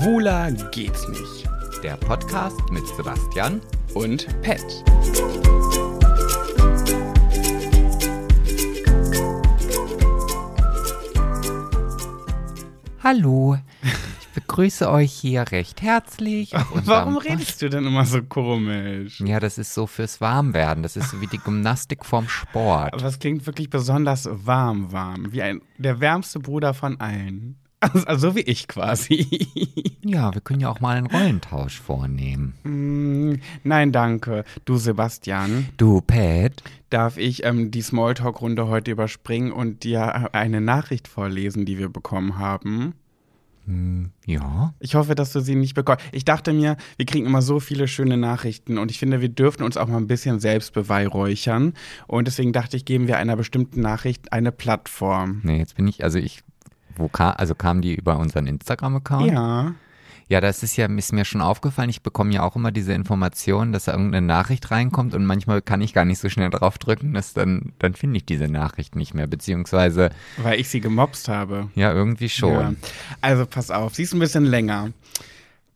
Schwuler geht's nicht. Der Podcast mit Sebastian Und Pet. Hallo. Ich begrüße euch hier recht herzlich. Warum redest du denn immer so komisch? Ja, das ist so fürs Warmwerden. Das ist so wie die Gymnastik vorm Sport. Aber es klingt wirklich besonders warm, warm. Wie ein, der wärmste Bruder von allen. Also, also wie ich quasi. Ja, wir können ja auch mal einen Rollentausch vornehmen. Mm, Nein, danke. Du, Sebastian, Du, Pat? darf ich ähm, die Smalltalk-Runde heute überspringen und dir eine Nachricht vorlesen, die wir bekommen haben? Ja. Ich hoffe, dass du sie nicht bekommst. Ich dachte mir, wir kriegen immer so viele schöne Nachrichten und ich finde, wir dürfen uns auch mal ein bisschen selbst beweihräuchern. Und deswegen dachte ich, geben wir einer bestimmten Nachricht eine Plattform. Nee, jetzt bin ich, also ich, wo kam, also kam die über unseren Instagram-Account? Ja. Ja, das ist ja, ist mir schon aufgefallen. Ich bekomme ja auch immer diese Information, dass da irgendeine Nachricht reinkommt und manchmal kann ich gar nicht so schnell drauf drücken, dass dann, dann finde ich diese Nachricht nicht mehr, beziehungsweise, Weil ich sie gemobst habe. ja, irgendwie schon. Ja. Also pass auf, sie ist ein bisschen länger.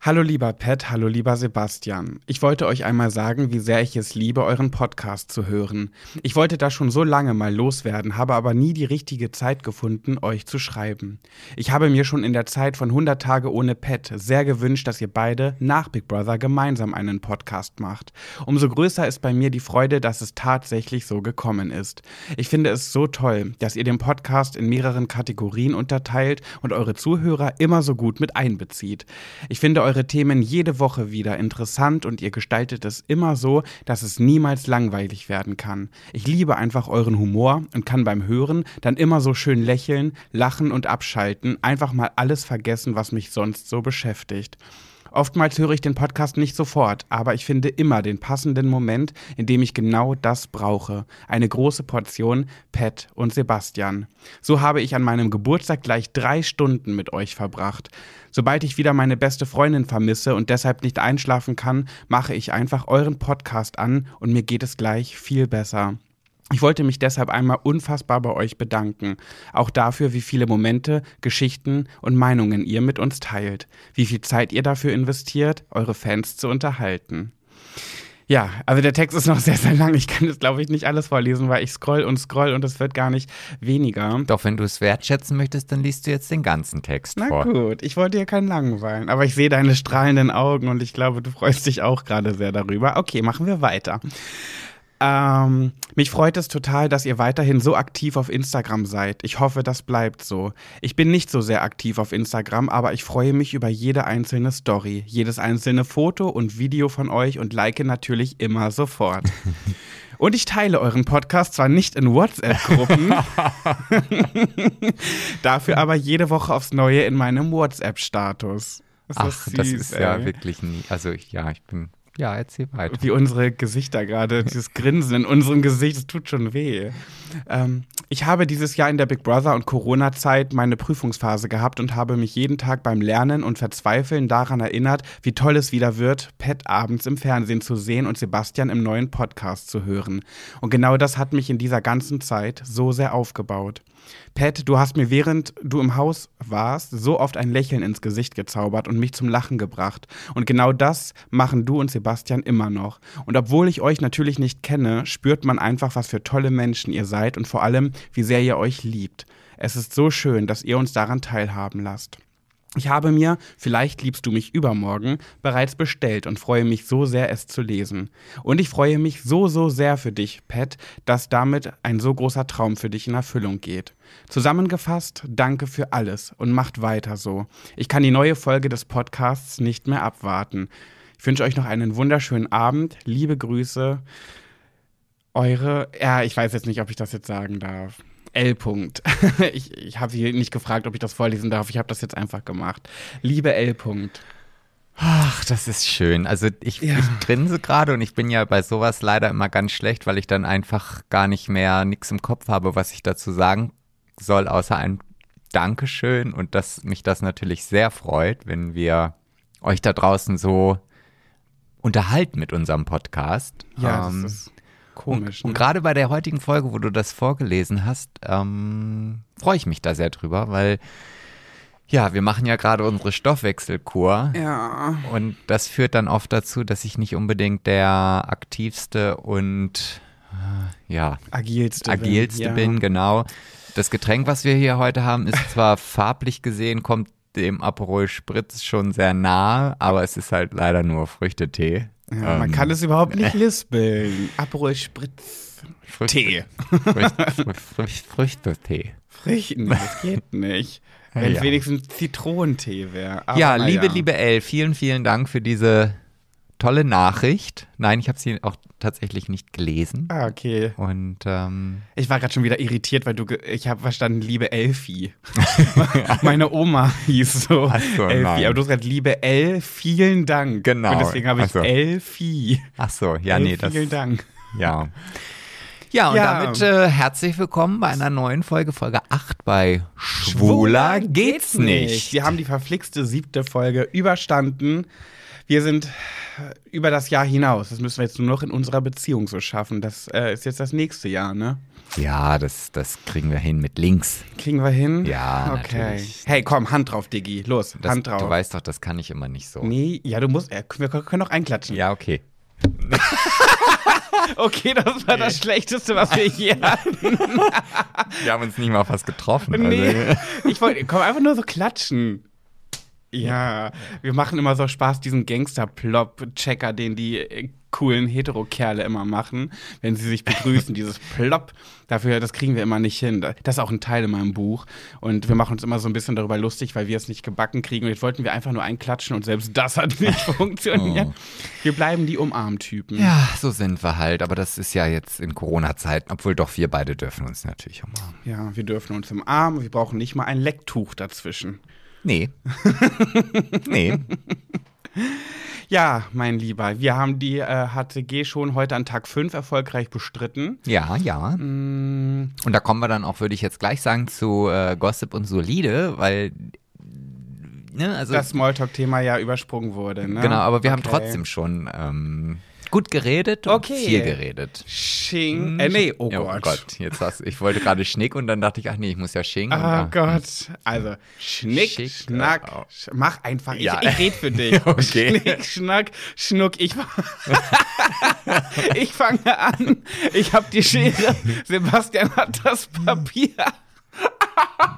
Hallo lieber Pat, hallo lieber Sebastian. Ich wollte euch einmal sagen, wie sehr ich es liebe, euren Podcast zu hören. Ich wollte das schon so lange mal loswerden, habe aber nie die richtige Zeit gefunden, euch zu schreiben. Ich habe mir schon in der Zeit von 100 Tage ohne Pat sehr gewünscht, dass ihr beide nach Big Brother gemeinsam einen Podcast macht. Umso größer ist bei mir die Freude, dass es tatsächlich so gekommen ist. Ich finde es so toll, dass ihr den Podcast in mehreren Kategorien unterteilt und eure Zuhörer immer so gut mit einbezieht. Ich finde Themen jede Woche wieder interessant und ihr gestaltet es immer so, dass es niemals langweilig werden kann. Ich liebe einfach euren Humor und kann beim Hören dann immer so schön lächeln, lachen und abschalten, einfach mal alles vergessen, was mich sonst so beschäftigt. Oftmals höre ich den Podcast nicht sofort, aber ich finde immer den passenden Moment, in dem ich genau das brauche. Eine große Portion Pat und Sebastian. So habe ich an meinem Geburtstag gleich drei Stunden mit euch verbracht. Sobald ich wieder meine beste Freundin vermisse und deshalb nicht einschlafen kann, mache ich einfach euren Podcast an und mir geht es gleich viel besser. Ich wollte mich deshalb einmal unfassbar bei euch bedanken. Auch dafür, wie viele Momente, Geschichten und Meinungen ihr mit uns teilt. Wie viel Zeit ihr dafür investiert, eure Fans zu unterhalten. Ja, also der Text ist noch sehr, sehr lang. Ich kann das, glaube ich, nicht alles vorlesen, weil ich scroll und scroll und es wird gar nicht weniger. Doch wenn du es wertschätzen möchtest, dann liest du jetzt den ganzen Text Na vor. gut, ich wollte dir keinen langweilen, aber ich sehe deine strahlenden Augen und ich glaube, du freust dich auch gerade sehr darüber. Okay, machen wir weiter. Ähm, mich freut es total, dass ihr weiterhin so aktiv auf Instagram seid. Ich hoffe, das bleibt so. Ich bin nicht so sehr aktiv auf Instagram, aber ich freue mich über jede einzelne Story, jedes einzelne Foto und Video von euch und like natürlich immer sofort. Und ich teile euren Podcast zwar nicht in WhatsApp-Gruppen, dafür aber jede Woche aufs Neue in meinem WhatsApp-Status. Ist Ach, das süß, ist ja ey. wirklich nie. Also ja, ich bin. Ja, erzähl weiter. Wie unsere Gesichter gerade, dieses Grinsen in unserem Gesicht, das tut schon weh. Ähm, ich habe dieses Jahr in der Big Brother und Corona-Zeit meine Prüfungsphase gehabt und habe mich jeden Tag beim Lernen und Verzweifeln daran erinnert, wie toll es wieder wird, Pat abends im Fernsehen zu sehen und Sebastian im neuen Podcast zu hören. Und genau das hat mich in dieser ganzen Zeit so sehr aufgebaut. Pat, du hast mir während du im Haus warst so oft ein Lächeln ins Gesicht gezaubert und mich zum Lachen gebracht. Und genau das machen du und Sebastian immer noch. Und obwohl ich euch natürlich nicht kenne, spürt man einfach, was für tolle Menschen ihr seid und vor allem, wie sehr ihr euch liebt. Es ist so schön, dass ihr uns daran teilhaben lasst. Ich habe mir, vielleicht liebst du mich übermorgen, bereits bestellt und freue mich so sehr, es zu lesen. Und ich freue mich so, so sehr für dich, Pat, dass damit ein so großer Traum für dich in Erfüllung geht. Zusammengefasst, danke für alles und macht weiter so. Ich kann die neue Folge des Podcasts nicht mehr abwarten. Ich wünsche euch noch einen wunderschönen Abend. Liebe Grüße. Eure, ja, ich weiß jetzt nicht, ob ich das jetzt sagen darf. L. -Punkt. Ich, ich habe sie nicht gefragt, ob ich das vorlesen darf. Ich habe das jetzt einfach gemacht. Liebe L. -Punkt. Ach, das ist schön. Also ich, Ja. ich grinse gerade und ich bin ja bei sowas leider immer ganz schlecht, weil ich dann einfach gar nicht mehr nichts im Kopf habe, was ich dazu sagen soll, außer ein Dankeschön und dass mich das natürlich sehr freut, wenn wir euch da draußen so unterhalten mit unserem Podcast. Ja, Ähm, das ist komisch. Und, und ne? gerade bei der heutigen Folge, wo du das vorgelesen hast, ähm, freue ich mich da sehr drüber, weil Ja, wir machen ja gerade unsere Stoffwechselkur. Ja. Und das führt dann oft dazu, dass ich nicht unbedingt der aktivste und äh, ja, Agilste. agilste ja. bin, genau. Das Getränk, was wir hier heute haben, ist zwar farblich gesehen, kommt dem Aperol Spritz schon sehr nahe, aber es ist halt leider nur Früchtetee. Ja, man Ähm, kann es überhaupt nicht lispeln. Aperol Spritz. Früchte- Tee. Frücht- Frücht- Frücht- Früchtetee. Früchten, das geht nicht. Wenn es Ja. wenigstens Zitronentee wäre. Ja, liebe, ja. liebe Elle, vielen, vielen Dank für diese tolle Nachricht. Nein, ich habe sie auch tatsächlich nicht gelesen. Ah, okay. Und ähm, Ich war gerade schon wieder irritiert, weil du, ich habe verstanden, liebe Elfi. Meine Oma hieß so, Ach so, Elfi. nein. Aber du hast gesagt, liebe El, vielen Dank. Genau. Und deswegen habe ich so. Elfi. ach so, ja, El, nee, das Vielen Dank. ja. Ja, und Ja. damit äh, herzlich willkommen bei einer neuen Folge, Folge 8 bei Schwuler geht's nicht. Wir haben die verflixte siebte Folge überstanden. Wir sind über das Jahr hinaus. Das müssen wir jetzt nur noch in unserer Beziehung so schaffen. Das äh, ist jetzt das nächste Jahr, ne? Ja, das, das kriegen wir hin mit links. Kriegen wir hin? Ja, okay. natürlich. Hey, komm, Hand drauf, Diggi. Los, Das, Hand drauf. du weißt doch, das kann ich immer nicht so. Nee, ja, du musst. Äh, wir können auch einklatschen. Ja, okay. Okay, das war das Schlechteste, was wir je hatten. Wir haben uns nicht mal fast getroffen. Nee. Also, Ich wollte, komm, einfach nur so klatschen. Ja, wir machen immer so Spaß, diesen Gangster-Plop-Checker, den die äh, coolen Hetero-Kerle immer machen, wenn sie sich begrüßen, dieses Plop. Dafür, das kriegen wir immer nicht hin. Das ist auch ein Teil in meinem Buch. Und wir machen uns immer so ein bisschen darüber lustig, weil wir es nicht gebacken kriegen. Und jetzt wollten wir einfach nur einklatschen und selbst das hat nicht funktioniert. Wir bleiben die Umarmtypen. ja, so sind wir halt. Aber das ist ja jetzt in Corona-Zeiten, obwohl doch wir beide dürfen uns natürlich umarmen. Ja, wir dürfen uns umarmen. Wir brauchen nicht mal ein Lecktuch dazwischen. Nee. nee. Ja, mein Lieber, wir haben die äh, HCG schon heute an Tag 5 erfolgreich bestritten. Ja, ja. Mm, Und da kommen wir dann auch, würde ich jetzt gleich sagen, zu äh, Gossip und Solide, weil, ne, also, das Smalltalk-Thema ja übersprungen wurde, ne? genau, aber wir haben Okay. trotzdem schon ähm, gut geredet und Okay. viel geredet. Sching. Äh, nee, oh Ja, Gott. Oh Gott, jetzt hast, ich wollte gerade Schnick und dann dachte ich, ach nee, ich muss ja Sching. Oh da- Gott. Also, Schnick, Schick, Schnack, oh. sch mach einfach. Ich, Ja. ich red für dich. Okay. Schnick, Schnack, Schnuck. Ich, ich fange an. Ich hab die Schere. Sebastian hat das Papier.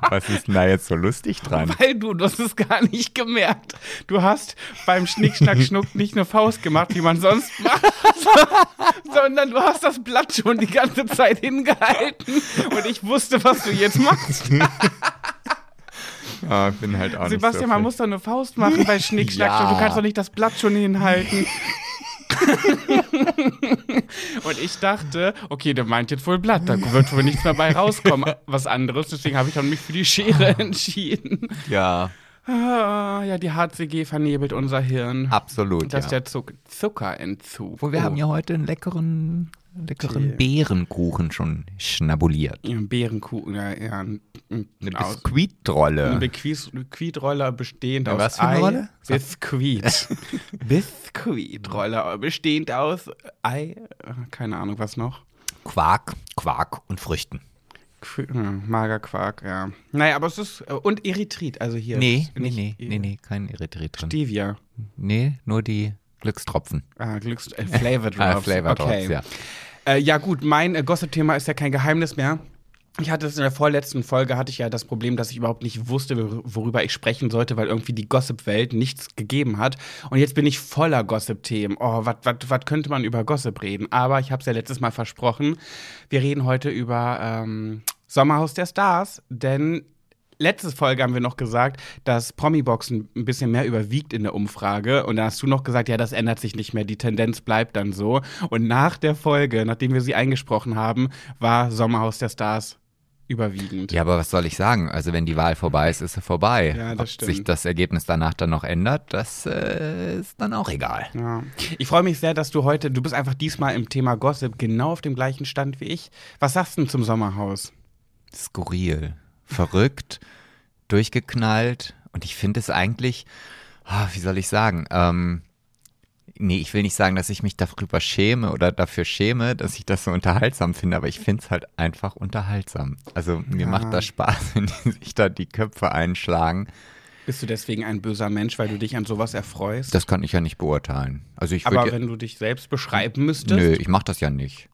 Was ist denn da jetzt so lustig dran? Weil du, du hast es gar nicht gemerkt. Du hast beim Schnick, Schnack, Schnuck nicht eine Faust gemacht, wie man sonst macht, so- sondern du hast das Blatt schon die ganze Zeit hingehalten und ich wusste, was du jetzt machst. Ah, ich bin halt auch Sebastian, nicht so man muss doch eine Faust machen bei Schnick, Schnack, Ja. Du kannst doch nicht das Blatt schon hinhalten. Und ich dachte, okay, der meint jetzt wohl Blatt, da wird wohl nichts mehr bei rauskommen, was anderes. Deswegen habe ich dann mich für die Schere entschieden. Ja, Ah, ja, die HCG vernebelt unser Hirn. absolut. Das ist ja. der Zuck Zuckerentzug. Wo wir Oh. haben ja heute einen leckeren, leckeren Tee. Beerenkuchen schon schnabuliert. Ja, ein Bärenkuchen, ja, ja. Ein, ein, Eine Biskuitrolle. Eine Biskuit- Biskuitrolle bestehend Ja, aus was für eine Ei. Rolle? Biskuit. Biskuitrolle bestehend aus Ei. äh, Keine Ahnung, was noch. Quark, Quark und Früchten. Hm, Magerquark, ja. Naja, aber es ist. äh, Und Erythrit, also hier. Nee, nee, nee, E- nee, nee, kein Erythrit drin. Stevia. Nee, nur die Glückstropfen. Ah, Glücks äh, Flavor Drops. Ah, Flavor Drops, okay. ja. Äh, ja gut, mein äh, Gossip-Thema ist ja kein Geheimnis mehr. Ich hatte es in der vorletzten Folge, hatte ich ja das Problem, dass ich überhaupt nicht wusste, wor- worüber ich sprechen sollte, weil irgendwie die Gossip-Welt nichts gegeben hat. Und jetzt bin ich voller Gossip-Themen. Oh, was könnte man über Gossip reden? Aber ich habe es ja letztes Mal versprochen. Wir reden heute über ähm, Sommerhaus der Stars, denn Letzte Folge haben wir noch gesagt, dass Promi-Boxen ein bisschen mehr überwiegt in der Umfrage. Und da hast du noch gesagt, ja, das ändert sich nicht mehr, die Tendenz bleibt dann so. Und nach der Folge, nachdem wir sie eingesprochen haben, war Sommerhaus der Stars überwiegend. Ja, aber was soll ich sagen? Also wenn die Wahl vorbei ist, ist sie vorbei. Ja, das Ob stimmt. sich das Ergebnis danach dann noch ändert, das äh, ist dann auch egal. Ja. Ich freue mich sehr, dass du heute, du bist einfach diesmal im Thema Gossip genau auf dem gleichen Stand wie ich. Was sagst du denn zum Sommerhaus? Skurril, verrückt, durchgeknallt und ich finde es eigentlich, ah, wie soll ich sagen, ähm, nee, ich will nicht sagen, dass ich mich darüber schäme oder dafür schäme, dass ich das so unterhaltsam finde, aber ich finde es halt einfach unterhaltsam. Also mir Ja. macht das Spaß, wenn die sich da die Köpfe einschlagen. Bist du deswegen ein böser Mensch, weil du dich an sowas erfreust? Das kann ich ja nicht beurteilen. Also ich Aber würde. wenn du dich selbst beschreiben müsstest, Nö, ich mach das ja nicht.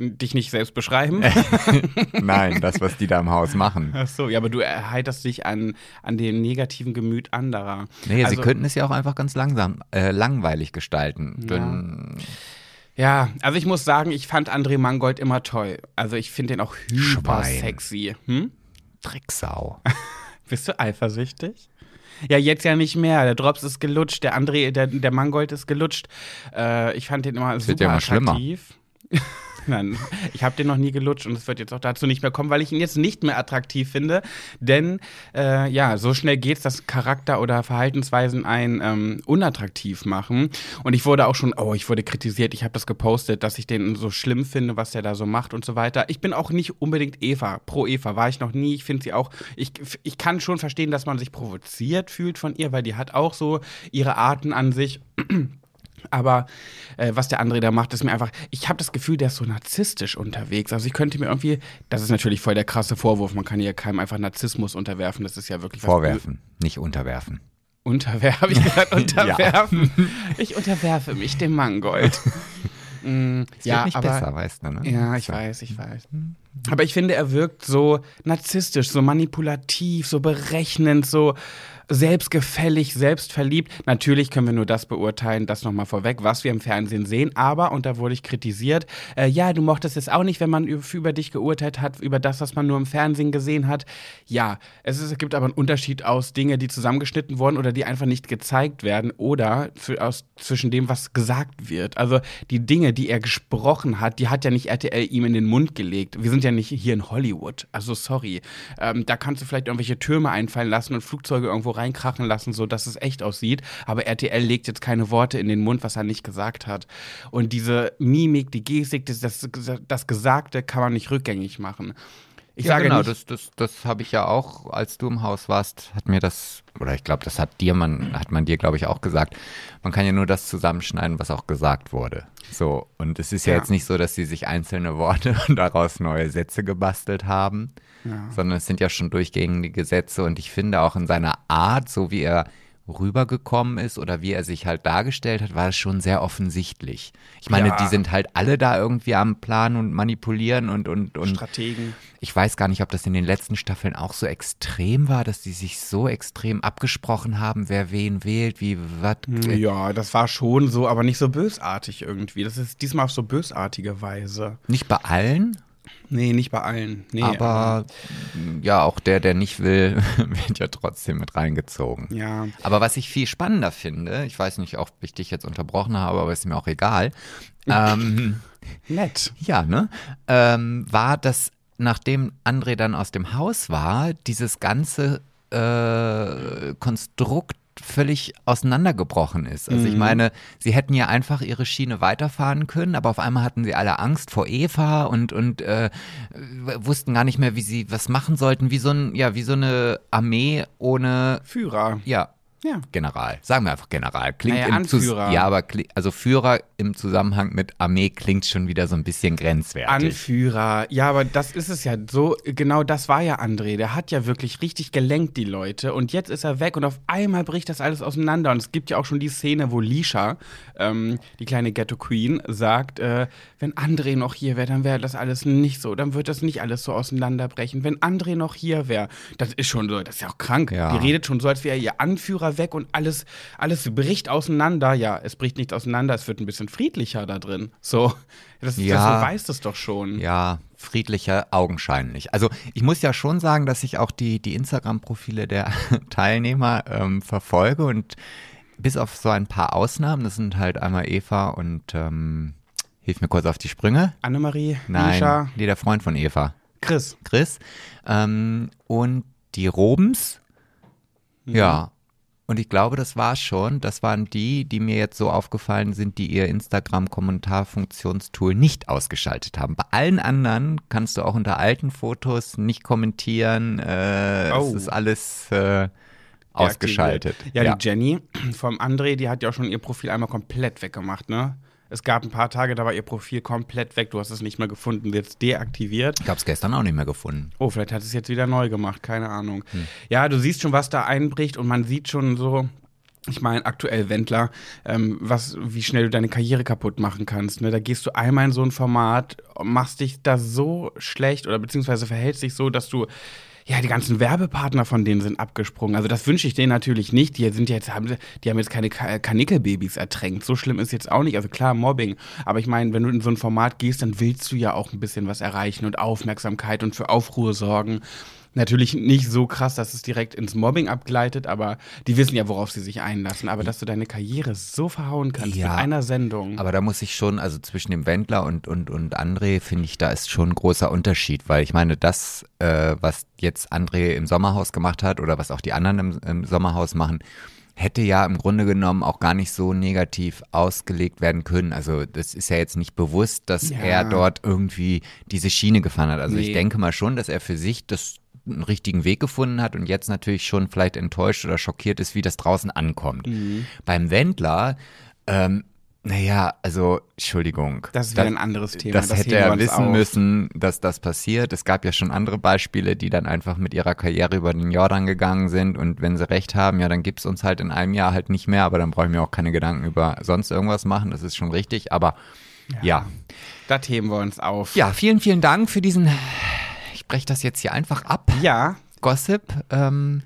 Dich nicht selbst beschreiben? Nein, das, was die da im Haus machen. Ach so, ja, aber du erheiterst dich an, an dem negativen Gemüt anderer. Nee, also, sie könnten es ja auch einfach ganz langsam, äh, langweilig gestalten. Denn Ja, also ich muss sagen, ich fand André Mangold immer toll. Also ich finde den auch hyper Schwein. sexy. Hm? Drecksau. Bist du eifersüchtig? Ja, jetzt ja nicht mehr. Der Drops ist gelutscht, der André, der, der Mangold ist gelutscht. Äh, ich fand den immer wird super ja immer schlimmer. Nein, ich habe den noch nie gelutscht und es wird jetzt auch dazu nicht mehr kommen, weil ich ihn jetzt nicht mehr attraktiv finde. Denn äh, ja, so schnell geht's, dass Charakter oder Verhaltensweisen einen ähm, unattraktiv machen. Und ich wurde auch schon, oh, ich wurde kritisiert, ich habe das gepostet, dass ich den so schlimm finde, was der da so macht und so weiter. Ich bin auch nicht unbedingt Eva, pro Eva, war ich noch nie. Ich finde sie auch, ich, ich kann schon verstehen, dass man sich provoziert fühlt von ihr, weil die hat auch so ihre Arten an sich. Aber äh, was der André da macht, ist mir einfach, ich habe das Gefühl, der ist so narzisstisch unterwegs. Also ich könnte mir irgendwie, das ist natürlich voll der krasse Vorwurf, man kann ja keinem einfach Narzissmus unterwerfen, das ist ja wirklich was Vorwerfen, nicht unterwerfen. Unterwerfen, habe ich gesagt, unterwerfen. Ich unterwerfe mich dem Mangold. Mm, Es ja, wird nicht aber, besser, weißt du, ne? Ja, ich weiß, ich weiß. Aber ich finde, er wirkt so narzisstisch, so manipulativ, so berechnend, so selbstgefällig, selbstverliebt. Natürlich können wir nur das beurteilen, das nochmal vorweg, was wir im Fernsehen sehen. Aber, und da wurde ich kritisiert, äh, ja, du mochtest es auch nicht, wenn man über, dich geurteilt hat, über das, was man nur im Fernsehen gesehen hat. Ja, es, ist, es gibt aber einen Unterschied aus Dinge, die zusammengeschnitten wurden oder die einfach nicht gezeigt werden oder für, aus, zwischen dem, was gesagt wird. Also die Dinge, die er gesprochen hat, die hat ja nicht RTL ihm in den Mund gelegt. Wir sind ja nicht hier in Hollywood. Also sorry. Ähm, da kannst du vielleicht irgendwelche Türme einfallen lassen und Flugzeuge irgendwo reinkrachen lassen, so dass es echt aussieht. Aber RTL legt jetzt keine Worte in den Mund, was er nicht gesagt hat. Und diese Mimik, die Gestik, das, das, das Gesagte kann man nicht rückgängig machen. Ich ja, sage genau, nicht, das, das, das habe ich ja auch, als du im Haus warst, hat mir das, oder ich glaube, das hat dir, man, hat man dir, glaube ich, auch gesagt. Man kann ja nur das zusammenschneiden, was auch gesagt wurde. So, und es ist ja, Ja. jetzt nicht so, dass sie sich einzelne Worte und daraus neue Sätze gebastelt haben, sondern es sind ja schon durchgängige Sätze und ich finde auch in seiner Art, so wie er rübergekommen ist oder wie er sich halt dargestellt hat, war es schon sehr offensichtlich. Ich meine, Ja. die sind halt alle da irgendwie am Plan und manipulieren und, und, und Strategen. ich weiß gar nicht, ob das in den letzten Staffeln auch so extrem war, dass die sich so extrem abgesprochen haben, wer wen wählt, wie was. Ja, das war schon so, aber nicht so bösartig irgendwie. Das ist diesmal auf so bösartige Weise. Nicht bei allen, Nee, nicht bei allen. Nee, aber ja, auch der, der nicht will, wird ja trotzdem mit reingezogen. Ja. Aber was ich viel spannender finde, ich weiß nicht, ob ich dich jetzt unterbrochen habe, aber ist mir auch egal. ähm, Nett. Ja, ne? Ähm, war, dass nachdem André dann aus dem Haus war, dieses ganze äh, Konstrukt völlig auseinandergebrochen ist. Also ich meine, sie hätten ja einfach ihre Schiene weiterfahren können, aber auf einmal hatten sie alle Angst vor Eva und und äh, wussten gar nicht mehr, wie sie was machen sollten, wie so ein ja wie so eine Armee ohne Führer. ja Ja. General. Sagen wir einfach General. Klingt Naja, im Zus Anführer. Ja, aber also Führer im Zusammenhang mit Armee klingt schon wieder so ein bisschen grenzwertig. Anführer. Ja, aber das ist es ja. So, genau das war ja André. Der hat ja wirklich richtig gelenkt, die Leute. Und jetzt ist er weg und auf einmal bricht das alles auseinander. Und es gibt ja auch schon die Szene, wo Lisha, ähm, die kleine Ghetto Queen, sagt, äh, wenn André noch hier wäre, dann wäre das alles nicht so. Dann wird das nicht alles so auseinanderbrechen. Wenn André noch hier wäre, das ist schon so, das ist ja auch krank. Ja. Die redet schon so, als wäre ihr Anführer weg und alles, alles bricht auseinander. Ja, es bricht nicht auseinander, es wird ein bisschen friedlicher da drin. So, das, Ja. das du weißt es doch schon. Ja, friedlicher augenscheinlich. Also ich muss ja schon sagen, dass ich auch die, die Instagram-Profile der Teilnehmer ähm, verfolge und bis auf so ein paar Ausnahmen, das sind halt einmal Eva und ähm, hilf mir kurz auf die Sprünge. Annemarie, Nein, Misha, nee, der Freund von Eva. Chris. Chris. Ähm, und die Robens. Mhm. Ja. Und ich glaube, das war schon. Das waren die, die mir jetzt so aufgefallen sind, die ihr Instagram-Kommentarfunktionstool nicht ausgeschaltet haben. Bei allen anderen kannst du auch unter alten Fotos nicht kommentieren. Äh, Oh. Es ist alles äh, ausgeschaltet. Ja, die Jenny vom André, die hat ja auch schon ihr Profil einmal komplett weggemacht, ne? Es gab ein paar Tage, da war ihr Profil komplett weg. Du hast es nicht mehr gefunden, jetzt deaktiviert. Ich habe es gestern auch nicht mehr gefunden. Oh, vielleicht hat es jetzt wieder neu gemacht, keine Ahnung. Ja, du siehst schon, was da einbricht und man sieht schon so, ich meine, aktuell Wendler, ähm, was, wie schnell du deine Karriere kaputt machen kannst. Ne? Da gehst du einmal in so ein Format, machst dich da so schlecht oder beziehungsweise verhältst dich so, dass du ja, die ganzen Werbepartner von denen sind abgesprungen. Also das wünsche ich denen natürlich nicht. Die sind jetzt, haben, die haben jetzt keine Ka Kanickelbabys ertränkt. So schlimm ist jetzt auch nicht. Also klar, Mobbing. Aber ich meine, wenn du in so ein Format gehst, dann willst du ja auch ein bisschen was erreichen und Aufmerksamkeit und für Aufruhr sorgen. Natürlich nicht so krass, dass es direkt ins Mobbing abgleitet, aber die wissen ja, worauf sie sich einlassen. Aber dass du deine Karriere so verhauen kannst Ja. mit einer Sendung. Aber da muss ich schon, also zwischen dem Wendler und, und, und André, finde ich, da ist schon ein großer Unterschied, weil ich meine, das, äh, was jetzt André im Sommerhaus gemacht hat oder was auch die anderen im, im Sommerhaus machen, hätte ja im Grunde genommen auch gar nicht so negativ ausgelegt werden können. Also das ist ja jetzt nicht bewusst, dass Ja. er dort irgendwie diese Schiene gefahren hat. Also Nee. ich denke mal schon, dass er für sich das einen richtigen Weg gefunden hat und jetzt natürlich schon vielleicht enttäuscht oder schockiert ist, wie das draußen ankommt. Mhm. Beim Wendler, ähm, naja, also, Entschuldigung. Das wäre ein anderes Thema. Das, Das hätte er wissen auf. müssen, dass das passiert. Es gab ja schon andere Beispiele, die dann einfach mit ihrer Karriere über den Jordan gegangen sind und wenn sie recht haben, ja, dann gibt's uns halt in einem Jahr halt nicht mehr, aber dann brauche ich mir auch keine Gedanken über sonst irgendwas machen, das ist schon richtig, aber ja. Da heben wir uns auf. Ja, vielen, vielen Dank für diesen, ich breche das jetzt hier einfach ab, Ja, Gossip, ähm,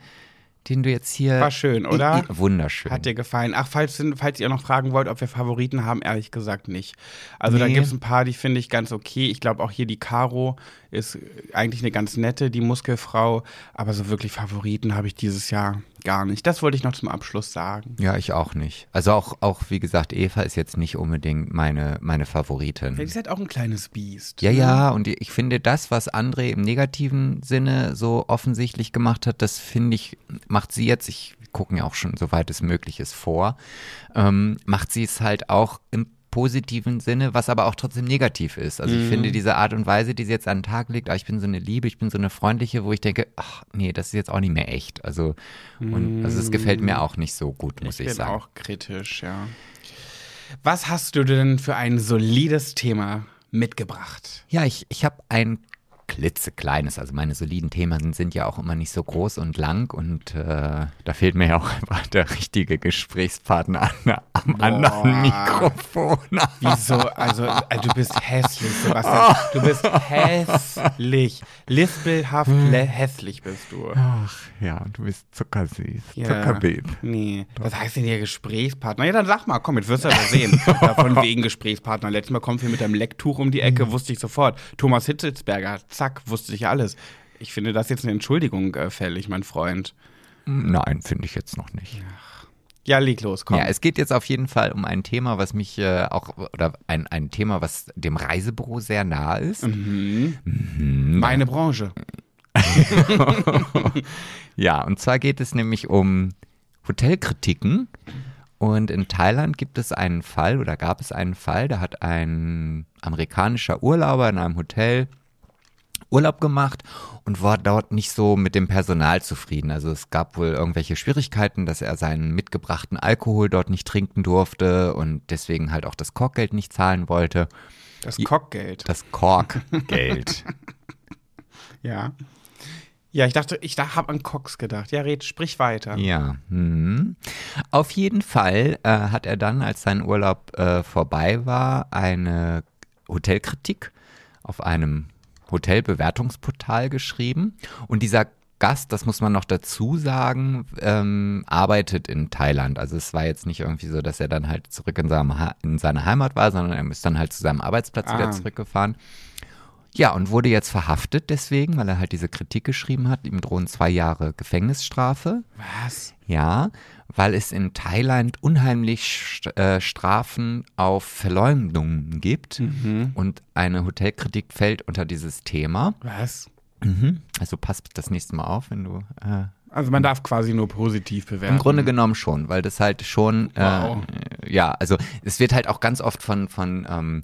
den du jetzt hier... War schön, oder? I- i- Wunderschön. Hat dir gefallen? Ach, falls, falls ihr noch fragen wollt, ob wir Favoriten haben, ehrlich gesagt nicht. Also da Nee. gibt es ein paar, die finde ich ganz okay. Ich glaube auch hier die Caro ist eigentlich eine ganz nette, die Muskelfrau. Aber so wirklich Favoriten habe ich dieses Jahr gar nicht. Das wollte ich noch zum Abschluss sagen. Ja, ich auch nicht. Also auch, auch wie gesagt, Eva ist jetzt nicht unbedingt meine, meine Favoritin. Die ist halt auch ein kleines Biest. Ja, ne? ja, und ich finde das, was André im negativen Sinne so offensichtlich gemacht hat, das finde ich, macht sie jetzt, ich gucke mir auch schon, soweit es möglich ist, vor, ähm, macht sie es halt auch im positiven Sinne, was aber auch trotzdem negativ ist. Also ich finde diese Art und Weise, die sie jetzt an den Tag legt, ah, ich bin so eine Liebe, ich bin so eine freundliche, wo ich denke, ach nee, das ist jetzt auch nicht mehr echt. Also, und also es gefällt mir auch nicht so gut, muss Ich ich, bin sagen. auch kritisch, ja. Was hast du denn für ein solides Thema mitgebracht? Ja, ich, ich habe ein klitzekleines, also meine soliden Themen sind ja auch immer nicht so groß und lang und äh, da fehlt mir ja auch einfach der richtige Gesprächspartner an, am anderen Mikrofon. Wieso? Also, äh, du bist hässlich, Sebastian. Du bist hässlich. Lispelhaft lä- hässlich bist du. Ach ja, du bist zuckersüß, Ja. Zuckerbabe. Nee. Was heißt denn hier Gesprächspartner? Ja, dann sag mal, komm, jetzt wirst du das sehen. ja, von wegen Gesprächspartner. Letztes Mal kommt wir mit einem Lecktuch um die Ecke, wusste ich sofort. Thomas Hitzelsberger, zack, wusste ich alles. Ich finde das jetzt eine Entschuldigung äh, fällig, mein Freund. Nein, finde ich jetzt noch nicht. Ja, leg los, komm. Ja, es geht jetzt auf jeden Fall um ein Thema, was mich äh, auch, oder ein, ein Thema, was dem Reisebüro sehr nahe ist. Mhm. Meine Branche. Ja, und zwar geht es nämlich um Hotelkritiken. Und in Thailand gibt es einen Fall oder gab es einen Fall, da hat ein amerikanischer Urlauber in einem Hotel Urlaub gemacht und war dort nicht so mit dem Personal zufrieden. Also es gab wohl irgendwelche Schwierigkeiten, dass er seinen mitgebrachten Alkohol dort nicht trinken durfte und deswegen halt auch das Korkgeld nicht zahlen wollte. Das Ja. Cockgeld. Das Korkgeld. Ja. Ja, ich dachte, ich da hab an Cox gedacht. Ja, red, sprich weiter. Ja. Mhm. Auf jeden Fall äh, hat er dann, als sein Urlaub äh, vorbei war, eine Hotelkritik auf einem Hotelbewertungsportal geschrieben. Und dieser Gast, das muss man noch dazu sagen, ähm, arbeitet in Thailand. Also es war jetzt nicht irgendwie so, dass er dann halt zurück in, seinem ha in seine Heimat war, sondern er ist dann halt zu seinem Arbeitsplatz Ah. wieder zurückgefahren. Ja, und wurde jetzt verhaftet deswegen, weil er halt diese Kritik geschrieben hat. Ihm drohen zwei Jahre Gefängnisstrafe. Was? Ja, weil es in Thailand unheimlich äh, Strafen auf Verleumdungen gibt. Und eine Hotelkritik fällt unter dieses Thema. Was? Also pass das nächste Mal auf, wenn du. Äh, Also man darf quasi nur positiv bewerten. Im Grunde genommen schon, weil das halt schon. Wow. Äh, ja, also es wird halt auch ganz oft von. von ähm,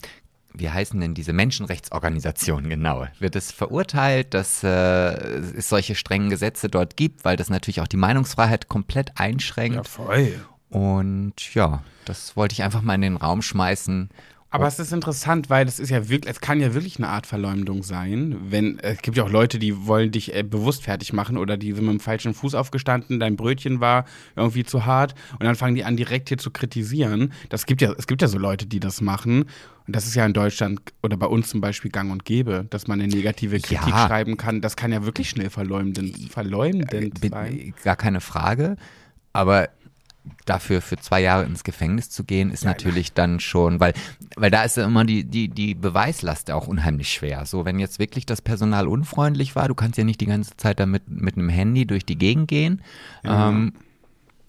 wie heißen denn diese Menschenrechtsorganisationen genau? Wird es verurteilt, dass äh, es solche strengen Gesetze dort gibt, weil das natürlich auch die Meinungsfreiheit komplett einschränkt. Ja, voll. Und ja, das wollte ich einfach mal in den Raum schmeißen. Aber es ist interessant, weil das ist ja wirklich, es kann ja wirklich eine Art Verleumdung sein. Wenn, es gibt ja auch Leute, die wollen dich äh, bewusst fertig machen oder die sind mit dem falschen Fuß aufgestanden, dein Brötchen war irgendwie zu hart und dann fangen die an, direkt hier zu kritisieren. Das gibt ja, es gibt ja so Leute, die das machen. Und das ist ja in Deutschland oder bei uns zum Beispiel gang und gäbe, dass man eine negative Kritik Ja. schreiben kann. Das kann ja wirklich schnell verleumdend, verleumdend Bin- sein. Gar keine Frage. Aber dafür für zwei Jahre ins Gefängnis zu gehen, ist natürlich dann schon, weil, weil da ist ja immer die, die, die Beweislast auch unheimlich schwer. So, wenn jetzt wirklich das Personal unfreundlich war, du kannst ja nicht die ganze Zeit damit mit einem Handy durch die Gegend gehen. Ähm,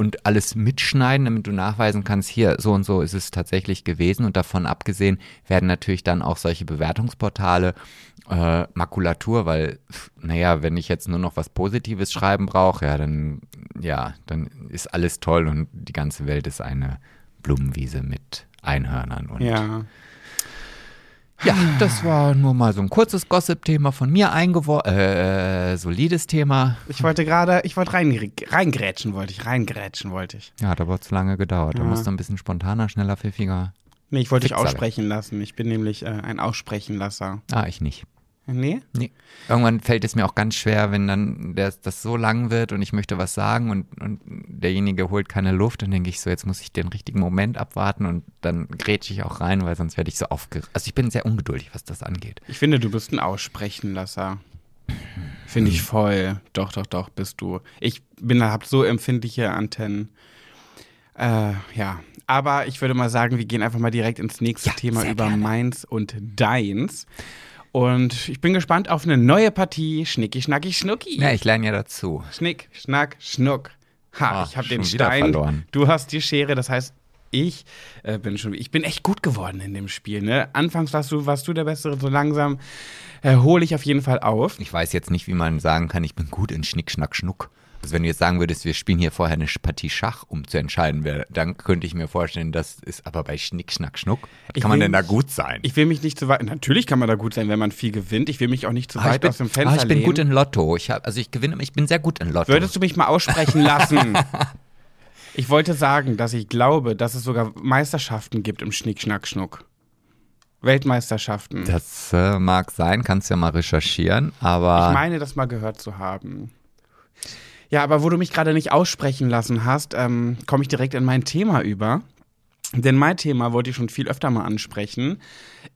und alles mitschneiden, damit du nachweisen kannst, hier, so und so ist es tatsächlich gewesen. Und davon abgesehen werden natürlich dann auch solche Bewertungsportale äh, Makulatur, weil, naja, wenn ich jetzt nur noch was Positives schreiben brauche, ja, dann, ja, dann ist alles toll und die ganze Welt ist eine Blumenwiese mit Einhörnern. Und Ja. Ja, das war nur mal so ein kurzes Gossip-Thema von mir eingeworfen, äh, solides Thema. Ich wollte gerade, ich wollte rein, reingrätschen, wollte ich, reingrätschen wollte ich. Ja, hat aber zu lange gedauert. Da Ja. musste ein bisschen spontaner, schneller, pfiffiger. Nee, ich wollte dich aussprechen lassen. Ich bin nämlich äh, ein Aussprechenlasser. Ah, ich nicht. Nee? Nee. Irgendwann fällt es mir auch ganz schwer, wenn dann der, das so lang wird und ich möchte was sagen und, und derjenige holt keine Luft, dann denke ich so, jetzt muss ich den richtigen Moment abwarten und dann grätsche ich auch rein, weil sonst werde ich so aufgeregt. Also ich bin sehr ungeduldig, was das angeht. Ich finde, du bist ein Aussprechenlasser. Finde ich voll. Doch, doch, doch, bist du. Ich bin, hab so empfindliche Antennen. Äh, ja. Aber ich würde mal sagen, wir gehen einfach mal direkt ins nächste Ja, Thema über gerne. meins und deins. Und ich bin gespannt auf eine neue Partie Schnicki, Schnacki, Schnucki. Ja, ich lerne ja dazu. Schnick, Schnack, Schnuck. Ha, Ah, ich habe den Stein. verloren. Du hast die Schere, das heißt, ich äh, bin schon, ich bin echt gut geworden in dem Spiel. Ne? Anfangs warst du, warst du der Bessere, so langsam äh, hole ich auf jeden Fall auf. Ich weiß jetzt nicht, wie man sagen kann, ich bin gut in Schnick, Schnack, Schnuck. Also wenn du jetzt sagen würdest, wir spielen hier vorher eine Partie Schach, um zu entscheiden, wer, dann könnte ich mir vorstellen, das ist aber bei Schnick, Schnack, Schnuck. Ich kann man denn da gut sein? Ich will mich nicht zu weit, natürlich kann man da gut sein, wenn man viel gewinnt. Ich will mich auch nicht zu Ah, weit bin, aus dem ah, Fenster ich bin lehnen. gut in Lotto. Ich hab, also ich gewinne, ich bin sehr gut in Lotto. Würdest du mich mal aussprechen lassen? ich wollte sagen, dass ich glaube, dass es sogar Meisterschaften gibt im Schnick, Schnack, Schnuck. Weltmeisterschaften. Das äh, mag sein, kannst ja mal recherchieren, aber Ich meine, das mal gehört zu haben. Ja, aber wo du mich gerade nicht aussprechen lassen hast, ähm, komme ich direkt in mein Thema über. Denn mein Thema wollte ich schon viel öfter mal ansprechen,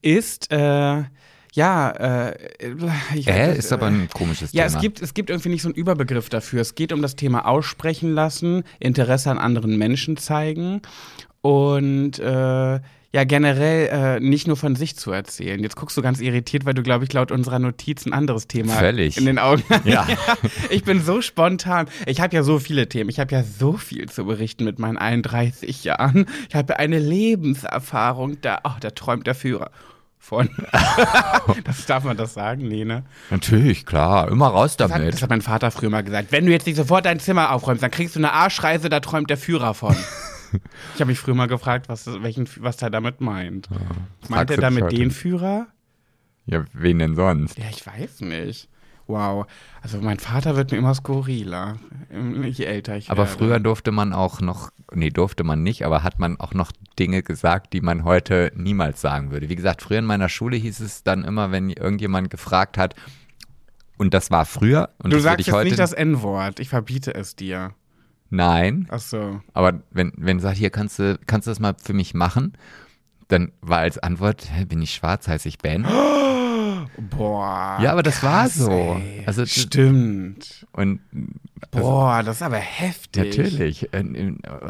ist, äh, ja, äh, ich äh, das, ist aber ein komisches ja, Thema. es gibt, es gibt irgendwie nicht so einen Überbegriff dafür. Es geht um das Thema aussprechen lassen, Interesse an anderen Menschen zeigen und äh, ja, generell äh, nicht nur von sich zu erzählen. Jetzt guckst du ganz irritiert, weil du, glaube ich, laut unserer Notiz ein anderes Thema Völlig. in den Augen hast. Ja. Ich bin so spontan. Ich habe ja so viele Themen. Ich habe ja so viel zu berichten mit meinen 31 Jahren. Ich habe eine Lebenserfahrung. Da, oh, da träumt der Führer von. das darf man das sagen? Nee, ne? Natürlich, klar, immer raus Das hat, damit. das hat mein Vater früher mal gesagt. Wenn du jetzt nicht sofort dein Zimmer aufräumst, dann kriegst du eine Arschreise, da träumt der Führer von. ich habe mich früher mal gefragt, was, welchen, was er damit meint. Meint fragst er damit den. Führer? Ja, wen denn sonst? Ja, ich weiß nicht. Wow. Also mein Vater wird mir immer skurriler, je älter ich Aber werde. früher durfte man auch noch, nee, durfte man nicht, aber hat man auch noch Dinge gesagt, die man heute niemals sagen würde. Wie gesagt, früher in meiner Schule hieß es dann immer, wenn irgendjemand gefragt hat, und das war früher, und Du sagst ich jetzt heute. nicht das N-Wort. Ich verbiete es dir. Nein, Ach so. aber wenn, wenn du sagst, hier kannst du, kannst du das mal für mich machen, dann war als Antwort, bin ich schwarz, heiße ich Ben. Boah. Ja, aber das war krass, so. Ey. Also, Stimmt. Und Boah, das ist aber heftig. Natürlich.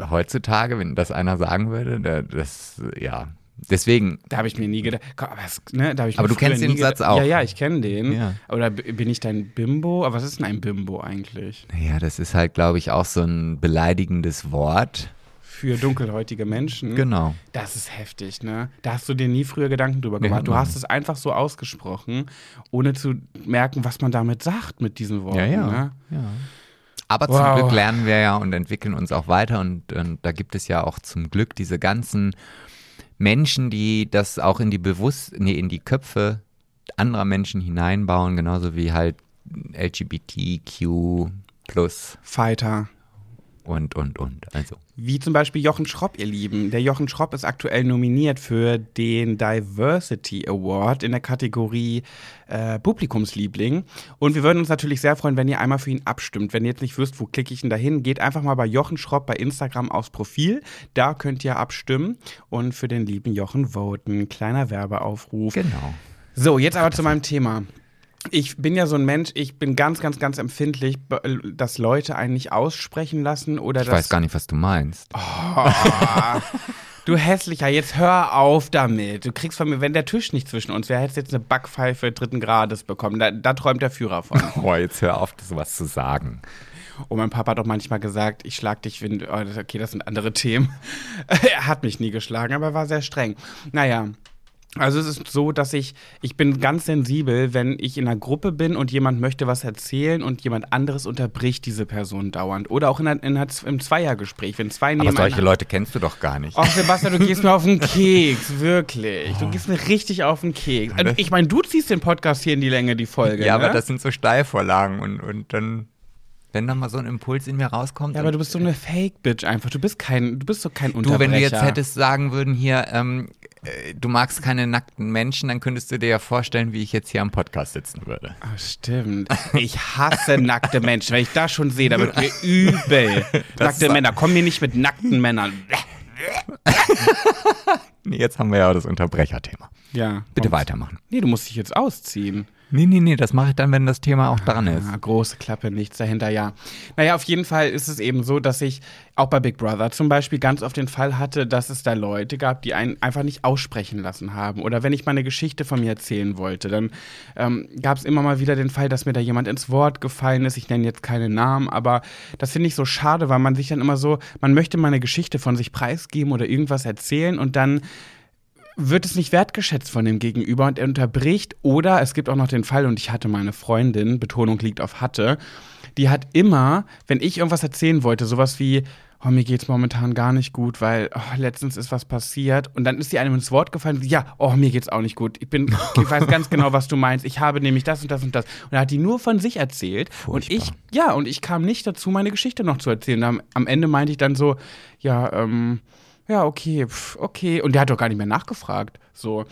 Heutzutage, wenn das einer sagen würde, da, das, ja. Deswegen, Da habe ich mir nie gedacht. Komm, Aber, es, ne, da ich Aber du kennst den Satz auch. Ja, ja, ich kenne den. Ja. Oder bin ich dein Bimbo? Aber was ist denn ein Bimbo eigentlich? naja, das ist halt, glaube ich, auch so ein beleidigendes Wort. Für dunkelhäutige Menschen. Genau. Das ist heftig, ne? Da hast du dir nie früher Gedanken drüber Nee, gemacht. Du hat man hast es einfach so ausgesprochen, ohne zu merken, was man damit sagt mit diesen Worten. Ja, ja. Ne? ja. Aber Wow. zum Glück lernen wir ja und entwickeln uns auch weiter und, und da gibt es ja auch zum Glück diese ganzen Menschen, die das auch in die Bewusst, nee, in die Köpfe anderer Menschen hineinbauen, genauso wie halt LGBTQ plus Fighter. Und, und, und. Also. Wie zum Beispiel Jochen Schropp, ihr Lieben. Der Jochen Schropp ist aktuell nominiert für den Diversity Award in der Kategorie äh, Publikumsliebling. Und wir würden uns natürlich sehr freuen, wenn ihr einmal für ihn abstimmt. Wenn ihr jetzt nicht wisst, wo klicke ich denn dahin, geht einfach mal bei Jochen Schropp bei Instagram aufs Profil. Da könnt ihr abstimmen und für den lieben Jochen voten. Kleiner Werbeaufruf. Genau. So, jetzt aber zu meinem Thema ich bin ja so ein Mensch, ich bin ganz, ganz, ganz empfindlich, dass Leute einen nicht aussprechen lassen oder Ich dass, weiß gar nicht, was du meinst. Oh, du hässlicher, jetzt hör auf damit. Du kriegst von mir, wenn der Tisch nicht zwischen uns wäre, hättest jetzt eine Backpfeife dritten Grades bekommen. Da, da träumt der Führer von. Oh, jetzt hör auf, das was zu sagen. Und mein Papa hat auch manchmal gesagt, ich schlag dich, wenn, oh, okay, das sind andere Themen. er hat mich nie geschlagen, aber er war sehr streng. Naja, also es ist so, dass ich, ich bin ganz sensibel, wenn ich in einer Gruppe bin und jemand möchte was erzählen und jemand anderes unterbricht diese Person dauernd. Oder auch in einer, in einer, im Zweiergespräch, wenn zwei Aber solche Leute kennst du doch gar nicht. Ach Sebastian, du gehst mir auf den Keks, wirklich. Du gehst mir richtig auf den Keks. Ich meine, du ziehst den Podcast hier in die Länge, die Folge. Ja, ne? aber das sind so Steilvorlagen und, und dann wenn dann mal so ein Impuls in mir rauskommt. Ja, aber du bist so eine Fake-Bitch einfach. Du bist kein, du bist so kein Unterbrecher. Du, wenn du jetzt hättest sagen würden hier, ähm, äh, du magst keine nackten Menschen, dann könntest du dir ja vorstellen, wie ich jetzt hier am Podcast sitzen würde. Oh, stimmt. Ich hasse nackte Menschen. Wenn ich das schon sehe, da wird mir übel. Das nackte Männer. Komm mir nicht mit nackten Männern. jetzt haben wir ja das Unterbrecherthema. Ja. Bitte weitermachen. Nee, du musst dich jetzt ausziehen. Nee, nee, nee, das mache ich dann, wenn das Thema auch dran ist. Ah, große Klappe, nichts dahinter, ja. Naja, auf jeden Fall ist es eben so, dass ich auch bei Big Brother zum Beispiel ganz oft den Fall hatte, dass es da Leute gab, die einen einfach nicht aussprechen lassen haben. Oder wenn ich meine Geschichte von mir erzählen wollte, dann ähm, gab es immer mal wieder den Fall, dass mir da jemand ins Wort gefallen ist. Ich nenne jetzt keine Namen, aber das finde ich so schade, weil man sich dann immer so, man möchte meine Geschichte von sich preisgeben oder irgendwas erzählen und dann wird es nicht wertgeschätzt von dem Gegenüber und er unterbricht. Oder es gibt auch noch den Fall, und ich hatte meine Freundin, Betonung liegt auf hatte, die hat immer, wenn ich irgendwas erzählen wollte, sowas wie, oh, mir geht's momentan gar nicht gut, weil oh, letztens ist was passiert. Und dann ist sie einem ins Wort gefallen, ja, oh, mir geht's auch nicht gut. Ich bin, ich weiß ganz genau, was du meinst. Ich habe nämlich das und das und das. Und da hat die nur von sich erzählt. Furchtbar. Und ich, ja, und ich kam nicht dazu, meine Geschichte noch zu erzählen. Am, am Ende meinte ich dann so, ja, ähm, ja, okay, pf, okay. Und der hat doch gar nicht mehr nachgefragt. So.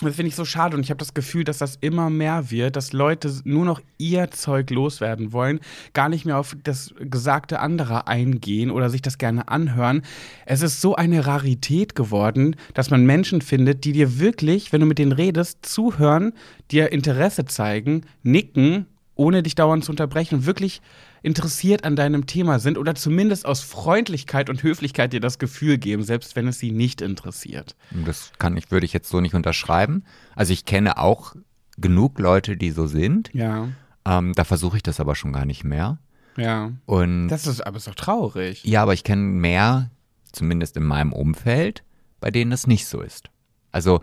Das finde ich so schade und ich habe das Gefühl, dass das immer mehr wird, dass Leute nur noch ihr Zeug loswerden wollen, gar nicht mehr auf das Gesagte anderer eingehen oder sich das gerne anhören. Es ist so eine Rarität geworden, dass man Menschen findet, die dir wirklich, wenn du mit denen redest, zuhören, dir Interesse zeigen, nicken, ohne dich dauernd zu unterbrechen und wirklich interessiert an deinem Thema sind oder zumindest aus Freundlichkeit und Höflichkeit dir das Gefühl geben, selbst wenn es sie nicht interessiert. Das kann ich, würde ich jetzt so nicht unterschreiben. Also ich kenne auch genug Leute, die so sind. Ja. Ähm, da versuche ich das aber schon gar nicht mehr. Ja. Und Das ist aber ist doch traurig. ja, aber ich kenne mehr, zumindest in meinem Umfeld, bei denen das nicht so ist. Also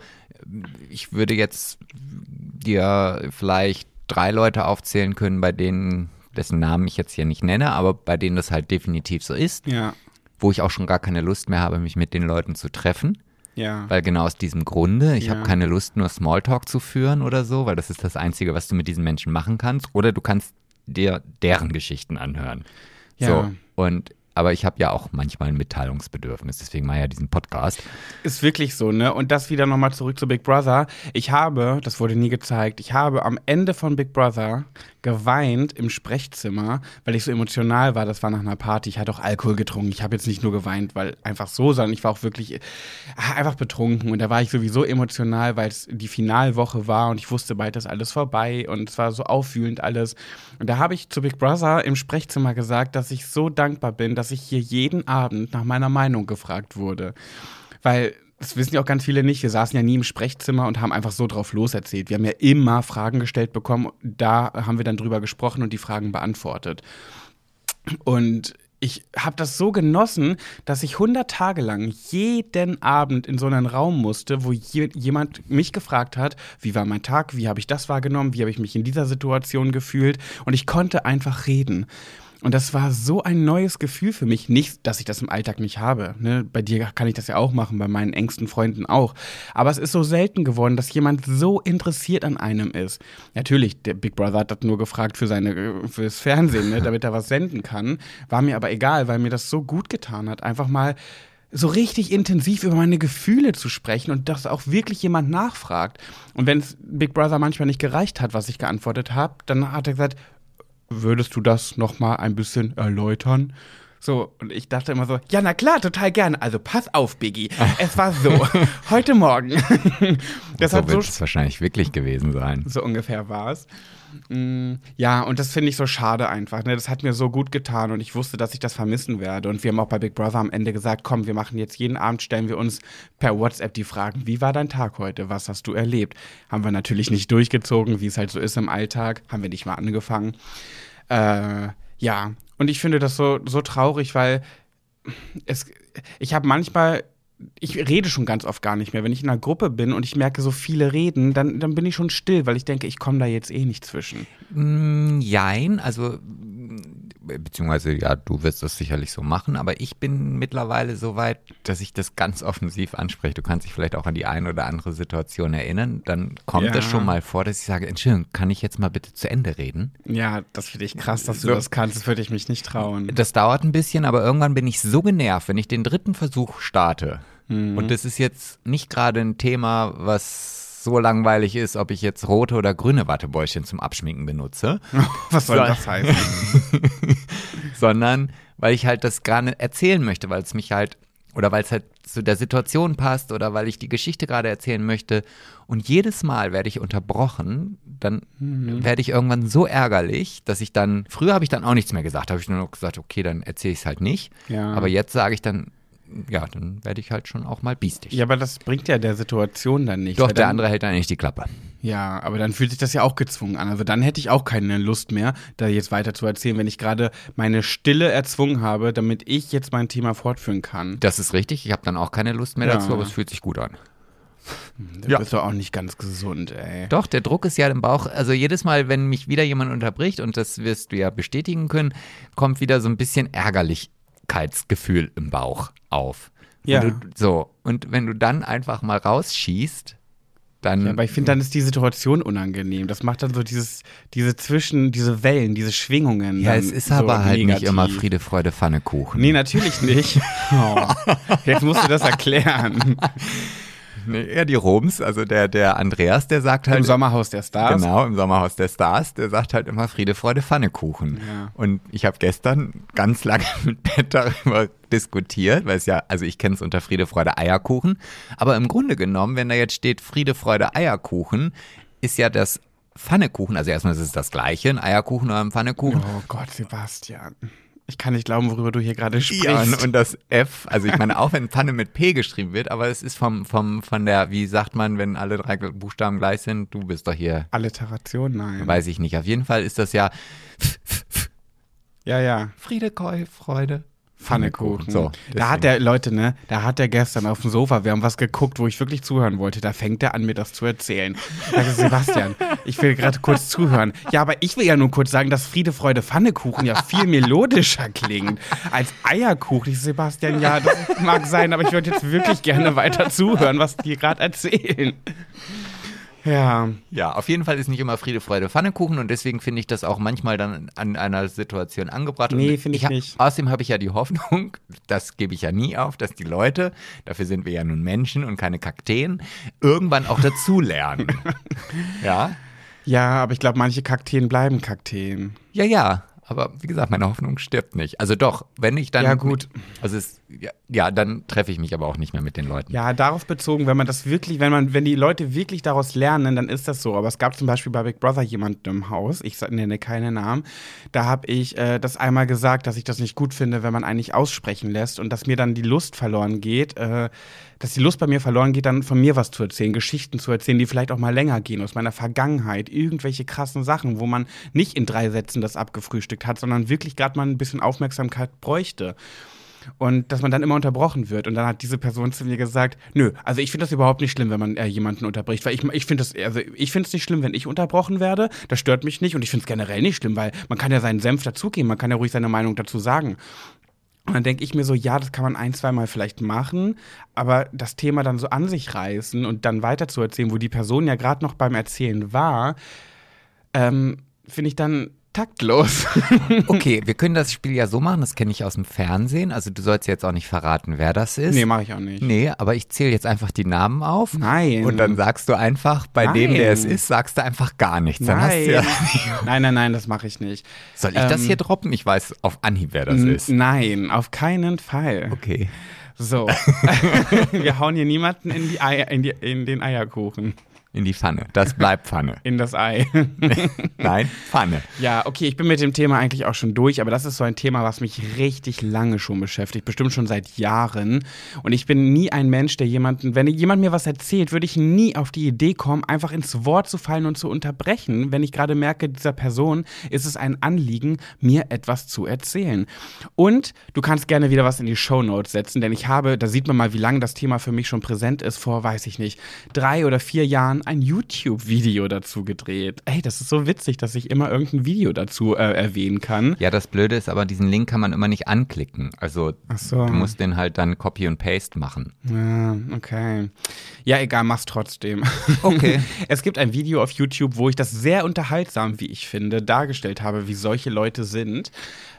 ich würde jetzt dir vielleicht drei Leute aufzählen können, bei denen, dessen Namen ich jetzt hier nicht nenne, aber bei denen das halt definitiv so ist, Ja. wo ich auch schon gar keine Lust mehr habe, mich mit den Leuten zu treffen. Ja. Weil genau aus diesem Grunde, ich Ja. habe keine Lust, nur Smalltalk zu führen oder so, weil das ist das Einzige, was du mit diesen Menschen machen kannst. Oder du kannst dir deren Geschichten anhören. Ja. So. Und aber ich habe ja auch manchmal ein Mitteilungsbedürfnis, deswegen mache ich ja diesen Podcast. Ist wirklich so, ne? Und das wieder nochmal zurück zu Big Brother. Ich habe, das wurde nie gezeigt, ich habe am Ende von Big Brother geweint im Sprechzimmer, weil ich so emotional war. Das war nach einer Party. Ich hatte auch Alkohol getrunken. Ich habe jetzt nicht nur geweint, weil einfach so, sondern ich war auch wirklich ah, einfach betrunken. Und da war ich sowieso emotional, weil es die Finalwoche war und ich wusste, bald ist alles vorbei und es war so auffühlend alles. Und da habe ich zu Big Brother im Sprechzimmer gesagt, dass ich so dankbar bin, dass ich hier jeden Abend nach meiner Meinung gefragt wurde. Weil das wissen ja auch ganz viele nicht. Wir saßen ja nie im Sprechzimmer und haben einfach so drauf loserzählt. Wir haben ja immer Fragen gestellt bekommen. Da haben wir dann drüber gesprochen und die Fragen beantwortet. Und ich habe das so genossen, dass ich 100 Tage lang jeden Abend in so einen Raum musste, wo je, jemand mich gefragt hat, wie war mein Tag, wie habe ich das wahrgenommen, wie habe ich mich in dieser Situation gefühlt. Und ich konnte einfach reden. Und das war so ein neues Gefühl für mich. Nicht, dass ich das im Alltag nicht habe. Ne? Bei dir kann ich das ja auch machen, bei meinen engsten Freunden auch. Aber es ist so selten geworden, dass jemand so interessiert an einem ist. Natürlich, der Big Brother hat das nur gefragt für seine, fürs Fernsehen, ne? damit er was senden kann. War mir aber egal, weil mir das so gut getan hat, einfach mal so richtig intensiv über meine Gefühle zu sprechen und dass auch wirklich jemand nachfragt. Und wenn es Big Brother manchmal nicht gereicht hat, was ich geantwortet habe, dann hat er gesagt, würdest du das noch mal ein bisschen erläutern? So, und ich dachte immer so, ja, na klar, total gerne. Also pass auf, Biggie. Es war so, heute Morgen. das so wird so es wahrscheinlich wirklich gewesen sein. So ungefähr war es. Mm, ja, und das finde ich so schade einfach. Ne? Das hat mir so gut getan und ich wusste, dass ich das vermissen werde. Und wir haben auch bei Big Brother am Ende gesagt, komm, wir machen jetzt jeden Abend, stellen wir uns per WhatsApp die Fragen, wie war dein Tag heute? Was hast du erlebt? Haben wir natürlich nicht durchgezogen, wie es halt so ist im Alltag. Haben wir nicht mal angefangen. Äh, ja, und ich finde das so, so traurig, weil es, ich habe manchmal ich rede schon ganz oft gar nicht mehr. Wenn ich in einer Gruppe bin und ich merke, so viele reden, dann, dann bin ich schon still, weil ich denke, ich komme da jetzt eh nicht zwischen. Mm, jein, also beziehungsweise ja, du wirst das sicherlich so machen, aber ich bin mittlerweile so weit, dass ich das ganz offensiv anspreche. Du kannst dich vielleicht auch an die eine oder andere Situation erinnern. Dann kommt ja. es schon mal vor, dass ich sage, Entschuldigung, kann ich jetzt mal bitte zu Ende reden? Ja, das finde ich krass, dass du so. das kannst. Das würde ich mich nicht trauen. Das dauert ein bisschen, aber irgendwann bin ich so genervt, wenn ich den dritten Versuch starte. Mhm. Und das ist jetzt nicht gerade ein Thema, was so langweilig ist, ob ich jetzt rote oder grüne Wattebäuschen zum Abschminken benutze. Was soll so, das heißen? sondern weil ich halt das gerne erzählen möchte, weil es mich halt oder weil es halt zu der Situation passt oder weil ich die Geschichte gerade erzählen möchte. Und jedes Mal werde ich unterbrochen, dann mhm. werde ich irgendwann so ärgerlich, dass ich dann, früher habe ich dann auch nichts mehr gesagt, habe ich nur noch gesagt, okay, dann erzähle ich es halt nicht. Ja. Aber jetzt sage ich dann, ja, dann werde ich halt schon auch mal biestig. Ja, aber das bringt ja der Situation dann nicht. Doch, der andere hält dann nicht die Klappe. Ja, aber dann fühlt sich das ja auch gezwungen an. Also dann hätte ich auch keine Lust mehr, da jetzt weiter zu erzählen, wenn ich gerade meine Stille erzwungen habe, damit ich jetzt mein Thema fortführen kann. Das ist richtig. Ich habe dann auch keine Lust mehr ja. dazu, aber es fühlt sich gut an. Hm, das ja. ist doch auch nicht ganz gesund, ey. Doch, der Druck ist ja im Bauch. Also jedes Mal, wenn mich wieder jemand unterbricht, und das wirst du ja bestätigen können, kommt wieder so ein bisschen ärgerlich Traurigkeitsgefühl im Bauch auf. Ja. Du, so, und wenn du dann einfach mal rausschießt, dann. Ja, aber ich finde, dann ist die Situation unangenehm. Das macht dann so dieses, diese Zwischen, diese Wellen, diese Schwingungen. Ja, es ist so aber halt negativ. nicht immer Friede, Freude, Pfannekuchen. Nee, natürlich nicht. Oh, jetzt musst du das erklären. Nee, eher die Roms, also der, der Andreas, der sagt halt. Im Sommerhaus der Stars. Genau, im Sommerhaus der Stars, der sagt halt immer Friede, Freude, Pfannekuchen. Ja. Und ich habe gestern ganz lange mit Bett darüber diskutiert, weil es ja, also ich kenne es unter Friede, Freude, Eierkuchen. Aber im Grunde genommen, wenn da jetzt steht Friede, Freude, Eierkuchen, ist ja das Pfannekuchen, also erstmal ist es das gleiche, ein Eierkuchen oder ein Pfannekuchen. Oh Gott, Sebastian. Ich kann nicht glauben, worüber du hier gerade sprichst. Ja, und das F, also ich meine, auch wenn Pfanne mit P geschrieben wird, aber es ist vom, vom, von der, wie sagt man, wenn alle drei Buchstaben gleich sind, du bist doch hier. Alliteration, nein. Weiß ich nicht. Auf jeden Fall ist das ja. Ja, ja. Friede, Keu, Freude. Pfannekuchen. So, da hat der, Leute, ne, da hat der gestern auf dem Sofa, wir haben was geguckt, wo ich wirklich zuhören wollte. Da fängt er an, mir das zu erzählen. Also Sebastian, ich will gerade kurz zuhören. Ja, aber ich will ja nur kurz sagen, dass Friede, Freude, Pfannekuchen ja viel melodischer klingt als Eierkuchen. Ich Sebastian, ja, das mag sein, aber ich würde jetzt wirklich gerne weiter zuhören, was die gerade erzählen. Ja. Ja, auf jeden Fall ist nicht immer Friede, Freude, Pfannekuchen und deswegen finde ich das auch manchmal dann an einer Situation angebracht. Nee, finde ich, ich nicht. Außerdem habe ich ja die Hoffnung, das gebe ich ja nie auf, dass die Leute, dafür sind wir ja nun Menschen und keine Kakteen, irgendwann auch dazulernen. ja? Ja, aber ich glaube, manche Kakteen bleiben Kakteen. Ja, ja. Aber wie gesagt, meine Hoffnung stirbt nicht. Also doch, wenn ich dann. Ja, gut. Also es, ja, ja, dann treffe ich mich aber auch nicht mehr mit den Leuten. Ja, darauf bezogen, wenn man das wirklich, wenn man, wenn die Leute wirklich daraus lernen, dann ist das so. Aber es gab zum Beispiel bei Big Brother jemanden im Haus, ich nenne keine Namen, da habe ich äh, das einmal gesagt, dass ich das nicht gut finde, wenn man eigentlich aussprechen lässt und dass mir dann die Lust verloren geht, äh, dass die Lust bei mir verloren geht, dann von mir was zu erzählen, Geschichten zu erzählen, die vielleicht auch mal länger gehen, aus meiner Vergangenheit, irgendwelche krassen Sachen, wo man nicht in drei Sätzen das abgefrühstückt hat, sondern wirklich gerade mal ein bisschen Aufmerksamkeit bräuchte. Und dass man dann immer unterbrochen wird. Und dann hat diese Person zu mir gesagt, nö, also ich finde das überhaupt nicht schlimm, wenn man äh, jemanden unterbricht. Weil ich, ich finde das, also es nicht schlimm, wenn ich unterbrochen werde. Das stört mich nicht. Und ich finde es generell nicht schlimm, weil man kann ja seinen Senf dazugeben, man kann ja ruhig seine Meinung dazu sagen. Und dann denke ich mir so, ja, das kann man ein, zweimal vielleicht machen, aber das Thema dann so an sich reißen und dann weiter zu erzählen, wo die Person ja gerade noch beim Erzählen war, ähm, finde ich dann taktlos. okay, wir können das Spiel ja so machen, das kenne ich aus dem Fernsehen. Also du sollst jetzt auch nicht verraten, wer das ist. Nee, mache ich auch nicht. Nee, aber ich zähle jetzt einfach die Namen auf. Nein. Und dann sagst du einfach, bei Nein. dem, der es ist, sagst du einfach gar nichts. Dann Nein. ja nein, nein, nein, das mache ich nicht. Soll ich das Ähm, hier droppen? Ich weiß auf Anhieb, wer das ist. Nein, auf keinen Fall. Okay. So. Wir hauen hier niemanden in, die Eier, in, die, in den Eierkuchen. In die Pfanne. Das bleibt Pfanne. In das Ei. Nein, Pfanne. Ja, okay, ich bin mit dem Thema eigentlich auch schon durch, aber das ist so ein Thema, was mich richtig lange schon beschäftigt, bestimmt schon seit Jahren. Und ich bin nie ein Mensch, der jemanden, wenn jemand mir was erzählt, würde ich nie auf die Idee kommen, einfach ins Wort zu fallen und zu unterbrechen, wenn ich gerade merke, dieser Person ist es ein Anliegen, mir etwas zu erzählen. Und du kannst gerne wieder was in die Shownotes setzen, denn ich habe, da sieht man mal, wie lange das Thema für mich schon präsent ist, vor, weiß ich nicht, drei oder vier Jahren ein YouTube-Video dazu gedreht. Ey, das ist so witzig, dass ich immer irgendein Video dazu äh, erwähnen kann. Ja, das Blöde ist aber, diesen Link kann man immer nicht anklicken. Also so. du musst den halt dann Copy und Paste machen. Ja, okay. Ja, egal, mach's trotzdem. Okay. es gibt ein Video auf YouTube, wo ich das sehr unterhaltsam, wie ich finde, dargestellt habe, wie solche Leute sind.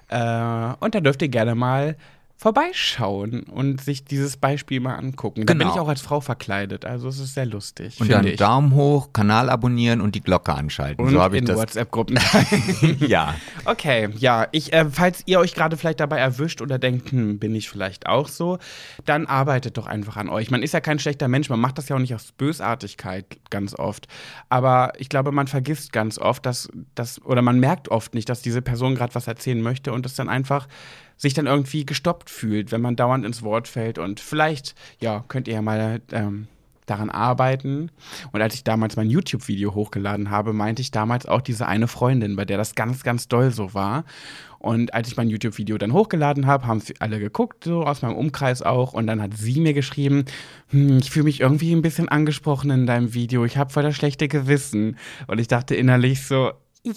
Äh, und da dürft ihr gerne mal vorbeischauen und sich dieses Beispiel mal angucken. Da bin Genau. ich auch als Frau verkleidet, also es ist sehr lustig. Und dann ich. Daumen hoch, Kanal abonnieren und die Glocke anschalten. und so habe ich in das. WhatsApp-Gruppen. ja. Okay, ja, ich, äh, falls ihr euch gerade vielleicht dabei erwischt oder denkt, hm, bin ich vielleicht auch so, dann arbeitet doch einfach an euch. Man ist ja kein schlechter Mensch, man macht das ja auch nicht aus Bösartigkeit ganz oft. Aber ich glaube, man vergisst ganz oft, dass, dass oder man merkt oft nicht, dass diese Person gerade was erzählen möchte und es dann einfach sich dann irgendwie gestoppt fühlt, wenn man dauernd ins Wort fällt. Und vielleicht, ja, könnt ihr ja mal ähm, daran arbeiten. Und als ich damals mein YouTube-Video hochgeladen habe, meinte ich damals auch diese eine Freundin, bei der das ganz, ganz doll so war. Und als ich mein YouTube-Video dann hochgeladen habe, haben sie alle geguckt, so aus meinem Umkreis auch. Und dann hat sie mir geschrieben, hm, ich fühle mich irgendwie ein bisschen angesprochen in deinem Video. Ich habe voll das schlechte Gewissen. Und ich dachte innerlich so,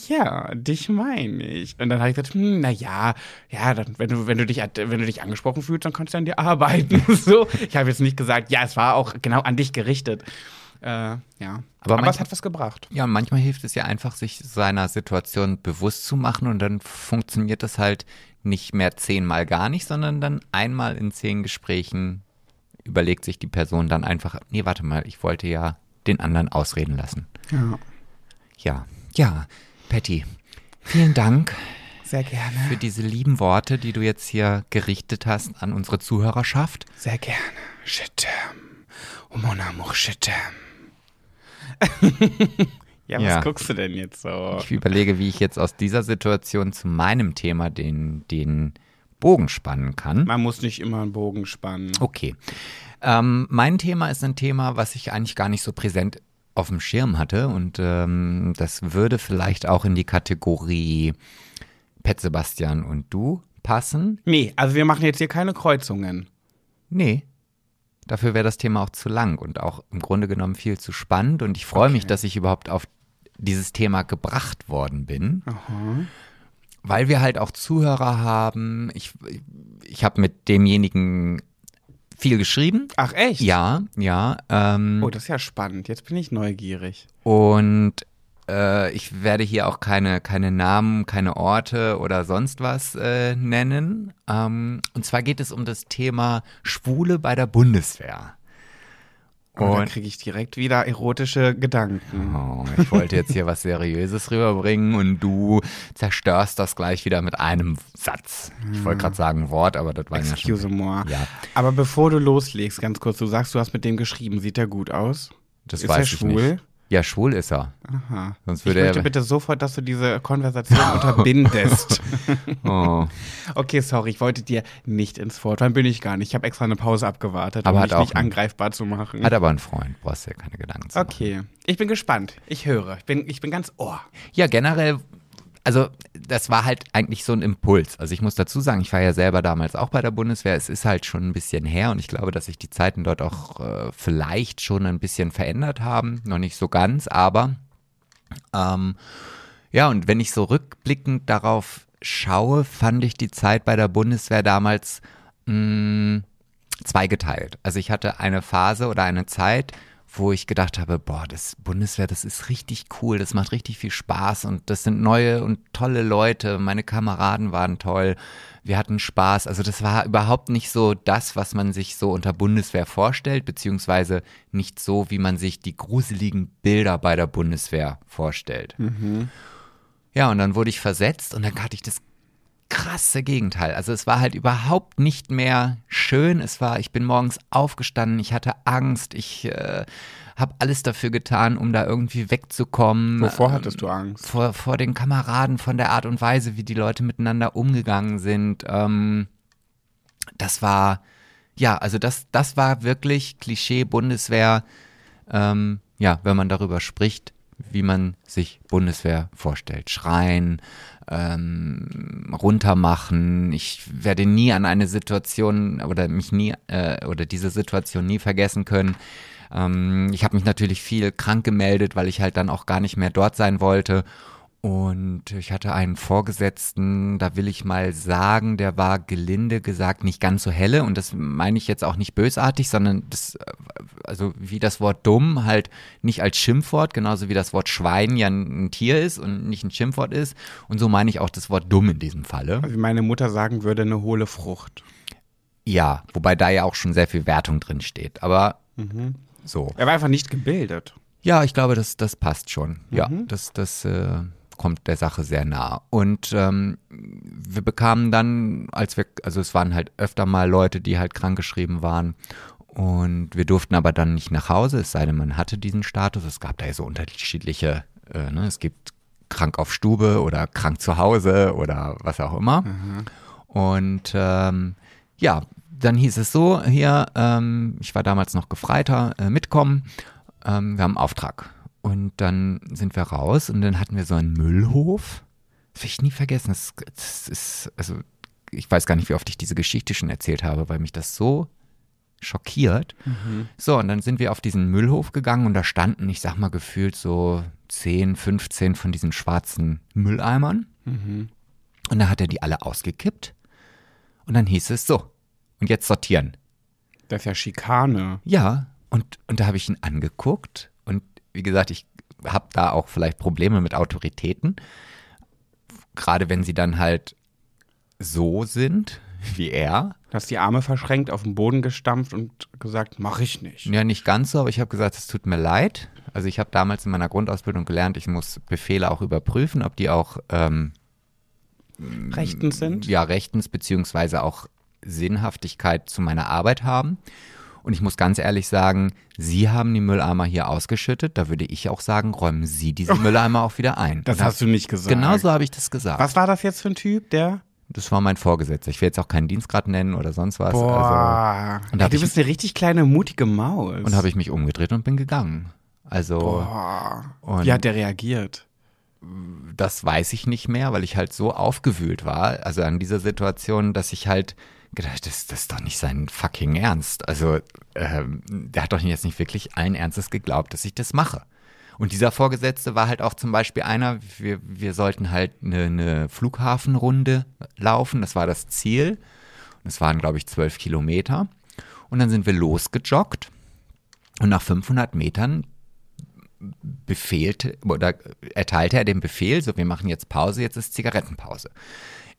ja, dich meine ich. Und dann habe ich gesagt, hm, na ja, ja, dann, wenn du, wenn du dich, wenn du dich angesprochen fühlst, dann kannst du an dir arbeiten. so, ich habe jetzt nicht gesagt, ja, es war auch genau an dich gerichtet. Äh, ja, aber, manchmal- es hat was gebracht. Ja, und manchmal hilft es ja einfach, sich seiner Situation bewusst zu machen und dann funktioniert das halt nicht mehr zehnmal gar nicht, sondern dann einmal in zehn Gesprächen überlegt sich die Person dann einfach, nee, warte mal, ich wollte ja den anderen ausreden lassen. Ja, Ja, ja, Patty, vielen Dank sehr gerne. für diese lieben Worte, die du jetzt hier gerichtet hast an unsere Zuhörerschaft. Sehr gerne. Je t'aime. Oh mon amour, je t'aime. ja, was Ja. guckst du denn jetzt so? Ich überlege, wie ich jetzt aus dieser Situation zu meinem Thema den, den Bogen spannen kann. Man muss nicht immer einen Bogen spannen. Okay. Ähm, mein Thema ist ein Thema, was ich eigentlich gar nicht so präsent auf dem Schirm hatte und ähm, das würde vielleicht auch in die Kategorie Pet Sebastian und du passen. Nee, also wir machen jetzt hier keine Kreuzungen. Nee. Dafür wäre das Thema auch zu lang und auch im Grunde genommen viel zu spannend und ich freue mich, dass ich überhaupt auf dieses Thema gebracht worden bin. Weil wir halt auch Zuhörer haben. Ich, ich habe mit demjenigen viel geschrieben. Ach echt? Ja, ja. Ähm, Oh, das ist ja spannend. Jetzt bin ich neugierig. und äh, ich werde hier auch keine, keine Namen, keine Orte oder sonst was äh, nennen. Ähm, und zwar geht es um das Thema Schwule bei der Bundeswehr. Da Und kriege ich direkt wieder erotische Gedanken. oh, ich wollte jetzt hier was Seriöses rüberbringen und du zerstörst das gleich wieder mit einem Satz. Ich wollte gerade sagen Wort, aber das war ja schon. Excuse moi. Ja. Aber bevor du loslegst, ganz kurz, du sagst, du hast mit dem geschrieben. Sieht er gut aus? Das ist weiß er ich schwul? nicht. Ja, schwul ist er. Aha. Sonst Ich würde möchte er. bitte sofort, dass du diese Konversation unterbindest. Oh. Okay, sorry, ich wollte dir nicht ins Wort. Dann bin ich gar nicht. Ich habe extra eine Pause abgewartet, Aber um mich nicht einen- angreifbar zu machen. Hat aber einen Freund, brauchst dir keine Gedanken zu machen. Okay, ich bin gespannt. Ich höre. Ich bin, ich bin ganz ohr. Ja, generell also das war halt eigentlich so ein Impuls. Also ich muss dazu sagen, ich war ja selber damals auch bei der Bundeswehr. Es ist halt schon ein bisschen her und ich glaube, dass sich die Zeiten dort auch äh, vielleicht schon ein bisschen verändert haben. Noch nicht so ganz, aber ähm, ja, und wenn ich so rückblickend darauf schaue, fand ich die Zeit bei der Bundeswehr damals mh, zweigeteilt. Also ich hatte eine Phase oder eine Zeit, wo ich gedacht habe, boah, das Bundeswehr, das ist richtig cool, das macht richtig viel Spaß und das sind neue und tolle Leute. Meine Kameraden waren toll, wir hatten Spaß. Also das war überhaupt nicht so das, was man sich so unter Bundeswehr vorstellt, beziehungsweise nicht so, wie man sich die gruseligen Bilder bei der Bundeswehr vorstellt. Mhm. Ja, und dann wurde ich versetzt und dann hatte ich das krasse Gegenteil. Also es war halt überhaupt nicht mehr schön. Es war, ich bin morgens aufgestanden, ich hatte Angst, ich äh, habe alles dafür getan, um da irgendwie wegzukommen. Wovor hattest du Angst? Vor, vor den Kameraden, von der Art und Weise, wie die Leute miteinander umgegangen sind. Ähm, das war, ja, also das, das war wirklich Klischee Bundeswehr. Ähm, ja, wenn man darüber spricht, wie man sich Bundeswehr vorstellt. Schreien, ähm, runtermachen. Ich werde nie an eine Situation oder mich nie äh, oder diese Situation nie vergessen können. Ähm, ich habe mich natürlich viel krank gemeldet, weil ich halt dann auch gar nicht mehr dort sein wollte. Und ich hatte einen Vorgesetzten, da will ich mal sagen, der war gelinde gesagt nicht ganz so helle. Und das meine ich jetzt auch nicht bösartig, sondern das, also wie das Wort dumm halt nicht als Schimpfwort, genauso wie das Wort Schwein ja ein Tier ist und nicht ein Schimpfwort ist. Und so meine ich auch das Wort dumm in diesem Falle. Wie meine Mutter sagen würde, eine hohle Frucht. Ja, wobei da ja auch schon sehr viel Wertung drin steht. Aber mhm. so. Er war einfach nicht gebildet. Ja, ich glaube, das, das passt schon. Mhm. Ja, das, das, äh, kommt der Sache sehr nah. Und ähm, wir bekamen dann, als wir, also es waren halt öfter mal Leute, die halt krankgeschrieben waren. Und wir durften aber dann nicht nach Hause, es sei denn, man hatte diesen Status. Es gab da ja so unterschiedliche, äh, ne? es gibt krank auf Stube oder krank zu Hause oder was auch immer. Mhm. Und ähm, ja, dann hieß es so, hier, ähm, ich war damals noch Gefreiter, äh, mitkommen, ähm, wir haben einen Auftrag. Und dann sind wir raus und dann hatten wir so einen Müllhof. Das will ich nie vergessen. Das, das ist, also, ich weiß gar nicht, wie oft ich diese Geschichte schon erzählt habe, weil mich das so schockiert. Mhm. So, und dann sind wir auf diesen Müllhof gegangen und da standen, ich sag mal, gefühlt so 10, 15 von diesen schwarzen Mülleimern. Mhm. Und da hat er die alle ausgekippt. Und dann hieß es so, und jetzt sortieren. Das ist ja Schikane. Ja, und, und da habe ich ihn angeguckt wie gesagt, ich habe da auch vielleicht Probleme mit Autoritäten. Gerade wenn sie dann halt so sind wie er. Hast die Arme verschränkt, auf den Boden gestampft und gesagt, mache ich nicht. Ja, nicht ganz so, aber ich habe gesagt, es tut mir leid. Also ich habe damals in meiner Grundausbildung gelernt, ich muss Befehle auch überprüfen, ob die auch ähm, rechtens sind. Ja, rechtens beziehungsweise auch Sinnhaftigkeit zu meiner Arbeit haben. Und ich muss ganz ehrlich sagen, Sie haben die Mülleimer hier ausgeschüttet. Da würde ich auch sagen, räumen Sie diese Mülleimer auch wieder ein. Das hast du nicht gesagt. Genau so habe ich das gesagt. Was war das jetzt für ein Typ, der? Das war mein Vorgesetzter. Ich will jetzt auch keinen Dienstgrad nennen oder sonst was. Boah. Also, und Ey, du bist eine richtig kleine, mutige Maus. Und habe ich mich umgedreht und bin gegangen. Also. Boah. Wie hat der reagiert? Das weiß ich nicht mehr, weil ich halt so aufgewühlt war, also an dieser Situation, dass ich halt gedacht, das, das ist doch nicht sein fucking Ernst. Also, ähm, der hat doch jetzt nicht wirklich allen Ernstes geglaubt, dass ich das mache. Und dieser Vorgesetzte war halt auch zum Beispiel einer, wir, wir sollten halt eine, eine Flughafenrunde laufen, das war das Ziel. Es waren, glaube ich, zwölf Kilometer. Und dann sind wir losgejoggt. Und nach 500 Metern befehlte oder erteilte er den Befehl, so wir machen jetzt Pause, jetzt ist Zigarettenpause.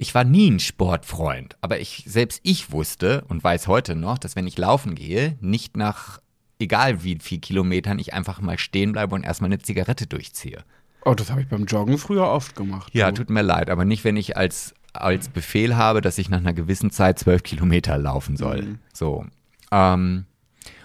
Ich war nie ein Sportfreund, aber ich, selbst ich wusste und weiß heute noch, dass wenn ich laufen gehe, nicht nach egal wie viel Kilometern ich einfach mal stehen bleibe und erstmal eine Zigarette durchziehe. Oh, das habe ich beim Joggen früher oft gemacht. Ja, tut mir leid, aber nicht, wenn ich als, als Befehl habe, dass ich nach einer gewissen Zeit zwölf Kilometer laufen soll. Mhm. So. Ähm,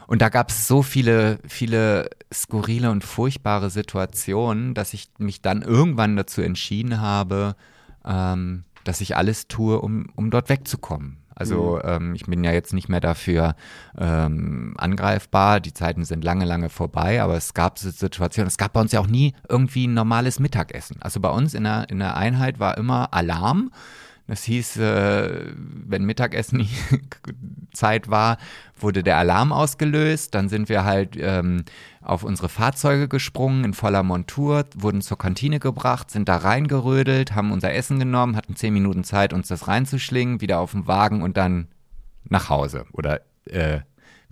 und da gab es so viele, viele skurrile und furchtbare Situationen, dass ich mich dann irgendwann dazu entschieden habe, ähm, dass ich alles tue, um, um dort wegzukommen. Also Mhm. ähm, ich bin ja jetzt nicht mehr dafür ähm, angreifbar. Die Zeiten sind lange, lange vorbei, aber es gab Situationen, es gab bei uns ja auch nie irgendwie ein normales Mittagessen. Also bei uns in der, in der Einheit war immer Alarm. Das hieß, äh, wenn Mittagessen Zeit war, wurde der Alarm ausgelöst. Dann sind wir halt ähm, auf unsere Fahrzeuge gesprungen in voller Montur, wurden zur Kantine gebracht, sind da reingerödelt, haben unser Essen genommen, hatten zehn Minuten Zeit, uns das reinzuschlingen, wieder auf den Wagen und dann nach Hause oder äh,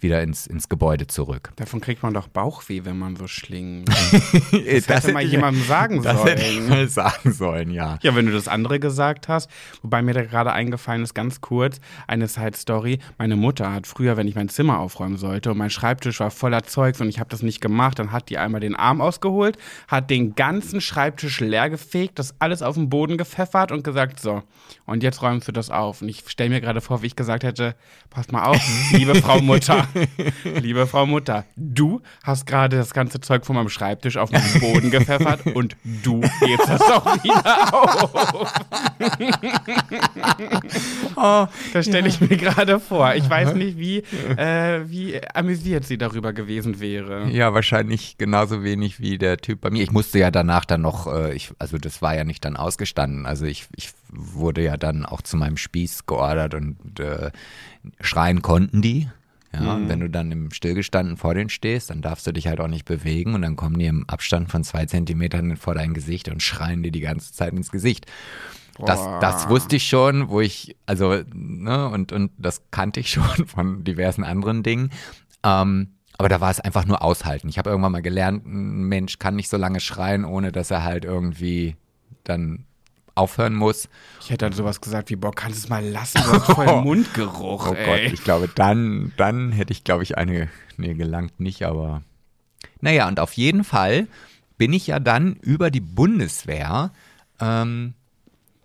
wieder ins, ins Gebäude zurück. Davon kriegt man doch Bauchweh, wenn man so schlingt. Das, hätte mal jemandem sagen das sollen. hätte ich mal sagen sollen, ja. Ja, wenn du das andere gesagt hast, wobei mir da gerade eingefallen ist, ganz kurz, eine Side-Story. Meine Mutter hat früher, wenn ich mein Zimmer aufräumen sollte und mein Schreibtisch war voller Zeugs und ich habe das nicht gemacht, dann hat die einmal den Arm ausgeholt, hat den ganzen Schreibtisch leer gefegt, das alles auf den Boden gepfeffert und gesagt, so, und jetzt räumst du das auf. Und ich stelle mir gerade vor, wie ich gesagt hätte, passt mal auf, liebe Frau Mutter, liebe Frau Mutter, du hast gerade das ganze Zeug von meinem Schreibtisch auf den Boden gepfeffert und du hebst das auch wieder auf. Oh, Das stelle ich mir gerade vor. Ich weiß nicht, wie, äh, wie amüsiert sie darüber gewesen wäre. Ja, wahrscheinlich genauso wenig wie der Typ bei mir. Ich musste ja danach dann noch, äh, ich, also das war ja nicht dann ausgestanden. Also ich, ich wurde ja dann auch zu meinem Spieß geordert und äh, schreien konnten die. Ja, und wenn du dann im Stillgestanden vor denen stehst, dann darfst du dich halt auch nicht bewegen und dann kommen die im Abstand von zwei Zentimetern vor dein Gesicht und schreien dir die ganze Zeit ins Gesicht. Das, das wusste ich schon, wo ich, also, ne, und, und das kannte ich schon von diversen anderen Dingen. Ähm, aber da war es einfach nur aushalten. Ich habe irgendwann mal gelernt, ein Mensch kann nicht so lange schreien, ohne dass er halt irgendwie dann aufhören muss. Ich hätte dann sowas gesagt wie, boah, kannst du es mal lassen, du hast voll Mundgeruch, Oh ey. Gott, ich glaube, dann, dann hätte ich, glaube ich, eine, nee, gelangt nicht, aber naja, und auf jeden Fall bin ich ja dann über die Bundeswehr ähm,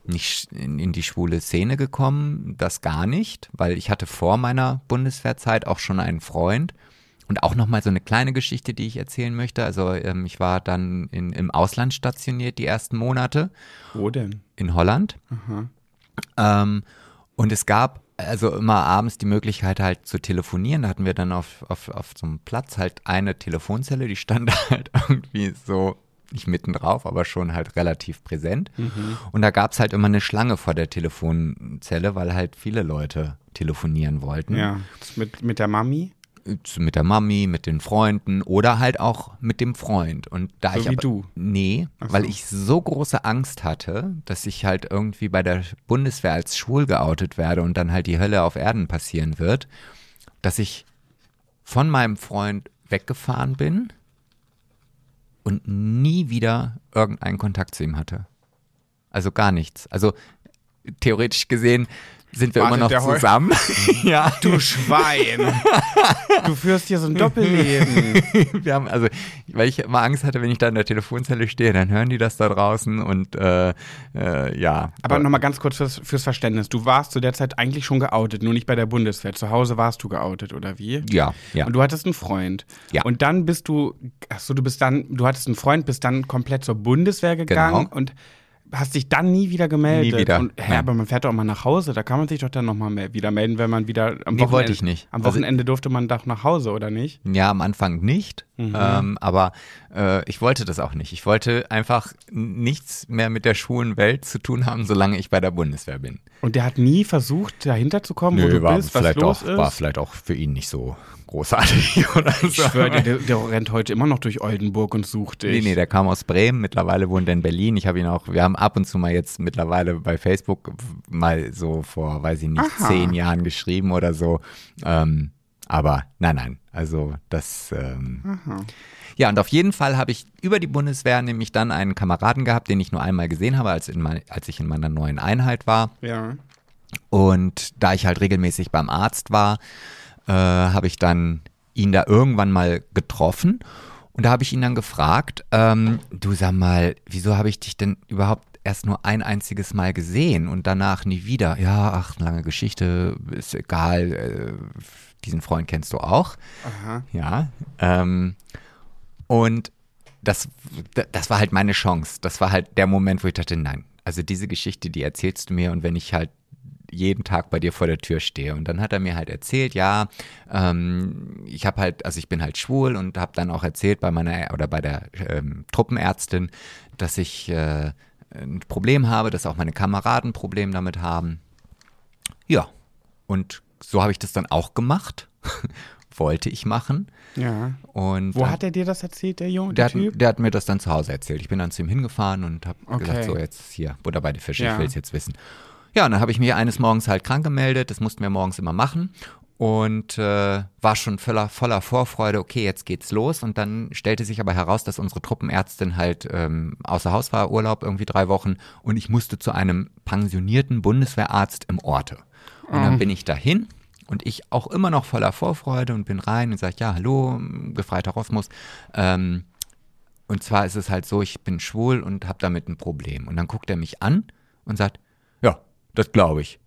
nicht in, in die schwule Szene gekommen, das gar nicht, weil ich hatte vor meiner Bundeswehrzeit auch schon einen Freund und auch nochmal so eine kleine Geschichte, die ich erzählen möchte. Also ähm, ich war dann in, im Ausland stationiert die ersten Monate Wo denn? in Holland. Ähm, und es gab also immer abends die Möglichkeit halt zu telefonieren. Da hatten wir dann auf, auf, auf so einem Platz halt eine Telefonzelle, die stand halt irgendwie so, nicht mitten drauf, aber schon halt relativ präsent. Und da gab es halt immer eine Schlange vor der Telefonzelle, weil halt viele Leute telefonieren wollten. Ja, mit, mit der Mami? Mit der Mami, mit den Freunden oder halt auch mit dem Freund. Und da So ich wie aber, du. Nee, Ach weil so. ich so große Angst hatte, dass ich halt irgendwie bei der Bundeswehr als schwul geoutet werde und dann halt die Hölle auf Erden passieren wird, dass ich von meinem Freund weggefahren bin und nie wieder irgendeinen Kontakt zu ihm hatte. Also gar nichts. Also theoretisch gesehen sind wir Wartet immer noch zusammen. ja. Du Schwein! du führst hier so ein Doppelleben. Wir haben, also, weil ich immer Angst hatte, wenn ich da in der Telefonzelle stehe, dann hören die das da draußen und äh, äh, ja. Aber nochmal ganz kurz fürs, fürs Verständnis. Du warst zu der Zeit eigentlich schon geoutet, nur nicht bei der Bundeswehr. Zu Hause warst du geoutet, oder wie? Ja, ja. Und du hattest einen Freund. Ja. Und dann bist du, achso, du bist dann, du hattest einen Freund, bist dann komplett zur Bundeswehr gegangen Genau. und hast dich dann nie wieder gemeldet. Nie wieder, Und, hä, nein. aber man fährt doch mal nach Hause, da kann man sich doch dann nochmal wieder melden, wenn man wieder am Nee, Wochenende. wollte ich nicht. Am Also- Wochenende durfte man doch nach Hause, oder nicht? Ja, am Anfang nicht, Mhm. ähm, aber äh, ich wollte das auch nicht. Ich wollte einfach nichts mehr mit der schwulen Welt zu tun haben, solange ich bei der Bundeswehr bin. Und der hat nie versucht, dahinter zu kommen, wo du bist, was vielleicht los auch, ist. war vielleicht auch für ihn nicht so großartig oder so. ich schwöre, der, der rennt heute immer noch durch Oldenburg und sucht dich. Nee, nee, der kam aus Bremen, mittlerweile wohnt er in Berlin. Ich habe ihn auch, wir haben ab und zu mal jetzt mittlerweile bei Facebook mal so vor, weiß ich nicht, Aha. zehn Jahren geschrieben oder so. Ähm, aber nein, nein, also das, ähm, ja, und auf jeden Fall habe ich über die Bundeswehr nämlich dann einen Kameraden gehabt, den ich nur einmal gesehen habe, als, in mein, als ich in meiner neuen Einheit war. Ja. Und da ich halt regelmäßig beim Arzt war, äh, habe ich dann ihn da irgendwann mal getroffen. Und da habe ich ihn dann gefragt, ähm, du sag mal, wieso habe ich dich denn überhaupt erst nur ein einziges Mal gesehen und danach nie wieder? Ja, ach, lange Geschichte, ist egal, äh, diesen Freund kennst du auch. Aha. Ja. Ähm, und das, das war halt meine Chance. Das war halt der Moment, wo ich dachte, nein, also diese Geschichte, die erzählst du mir und wenn ich halt jeden Tag bei dir vor der Tür stehe. Und dann hat er mir halt erzählt, ja, ähm, ich habe halt, also ich bin halt schwul und habe dann auch erzählt bei meiner oder bei der ähm, Truppenärztin, dass ich äh, ein Problem habe, dass auch meine Kameraden ein Problem damit haben. Ja, und so habe ich das dann auch gemacht. Wollte ich machen. Ja. Und Wo hat er dir das erzählt, der Junge, der der, hat, Typ? der hat mir das dann zu Hause erzählt. Ich bin dann zu ihm hingefahren und habe Okay. gesagt, so jetzt hier, Butter bei die Fische, Ja. ich will es jetzt wissen. Ja, und dann habe ich mich eines Morgens halt krank gemeldet, das mussten wir morgens immer machen und äh, war schon voller, voller Vorfreude, okay, jetzt geht's los. Und dann stellte sich aber heraus, dass unsere Truppenärztin halt ähm, außer Haus war, Urlaub irgendwie drei Wochen und ich musste zu einem pensionierten Bundeswehrarzt im Orte. Und dann bin ich dahin und ich auch immer noch voller Vorfreude und bin rein und sage, ja, hallo, gefreiter Rosmus. Ähm, und zwar ist es halt so, ich bin schwul und habe damit ein Problem. Und dann guckt er mich an und sagt, das glaube ich.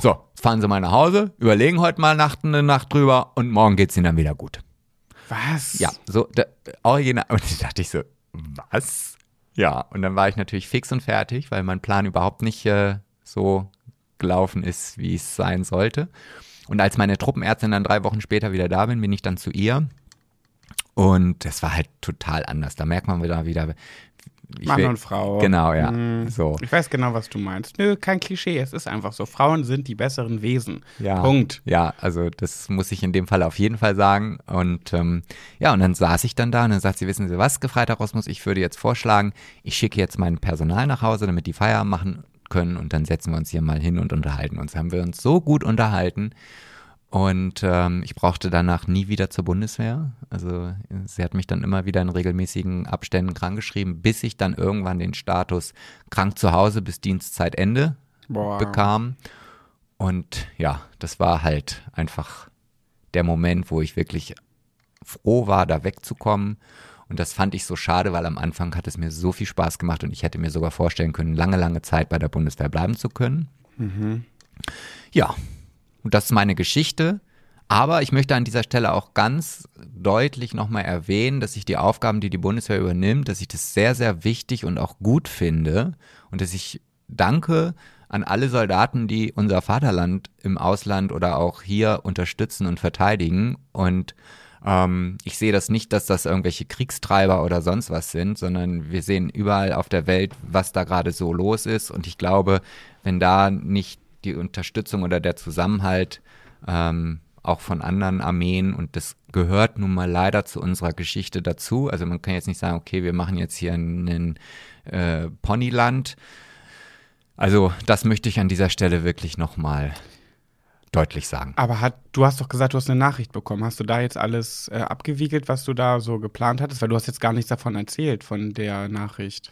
So, jetzt fahren Sie mal nach Hause, überlegen heute mal Nacht eine Nacht drüber und morgen geht's Ihnen dann wieder gut. Was? Ja, so, da, original. Und da dachte ich so, was? Ja, und dann war ich natürlich fix und fertig, weil mein Plan überhaupt nicht äh, so gelaufen ist, wie es sein sollte. Und als meine Truppenärztin dann drei Wochen später wieder da bin, bin ich dann zu ihr. Und es war halt total anders. Da merkt man wieder wieder. Mann will- und Frau. Genau, ja. Mm. So. Ich weiß genau, was du meinst. Nö, kein Klischee. Es ist einfach so. Frauen sind die besseren Wesen. Ja. Punkt. Ja, also das muss ich in dem Fall auf jeden Fall sagen. Und ähm, ja, und dann saß ich dann da und dann sagt sie, wissen Sie was, Gefreiter Rosmus, ich würde jetzt vorschlagen, ich schicke jetzt mein Personal nach Hause, damit die Feierabend machen können und dann setzen wir uns hier mal hin und unterhalten uns. Haben wir uns so gut unterhalten und ähm, ich brauchte danach nie wieder zur Bundeswehr. Also sie hat mich dann immer wieder in regelmäßigen Abständen krankgeschrieben, bis ich dann irgendwann den Status krank zu Hause bis Dienstzeitende Boah. bekam. Und ja, das war halt einfach der Moment, wo ich wirklich froh war, da wegzukommen. Und das fand ich so schade, weil am Anfang hat es mir so viel Spaß gemacht und ich hätte mir sogar vorstellen können, lange, lange Zeit bei der Bundeswehr bleiben zu können. Ja, und das ist meine Geschichte. Aber ich möchte an dieser Stelle auch ganz deutlich nochmal erwähnen, dass ich die Aufgaben, die die Bundeswehr übernimmt, dass ich das sehr, sehr wichtig und auch gut finde und dass ich danke an alle Soldaten, die unser Vaterland im Ausland oder auch hier unterstützen und verteidigen. Und ähm, ich sehe das nicht, dass das irgendwelche Kriegstreiber oder sonst was sind, sondern wir sehen überall auf der Welt, was da gerade so los ist. Und ich glaube, wenn da nicht die Unterstützung oder der Zusammenhalt ähm, auch von anderen Armeen und das gehört nun mal leider zu unserer Geschichte dazu. Also man kann jetzt nicht sagen, okay, wir machen jetzt hier ein äh, Ponyland. Also das möchte ich an dieser Stelle wirklich nochmal deutlich sagen. Aber hat, du hast doch gesagt, du hast eine Nachricht bekommen. Hast du da jetzt alles äh, abgewiegelt, was du da so geplant hattest? Weil du hast jetzt gar nichts davon erzählt, von der Nachricht.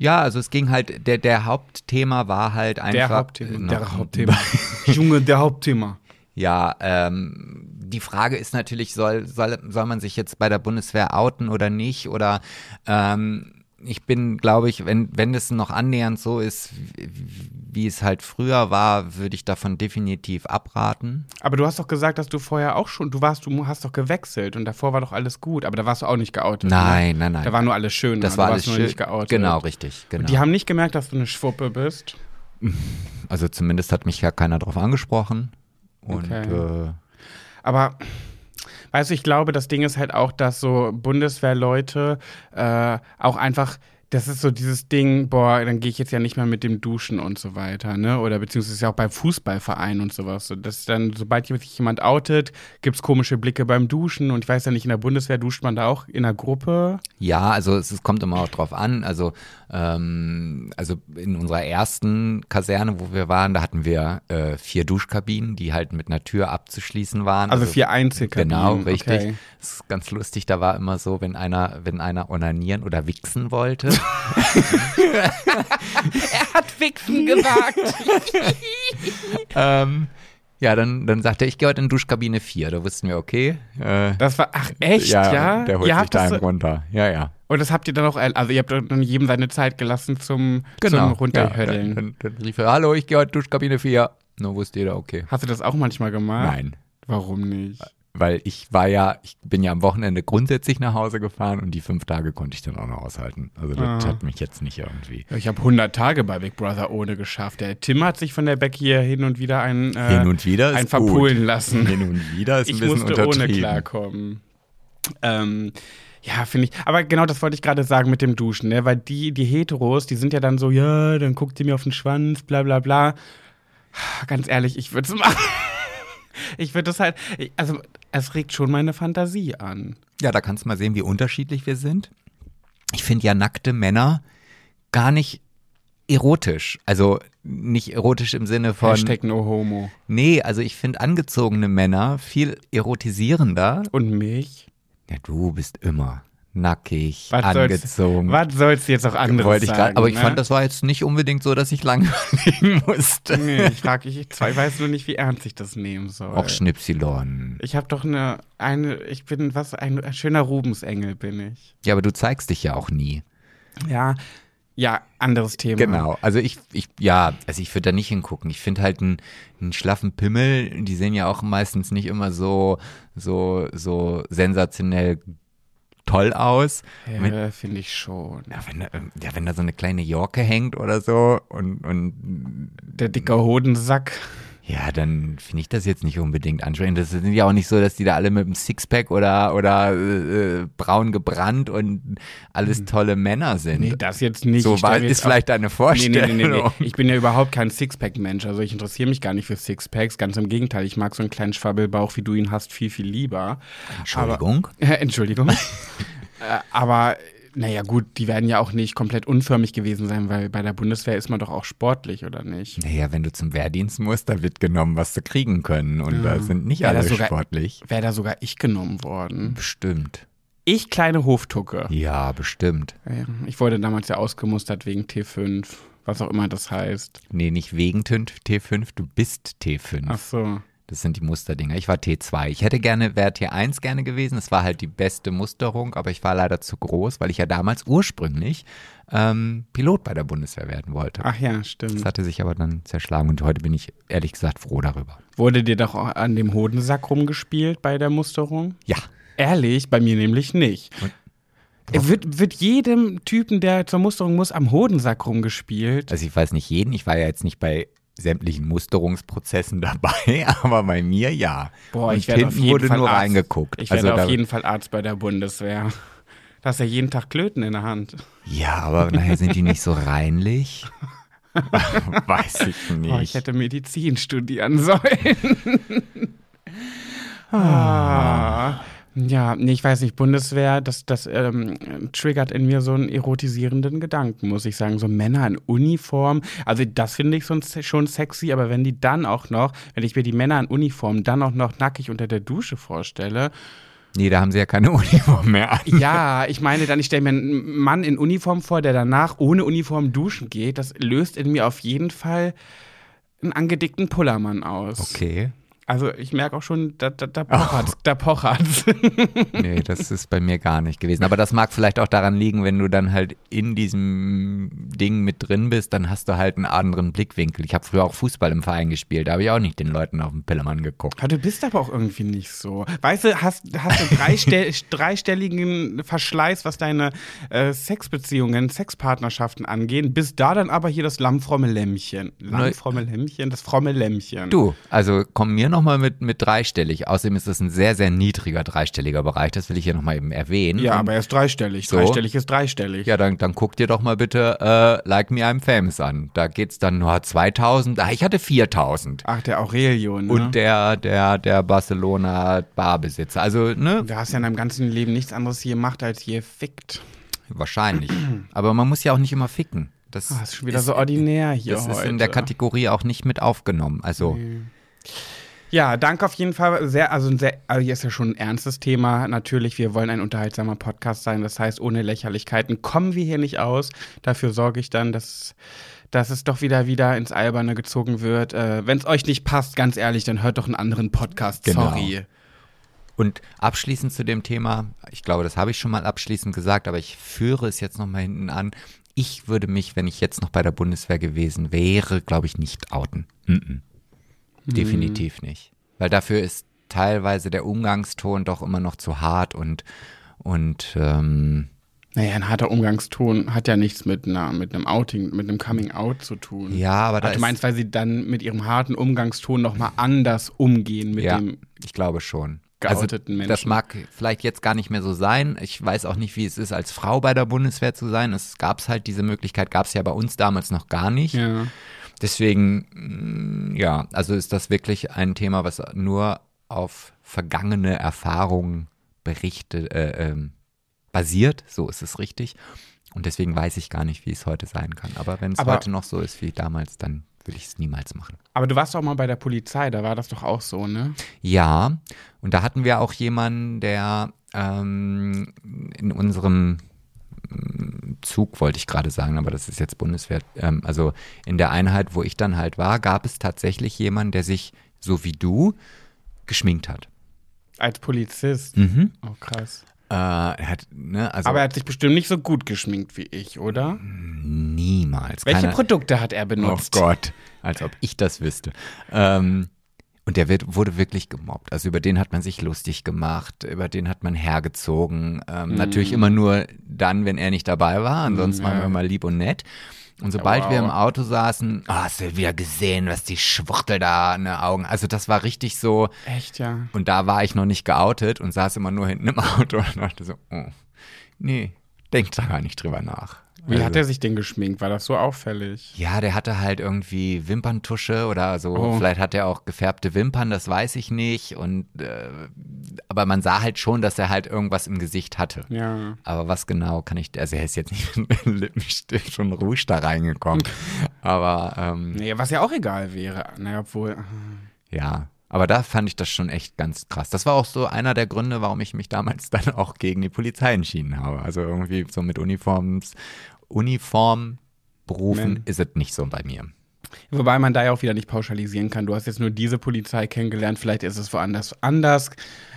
Ja, also es ging halt, der, der Hauptthema war halt einfach. Der Hauptthema. äh, Der Hauptthema. Junge, der Hauptthema. Ja, ähm, die Frage ist natürlich, soll, soll, soll man sich jetzt bei der Bundeswehr outen oder nicht? Oder ähm, ich bin, glaube ich, wenn, wenn es noch annähernd so ist, wie, wie es halt früher war, würde ich davon definitiv abraten. Aber du hast doch gesagt, dass du vorher auch schon, du warst, du hast doch gewechselt und davor war doch alles gut, aber da warst du auch nicht geoutet. Nein, ne? nein, nein. Da war nur alles schön. Das ne? war alles schön. nicht geoutet. Genau, richtig. Genau. Die haben nicht gemerkt, dass du eine Schwuppe bist. also zumindest hat mich ja keiner drauf angesprochen. Und Okay. äh, Aber weißt du, ich glaube, das Ding ist halt auch, dass so Bundeswehrleute äh, auch einfach, das ist so dieses Ding, boah, dann gehe ich jetzt ja nicht mehr mit dem Duschen und so weiter, ne? Oder beziehungsweise auch bei Fußballvereinen und sowas. So, dass dann, sobald sich jemand outet, gibt es komische Blicke beim Duschen und ich weiß ja nicht, in der Bundeswehr duscht man da auch in der Gruppe. Ja, also es, es kommt immer auch drauf an. Also, ähm, also in unserer ersten Kaserne, wo wir waren, da hatten wir äh, vier Duschkabinen, die halt mit einer Tür abzuschließen waren. Also vier Einzelkabinen. Genau, richtig. Okay. Das ist ganz lustig. Da war immer so, wenn einer, wenn einer onanieren oder wichsen wollte, Er hat Wichsen gewagt. ähm, ja, dann, dann sagte er, ich gehe heute in Duschkabine 4. Da wussten wir, okay. Äh, Das war, ach echt, ja? Der holt Ihr sich da so- runter. Ja, ja. Und das habt ihr dann auch, also ihr habt dann jedem seine Zeit gelassen zum, zum Genau. Ja, Runterhödeln. dann, dann, dann rief er, hallo, ich gehe heute Duschkabine 4. Nur wusste jeder, okay. Hast du das auch manchmal gemacht? Nein. Warum nicht? Weil ich war ja, ich bin ja am Wochenende grundsätzlich nach Hause gefahren und die fünf Tage konnte ich dann auch noch aushalten. Also das Ah. hat mich jetzt nicht irgendwie. Ich habe 100 Tage bei Big Brother ohne geschafft. Der Tim hat sich von der Becky hier hin und wieder ein, äh, Hin und wieder ein gut. verpulen lassen. Hin und wieder ist ein ich bisschen musste ohne klarkommen. Ähm, ja, finde ich. Aber genau das wollte ich gerade sagen mit dem Duschen, ne? Weil die, die Heteros, die sind ja dann so, ja, dann guckt sie mir auf den Schwanz, bla bla bla. Ganz ehrlich, ich würde es machen. Ich würde das halt, also es regt schon meine Fantasie an. Ja, da kannst du mal sehen, wie unterschiedlich wir sind. Ich finde ja nackte Männer gar nicht erotisch. Also nicht erotisch im Sinne von. Hashtag no homo. Nee, also ich finde angezogene Männer viel erotisierender. Und mich? Ja, du bist immer nackig, Was soll's- angezogen. Was soll's jetzt auch anderes Wollte ich grad, sagen? aber ich ne? fand, das war jetzt nicht unbedingt so, dass ich lange überlegen musste. Nee, ich frage, ich, ich weiß nur nicht, wie ernst ich das nehmen soll. Auch Schnipsilon. Ich habe doch eine, eine, ich bin was, ein, ein schöner Rubensengel bin ich. Ja, aber du zeigst dich ja auch nie. Ja, ja, anderes Thema. Genau. Also ich, ich, ja, also ich würde da nicht hingucken. Ich finde halt einen, einen schlaffen Pimmel, die sehen ja auch meistens nicht immer so, so, so sensationell toll aus. Ja, finde ich schon. Ja, wenn da, ähm, ja, wenn da so eine kleine Jorke hängt oder so und, und Der dicke Hodensack. Ja, dann finde ich das jetzt nicht unbedingt ansprechend. Das sind ja auch nicht so, dass die da alle mit einem Sixpack oder, oder äh, äh, braun gebrannt und alles tolle Männer sind. Nee, das jetzt nicht. so war, mir ist vielleicht deine Vorstellung. nee, nee, nee, nee. Ich bin ja überhaupt kein Sixpack-Mensch. Also ich interessiere mich gar nicht für Sixpacks. Ganz im Gegenteil. Ich mag so einen kleinen Schwabbelbauch, wie du ihn hast, viel, viel lieber. Entschuldigung. Äh, Entschuldigung. äh, aber naja, gut, die werden ja auch nicht komplett unförmig gewesen sein, weil bei der Bundeswehr ist man doch auch sportlich, oder nicht? Naja, wenn du zum Wehrdienst musst, da wird genommen, was sie kriegen können. Und Ja. da sind nicht Wäre alle sogar- sportlich. Wäre da sogar ich genommen worden. Bestimmt. Ich, kleine Hoftucke. Ja, bestimmt. Ich wurde damals ja ausgemustert wegen T5, was auch immer das heißt. Nee, nicht wegen T5, du bist T5. Ach so. Das sind die Musterdinger. Ich war T2. Ich hätte gerne, wäre T1 gerne gewesen. Es war halt die beste Musterung, aber ich war leider zu groß, weil ich ja damals ursprünglich ähm, Pilot bei der Bundeswehr werden wollte. Ach ja, Das stimmt. hatte sich aber dann zerschlagen und heute bin ich ehrlich gesagt froh darüber. Wurde dir doch auch an dem Hodensack rumgespielt bei der Musterung? Ja. Ehrlich, bei mir nämlich nicht. Und- Er wird, wird jedem Typen, der zur Musterung muss, am Hodensack rumgespielt. Also ich weiß nicht jeden, ich war ja jetzt nicht bei sämtlichen Musterungsprozessen dabei, aber bei mir ja. Boah, und ich werde auf jeden wurde Fall nur Arzt. reingeguckt. Ich werde also auf da, jeden Fall Arzt bei der Bundeswehr. Da hast ja jeden Tag Klöten in der Hand. Ja, aber nachher sind die nicht so reinlich. weiß ich Boah, ich nicht. hätte Medizin studieren sollen. ah. Ja, nee, ich weiß nicht, Bundeswehr, das, das ähm, triggert in mir so einen erotisierenden Gedanken, muss ich sagen. So Männer in Uniform, also das finde ich schon, schon sexy, aber wenn die dann auch noch, wenn ich mir die Männer in Uniform dann auch noch nackig unter der Dusche vorstelle, Nee, da haben sie ja keine Uniform mehr an. ja, ich meine dann, ich stelle mir einen Mann in Uniform vor, der danach ohne Uniform duschen geht, das löst in mir auf jeden Fall einen angedickten Pullermann aus. Okay. Also ich merke auch schon, da, da, da pochert's, da pochert's. Nee, das ist bei mir gar nicht gewesen. Aber das mag vielleicht auch daran liegen, wenn du dann halt in diesem Ding mit drin bist, dann hast du halt einen anderen Blickwinkel. Ich habe früher auch Fußball im Verein gespielt, da habe ich auch nicht den Leuten auf den Pillemann geguckt. Ja, du bist aber auch irgendwie nicht so. Weißt du, hast, hast du dreistell, dreistelligen Verschleiß, was deine äh, Sexbeziehungen, Sexpartnerschaften angehen, bist da dann aber hier das lammfromme Lämmchen. Lammfromme Lämmchen, das fromme Lämmchen. Du, also komm mir nochmal mit, mit dreistellig. Außerdem ist das ein sehr, sehr niedriger dreistelliger Bereich, das will ich hier nochmal eben erwähnen. Ja, aber er ist dreistellig. So. Dreistellig ist dreistellig. Ja, dann, dann guck dir doch mal bitte äh, Like Me I'm Famous an. Da geht's dann nur 2000. Ah, ich hatte 4000. Ach, der Aurelio, ne? Und der, der, der Barcelona Barbesitzer. Also, ne, du hast ja in deinem ganzen Leben nichts anderes hier gemacht, als hier fickt. wahrscheinlich. Aber man muss ja auch nicht immer ficken. Das, Ah, das ist schon wieder so ordinär hier das heute. ist in der Kategorie auch nicht mit aufgenommen. Also, Ja, danke auf jeden Fall. Sehr, also ein sehr, also hier ist ja schon ein ernstes Thema. Natürlich, wir wollen ein unterhaltsamer Podcast sein. Das heißt, ohne Lächerlichkeiten kommen wir hier nicht aus. Dafür sorge ich dann, dass, dass es doch wieder wieder ins Alberne gezogen wird. Äh, Wenn es euch nicht passt, ganz ehrlich, dann hört doch einen anderen Podcast. Genau. Sorry. Und abschließend zu dem Thema, ich glaube, das habe ich schon mal abschließend gesagt, aber ich führe es jetzt nochmal hinten an. Ich würde mich, wenn ich jetzt noch bei der Bundeswehr gewesen wäre, glaube ich, nicht outen. Mhm. Definitiv nicht. Weil dafür ist teilweise der Umgangston doch immer noch zu hart und, und ähm, naja, ein harter Umgangston hat ja nichts mit, einer, mit einem Outing, mit einem Coming Out zu tun. Ja, aber da Ach, du meinst, weil sie dann mit ihrem harten Umgangston nochmal anders umgehen mit ja, dem. ich glaube schon. geouteten also, Das Menschen. mag vielleicht jetzt gar nicht mehr so sein. Ich weiß auch nicht, wie es ist, als Frau bei der Bundeswehr zu sein. Es gab halt diese Möglichkeit, gab es ja bei uns damals noch gar nicht. Ja. Deswegen, mm, ja, also ist das wirklich ein Thema, was nur auf vergangene Erfahrungen berichtet, äh, ähm, basiert. So ist es richtig. Und deswegen weiß ich gar nicht, wie es heute sein kann. Aber wenn es heute noch so ist wie damals, dann würde ich es niemals machen. Aber du warst doch mal bei der Polizei, da war das doch auch so, ne? Ja, und da hatten wir auch jemanden, der ähm, in unserem Zug, wollte ich gerade sagen, aber das ist jetzt Bundeswehr, ähm, also in der Einheit, wo ich dann halt war, gab es tatsächlich jemanden, der sich, so wie du, geschminkt hat. Als Polizist. Mhm. Oh, krass. Äh, er hat, ne, also Aber er hat sich bestimmt nicht so gut geschminkt wie ich, oder? niemals. Welche Keiner- Produkte hat er benutzt? Oh Gott, als ob ich das wüsste. Ähm, und der wird, wurde wirklich gemobbt. Also über den hat man sich lustig gemacht, über den hat man hergezogen. Ähm, Natürlich immer nur dann, wenn er nicht dabei war. Ansonsten Mm, ja. waren wir mal lieb und nett. Und sobald wow. wir im Auto saßen, oh, hast du wieder gesehen, was die Schwuchtel da in den Augen. Also das war richtig so. Echt, ja. Und da war ich noch nicht geoutet und saß immer nur hinten im Auto und dachte so, oh, nee, denk da gar nicht drüber nach. Wie Also- hat er sich denn geschminkt? War das so auffällig? ja, der hatte halt irgendwie Wimperntusche oder so. Oh. Vielleicht hat er auch gefärbte Wimpern, das weiß ich nicht. Und äh, aber man sah halt schon, dass er halt irgendwas im Gesicht hatte. Ja. Aber was genau kann ich, also er ist jetzt nicht mit Lippenstift schon Rouge da reingekommen. Aber ähm, Nee, was ja auch egal wäre. Naja, obwohl. ja, aber da fand ich das schon echt ganz krass. Das war auch so einer der Gründe, warum ich mich damals dann auch gegen die Polizei entschieden habe. Also irgendwie so mit Uniforms, Uniformberufen Man. ist es nicht so bei mir. Wobei man da ja auch wieder nicht pauschalisieren kann. Du hast jetzt nur diese Polizei kennengelernt, vielleicht ist es woanders anders.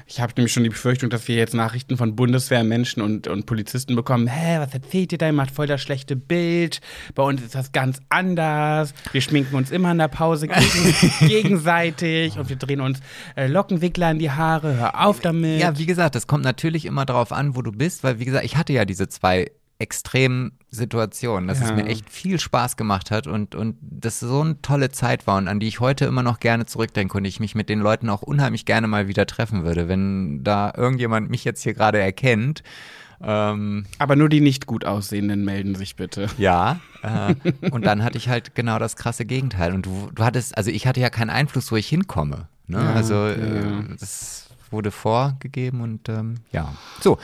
Ich habe nämlich schon die Befürchtung, dass wir jetzt Nachrichten von Bundeswehrmenschen und, und Polizisten bekommen. Hä, was erzählt ihr da? Ihr macht voll das schlechte Bild. Bei uns ist das ganz anders. Wir schminken uns immer in der Pause gegen, gegenseitig und wir drehen uns äh, Lockenwickler in die Haare. Hör auf damit. Ja, wie gesagt, das kommt natürlich immer darauf an, wo du bist, weil wie gesagt, ich hatte ja diese zwei extremen Situationen, dass es Ja. mir echt viel Spaß gemacht hat und, und das so eine tolle Zeit war und an die ich heute immer noch gerne zurückdenke und ich mich mit den Leuten auch unheimlich gerne mal wieder treffen würde. Wenn da irgendjemand mich jetzt hier gerade erkennt, ähm, Aber nur die nicht gut aussehenden melden sich bitte. ja, äh, und dann hatte ich halt genau das krasse Gegenteil. Und du, du hattest, also ich hatte ja keinen Einfluss, wo ich hinkomme. Ne? Ja, also ja, äh, das wurde vorgegeben und ähm, ja. So.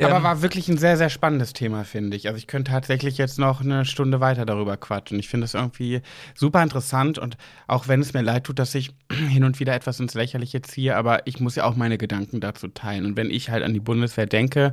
Aber ähm, war wirklich ein sehr, sehr spannendes Thema, finde ich. Also ich könnte tatsächlich jetzt noch eine Stunde weiter darüber quatschen. Ich finde es irgendwie super interessant und auch wenn es mir leid tut, dass ich hin und wieder etwas ins Lächerliche ziehe, aber ich muss ja auch meine Gedanken dazu teilen. Und wenn ich halt an die Bundeswehr denke,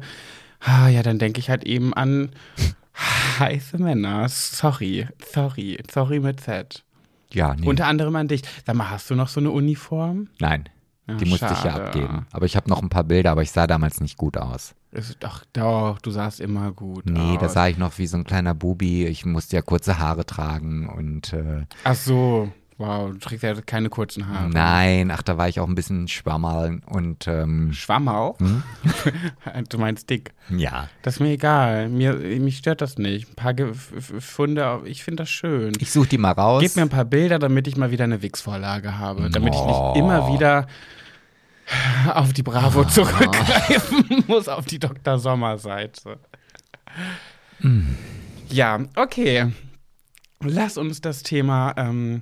ah, ja, dann denke ich halt eben an heiße Männer. Sorry, sorry, sorry mit Z. ja, nee. Unter anderem an dich. Sag mal, hast du noch so eine Uniform? Nein. Ja, Die musste ich ja schade. abgeben. Aber ich habe noch ein paar Bilder, aber ich sah damals nicht gut aus. Ist, doch, doch, du sahst immer gut Nee, da aus. sah ich noch wie so ein kleiner Bubi. Ich musste ja kurze Haare tragen und äh, Ach so, wow, du trägst ja keine kurzen Haare. nein, ach, da war ich auch ein bisschen schwammerl und ähm, Schwammau? Hm? du meinst dick. ja. Das ist mir egal. Mir, mich stört das nicht. Ein paar Ge Funde, ich finde das schön. Ich suche die mal raus. Gib mir ein paar Bilder, damit ich mal wieder eine Wix-Vorlage habe. Damit ich Oh. nicht immer wieder auf die Bravo zurückgreifen muss, auf die Dr. Sommer-Seite. Hm. Ja, okay. Lass uns das Thema ähm,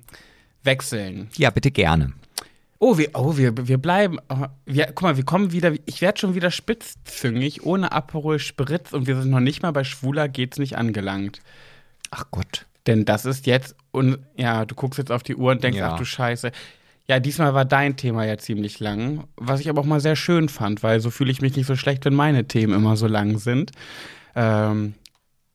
wechseln. ja, bitte gerne. Oh, wir, oh, wir, wir bleiben. oh, Wir, guck mal, wir kommen wieder. Ich werde schon wieder spitzzüngig, ohne Aperol Spritz und wir sind noch nicht mal bei Schwuler geht's nicht angelangt. Ach Gott. Denn das ist jetzt. Und ja, du guckst jetzt auf die Uhr und denkst, Ja. ach du Scheiße. Ja, diesmal war dein Thema ja ziemlich lang, was ich aber auch mal sehr schön fand, weil so fühle ich mich nicht so schlecht, wenn meine Themen immer so lang sind. Ähm,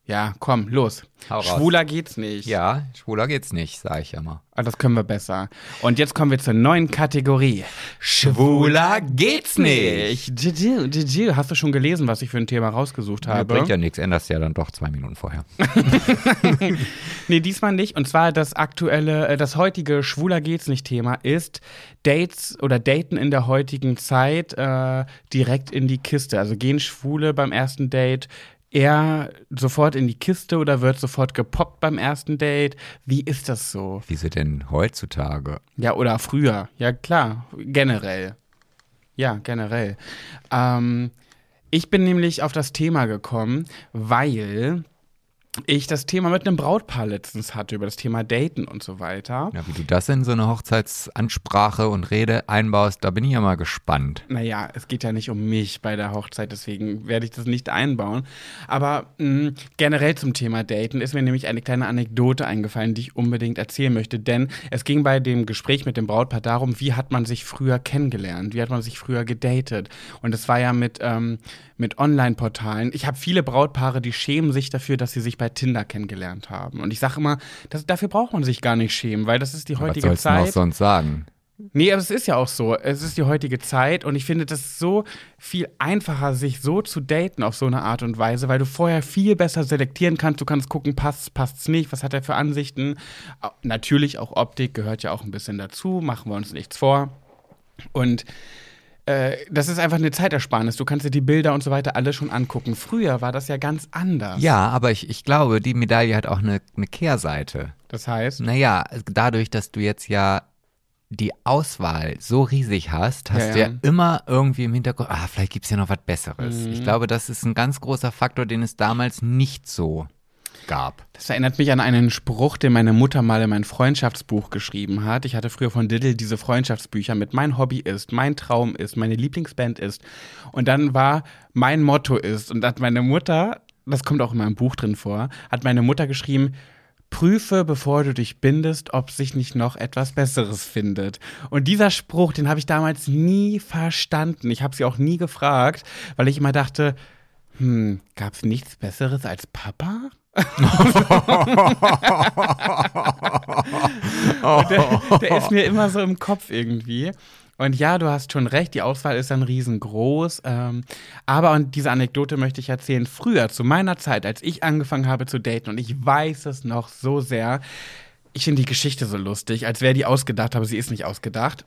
Ja, komm, los. Hau raus. Schwuler geht's nicht. Ja, schwuler geht's nicht, sag ich ja mal. Ah, Das können wir besser. Und jetzt kommen wir zur neuen Kategorie. Schwuler geht's nicht. Didi, Didi. Hast du schon gelesen, was ich für ein Thema rausgesucht Ja, habe? bringt ja nichts, änderst ja dann doch zwei Minuten vorher. Nee, diesmal nicht. Und zwar das aktuelle, äh, das heutige Schwuler geht's nicht Thema ist Dates oder Daten in der heutigen Zeit äh, direkt in die Kiste. Also gehen Schwule beim ersten Date eher sofort in die Kiste oder wird sofort gepoppt beim ersten Date? Wie ist das so? Wieso denn heutzutage? Ja, oder früher. Ja, klar, generell. Ja, generell. Ähm, ich bin nämlich auf das Thema gekommen, weil ich das Thema mit einem Brautpaar letztens hatte, über das Thema Daten und so weiter. Ja, wie du das in so eine Hochzeitsansprache und Rede einbaust, da bin ich ja mal gespannt. Naja, es geht ja nicht um mich bei der Hochzeit, deswegen werde ich das nicht einbauen. Aber mh, generell zum Thema Daten ist mir nämlich eine kleine Anekdote eingefallen, die ich unbedingt erzählen möchte. Denn es ging bei dem Gespräch mit dem Brautpaar darum, wie hat man sich früher kennengelernt, wie hat man sich früher gedatet. Und es war ja mit, ähm, mit Online-Portalen. Ich habe viele Brautpaare, die schämen sich dafür, dass sie sich bei Tinder kennengelernt haben. Und ich sage immer, das, dafür braucht man sich gar nicht schämen, weil das ist die Was heutige sollst du Zeit. sonst sagen? Nee, aber es ist ja auch so. Es ist die heutige Zeit und ich finde das so viel einfacher, sich so zu daten auf so eine Art und Weise, weil du vorher viel besser selektieren kannst. Du kannst gucken, passt, passt's nicht, was hat er für Ansichten. Natürlich auch Optik gehört ja auch ein bisschen dazu, machen wir uns nichts vor. Und äh, das ist einfach eine Zeitersparnis. Du kannst dir die Bilder und so weiter alle schon angucken. Früher war das ja ganz anders. Ja, aber ich, ich glaube, die Medaille hat auch eine, eine Kehrseite. Das heißt, Naja, dadurch, dass du jetzt ja die Auswahl so riesig hast, hast Ja, du ja ja. immer irgendwie im Hintergrund, ah, vielleicht gibt's ja noch was Besseres. Mhm. Ich glaube, das ist ein ganz großer Faktor, den es damals nicht so gab. Das erinnert mich an einen Spruch, den meine Mutter mal in mein Freundschaftsbuch geschrieben hat. Ich hatte früher von Diddle diese Freundschaftsbücher mit Mein Hobby ist, mein Traum ist, meine Lieblingsband ist. Und dann war Mein Motto ist. Und hat meine Mutter, das kommt auch in meinem Buch drin vor, hat meine Mutter geschrieben, Prüfe, bevor du dich bindest, ob sich nicht noch etwas Besseres findet. Und dieser Spruch, den habe ich damals nie verstanden. Ich habe sie auch nie gefragt, weil ich immer dachte, hm, gab es nichts Besseres als Papa? Der, der ist mir immer so im Kopf irgendwie. Und ja, du hast schon recht, die Auswahl ist dann riesengroß. Ähm, aber, und diese Anekdote möchte ich erzählen, früher, zu meiner Zeit, als ich angefangen habe zu daten, und ich weiß es noch so sehr, ich finde die Geschichte so lustig, als wäre die ausgedacht, aber sie ist nicht ausgedacht.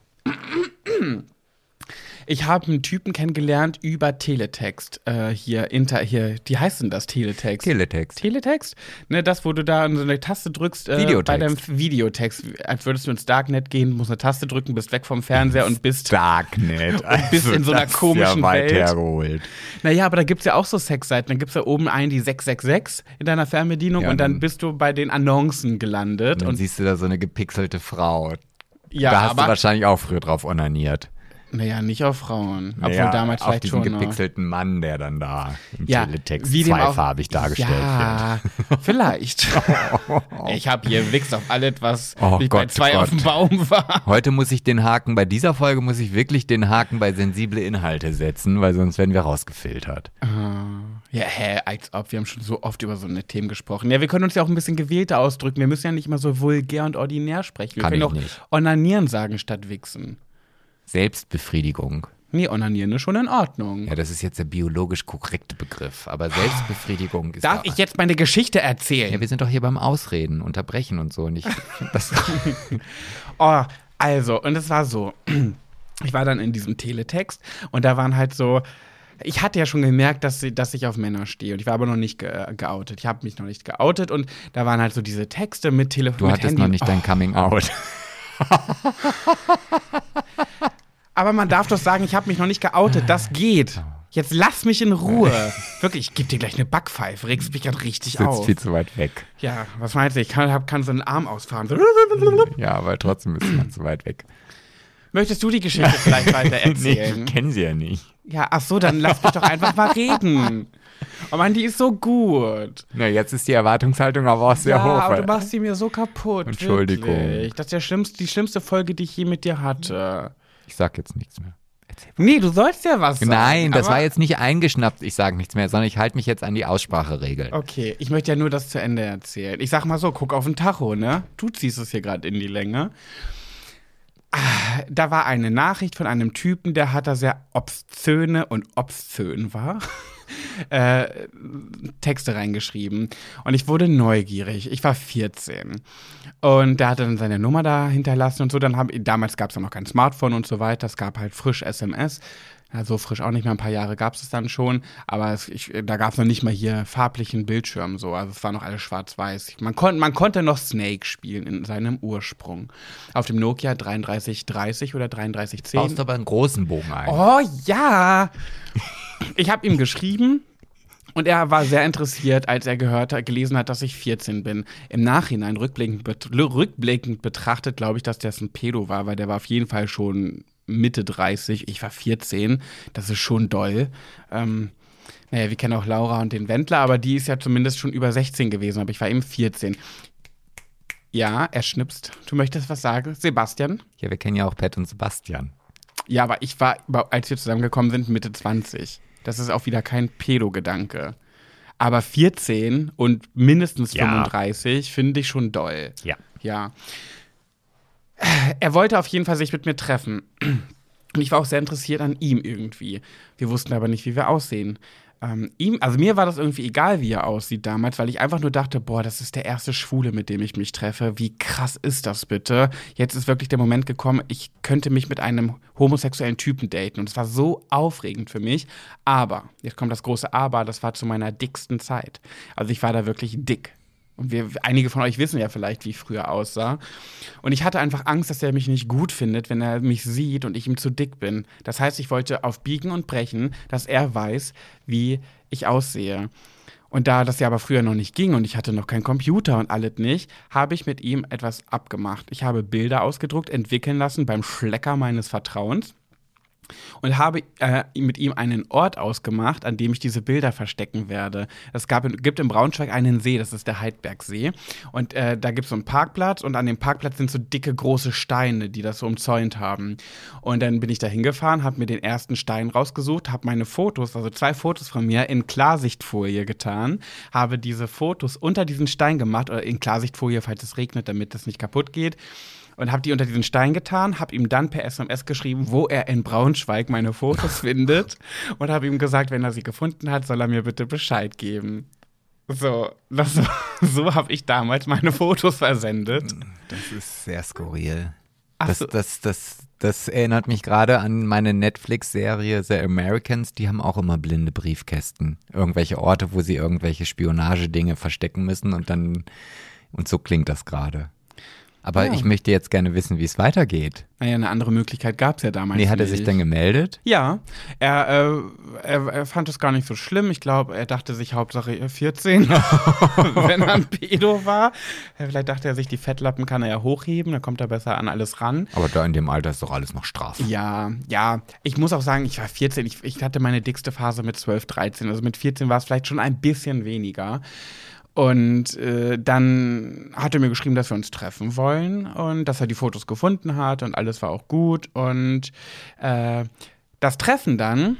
Ich habe einen Typen kennengelernt über Teletext. Äh, hier, inter, hier, wie heißt denn das Teletext? Teletext. Teletext? Ne, das, wo du da so eine Taste drückst äh, Videotext. bei deinem Videotext. Als würdest du ins Darknet gehen, musst eine Taste drücken, bist weg vom Fernseher und bist. Darknet. bist in so einer komischen ja weit Welt. hergeholt. Naja, aber da gibt's ja auch so Sexseiten. Dann gibt's da oben einen, die 666 in deiner Fernbedienung Ja, und dann dann- bist du bei den Annoncen gelandet. Und dann Und siehst du da so eine gepixelte Frau. ja, da hast du wahrscheinlich auch früher drauf onaniert. Naja, nicht auf Frauen. Obwohl Naja, damals auf vielleicht diesen schon. noch. gepixelten Mann, der dann da im Ja, Teletext auch- zweifarbig dargestellt wird. Ja, vielleicht. ich habe hier Wix auf alles, was Oh nicht bei Gott, zwei Gott. auf dem Baum war. Heute muss ich den Haken, bei dieser Folge muss ich wirklich den Haken bei sensible Inhalte setzen, weil sonst werden wir rausgefiltert. Ja, hä, als ob. Wir haben schon so oft über so eine Themen gesprochen. Ja, wir können uns ja auch ein bisschen gewählter ausdrücken. Wir müssen ja nicht immer so vulgär und ordinär sprechen. Wir Kann können auch nicht. onanieren sagen statt wichsen. Selbstbefriedigung. Nee, onanieren ist schon in Ordnung. Ja, das ist jetzt der biologisch korrekte Begriff, aber Selbstbefriedigung ist Darf ich jetzt meine Geschichte erzählen? Ja, wir sind doch hier beim Ausreden, unterbrechen und so. Und ich, das, Oh, also, und es war so. Ich war dann in diesem Teletext und da waren halt so. Ich hatte ja schon gemerkt, dass, dass ich auf Männer stehe. Und ich war aber noch nicht ge geoutet. Ich habe mich noch nicht geoutet und da waren halt so diese Texte mit Telefon. du hattest Handy. noch nicht dein Coming Out. Aber man darf doch sagen, ich habe mich noch nicht geoutet. Das geht. Jetzt lass mich in Ruhe. Wirklich, ich gebe dir gleich eine Backpfeife. Regst mich gerade richtig Sitzt auf. viel zu weit weg. Ja, was meinst du? Ich kann, hab, kann so einen Arm ausfahren. So. Ja, aber trotzdem bist du ganz zu weit weg. Möchtest du die Geschichte vielleicht weiter nee, erzählen? ich kenne sie ja nicht. Ja, ach so, dann lass mich doch einfach mal reden. Oh Mann, die ist so gut. Na, jetzt ist die Erwartungshaltung aber auch sehr ja, hoch. aber du machst sie mir so kaputt. Entschuldigung. Wirklich. Das ist der schlimmste, die schlimmste Folge, die ich je mit dir hatte. Ich sag jetzt nichts mehr. Nee, du sollst ja was sagen. Nein, das war jetzt nicht eingeschnappt, ich sage nichts mehr, sondern ich halte mich jetzt an die Ausspracheregeln. Okay, ich möchte ja nur das zu Ende erzählen. Ich sag mal so, guck auf den Tacho, ne? Du ziehst es hier gerade in die Länge. Ah, Da war eine Nachricht von einem Typen, der hat da sehr obszöne und obszön war. Äh, Texte reingeschrieben und ich wurde neugierig. Ich war 14 und der hatte dann seine Nummer da hinterlassen und so. Dann haben damals gab es ja noch kein Smartphone und so weiter. Es gab halt frisch SMS. Ja, so frisch auch nicht mehr, ein paar Jahre gab es dann schon, aber es, ich, da gab es noch nicht mal hier farblichen Bildschirm so, also es war noch alles schwarz-weiß. Man, kon, man konnte noch Snake spielen in seinem Ursprung. Auf dem Nokia 3330 oder 3310. Baust aber einen großen Bogen ein. Oh ja! Ich habe ihm geschrieben und er war sehr interessiert, als er gehört hat, gelesen hat, dass ich 14 bin. Im Nachhinein, rückblickend, bet rückblickend betrachtet, glaube ich, dass das ein Pedo war, weil der war auf jeden Fall schon Mitte 30. Ich war 14. Das ist schon doll. Ähm, naja, wir kennen auch Laura und den Wendler, aber die ist ja zumindest schon über 16 gewesen, aber ich war eben 14. Ja, er schnipst. Du möchtest was sagen? Sebastian? Ja, wir kennen ja auch Pat und Sebastian. Ja, aber ich war, als wir zusammengekommen sind, Mitte 20. Das ist auch wieder kein Pedo-Gedanke. Aber 14 und mindestens Ja. 35 finde ich schon doll. Ja. Ja. Er wollte auf jeden Fall sich mit mir treffen. Und ich war auch sehr interessiert an ihm irgendwie. Wir wussten aber nicht, wie wir aussehen. Ähm, ihm, also mir war das irgendwie egal, wie er aussieht damals, weil ich einfach nur dachte, boah, das ist der erste Schwule, mit dem ich mich treffe. Wie krass ist das bitte? Jetzt ist wirklich der Moment gekommen, ich könnte mich mit einem homosexuellen Typen daten. Und es war so aufregend für mich. Aber, jetzt kommt das große Aber, das war zu meiner dicksten Zeit. Also ich war da wirklich dick. Und wir, einige von euch wissen ja vielleicht, wie ich früher aussah. Und ich hatte einfach Angst, dass er mich nicht gut findet, wenn er mich sieht und ich ihm zu dick bin. Das heißt, ich wollte auf Biegen und Brechen, dass er weiß, wie ich aussehe. Und da das ja aber früher noch nicht ging und ich hatte noch keinen Computer und alles nicht, habe ich mit ihm etwas abgemacht. Ich habe Bilder ausgedruckt, entwickeln lassen beim Schlecker meines Vertrauens und habe äh, mit ihm einen Ort ausgemacht, an dem ich diese Bilder verstecken werde. Es gab, gibt in Braunschweig einen See, das ist der Heidbergsee. Und äh, da gibt es so einen Parkplatz und an dem Parkplatz sind so dicke, große Steine, die das so umzäunt haben. Und dann bin ich da hingefahren, habe mir den ersten Stein rausgesucht, habe meine Fotos, also zwei Fotos von mir, in Klarsichtfolie getan, habe diese Fotos unter diesen Stein gemacht, oder in Klarsichtfolie, falls es regnet, damit das nicht kaputt geht und habe die unter diesen Stein getan, habe ihm dann per SMS geschrieben, wo er in Braunschweig meine Fotos findet und habe ihm gesagt, wenn er sie gefunden hat, soll er mir bitte Bescheid geben. So, das, so habe ich damals meine Fotos versendet. Das ist sehr skurril. Das, so. das, das, das erinnert mich gerade an meine Netflix-Serie The Americans. Die haben auch immer blinde Briefkästen. Irgendwelche Orte, wo sie irgendwelche Spionagedinge verstecken müssen und dann. Und so klingt das gerade. Aber Ja. ich möchte jetzt gerne wissen, wie es weitergeht. Naja, eine andere Möglichkeit gab es ja damals Nee, hat er sich dann gemeldet? Ja, er, äh, er, er fand es gar nicht so schlimm. Ich glaube, er dachte sich Hauptsache er 14, wenn er ein Pedo war. Vielleicht dachte er sich, die Fettlappen kann er ja hochheben, dann kommt er besser an alles ran. Aber da in dem Alter ist doch alles noch Strafe. Ja, ja. Ich muss auch sagen, ich war 14. Ich, ich hatte meine dickste Phase mit 12, 13. Also mit 14 war es vielleicht schon ein bisschen weniger. Und äh, dann hat er mir geschrieben, dass wir uns treffen wollen und dass er die Fotos gefunden hat und alles war auch gut. Und äh, das Treffen dann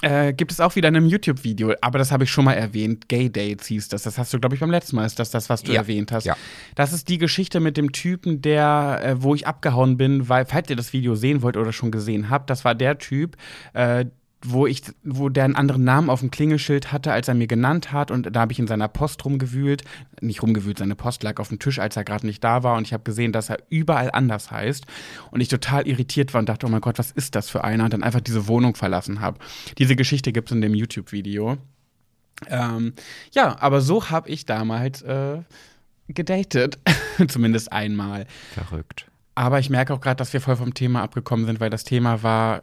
äh, gibt es auch wieder in einem YouTube-Video, aber das habe ich schon mal erwähnt. Gay Dates hieß das. Das hast du, glaube ich, beim letzten Mal ist das das, was du Ja, erwähnt hast. ja. Das ist die Geschichte mit dem Typen, der, äh, wo ich abgehauen bin, weil, falls ihr das Video sehen wollt oder schon gesehen habt, das war der Typ, äh, wo ich, wo der einen anderen Namen auf dem Klingelschild hatte, als er mir genannt hat. Und da habe ich in seiner Post rumgewühlt. Nicht rumgewühlt, seine Post lag auf dem Tisch, als er gerade nicht da war. Und ich habe gesehen, dass er überall anders heißt. Und ich total irritiert war und dachte, oh mein Gott, was ist das für einer? Und dann einfach diese Wohnung verlassen habe. Diese Geschichte gibt es in dem YouTube-Video. Ähm, ja, aber so habe ich damals äh, gedatet. Zumindest einmal. Verrückt. Aber ich merke auch gerade, dass wir voll vom Thema abgekommen sind, weil das Thema war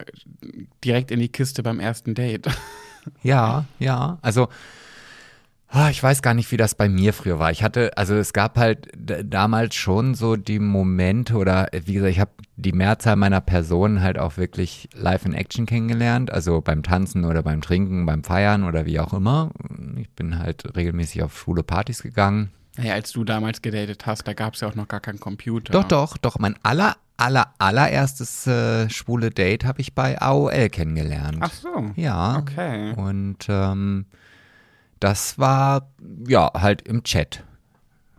direkt in die Kiste beim ersten Date. Ja, ja. Also, ah, ich weiß gar nicht, wie das bei mir früher war. Ich hatte, also es gab halt damals schon so die Momente oder äh, wie gesagt, ich habe die Mehrzahl meiner Personen halt auch wirklich live in Action kennengelernt. Also beim Tanzen oder beim Trinken, beim Feiern oder wie auch immer. Ich bin halt regelmäßig auf schwule Partys gegangen. Naja, als du damals gedatet hast, da gab es ja auch noch gar keinen Computer. Doch, doch, doch. Mein aller, aller, allererstes äh, schwule Date habe ich bei AOL kennengelernt. Ach so. Ja. Okay. Und ähm, das war ja halt im Chat.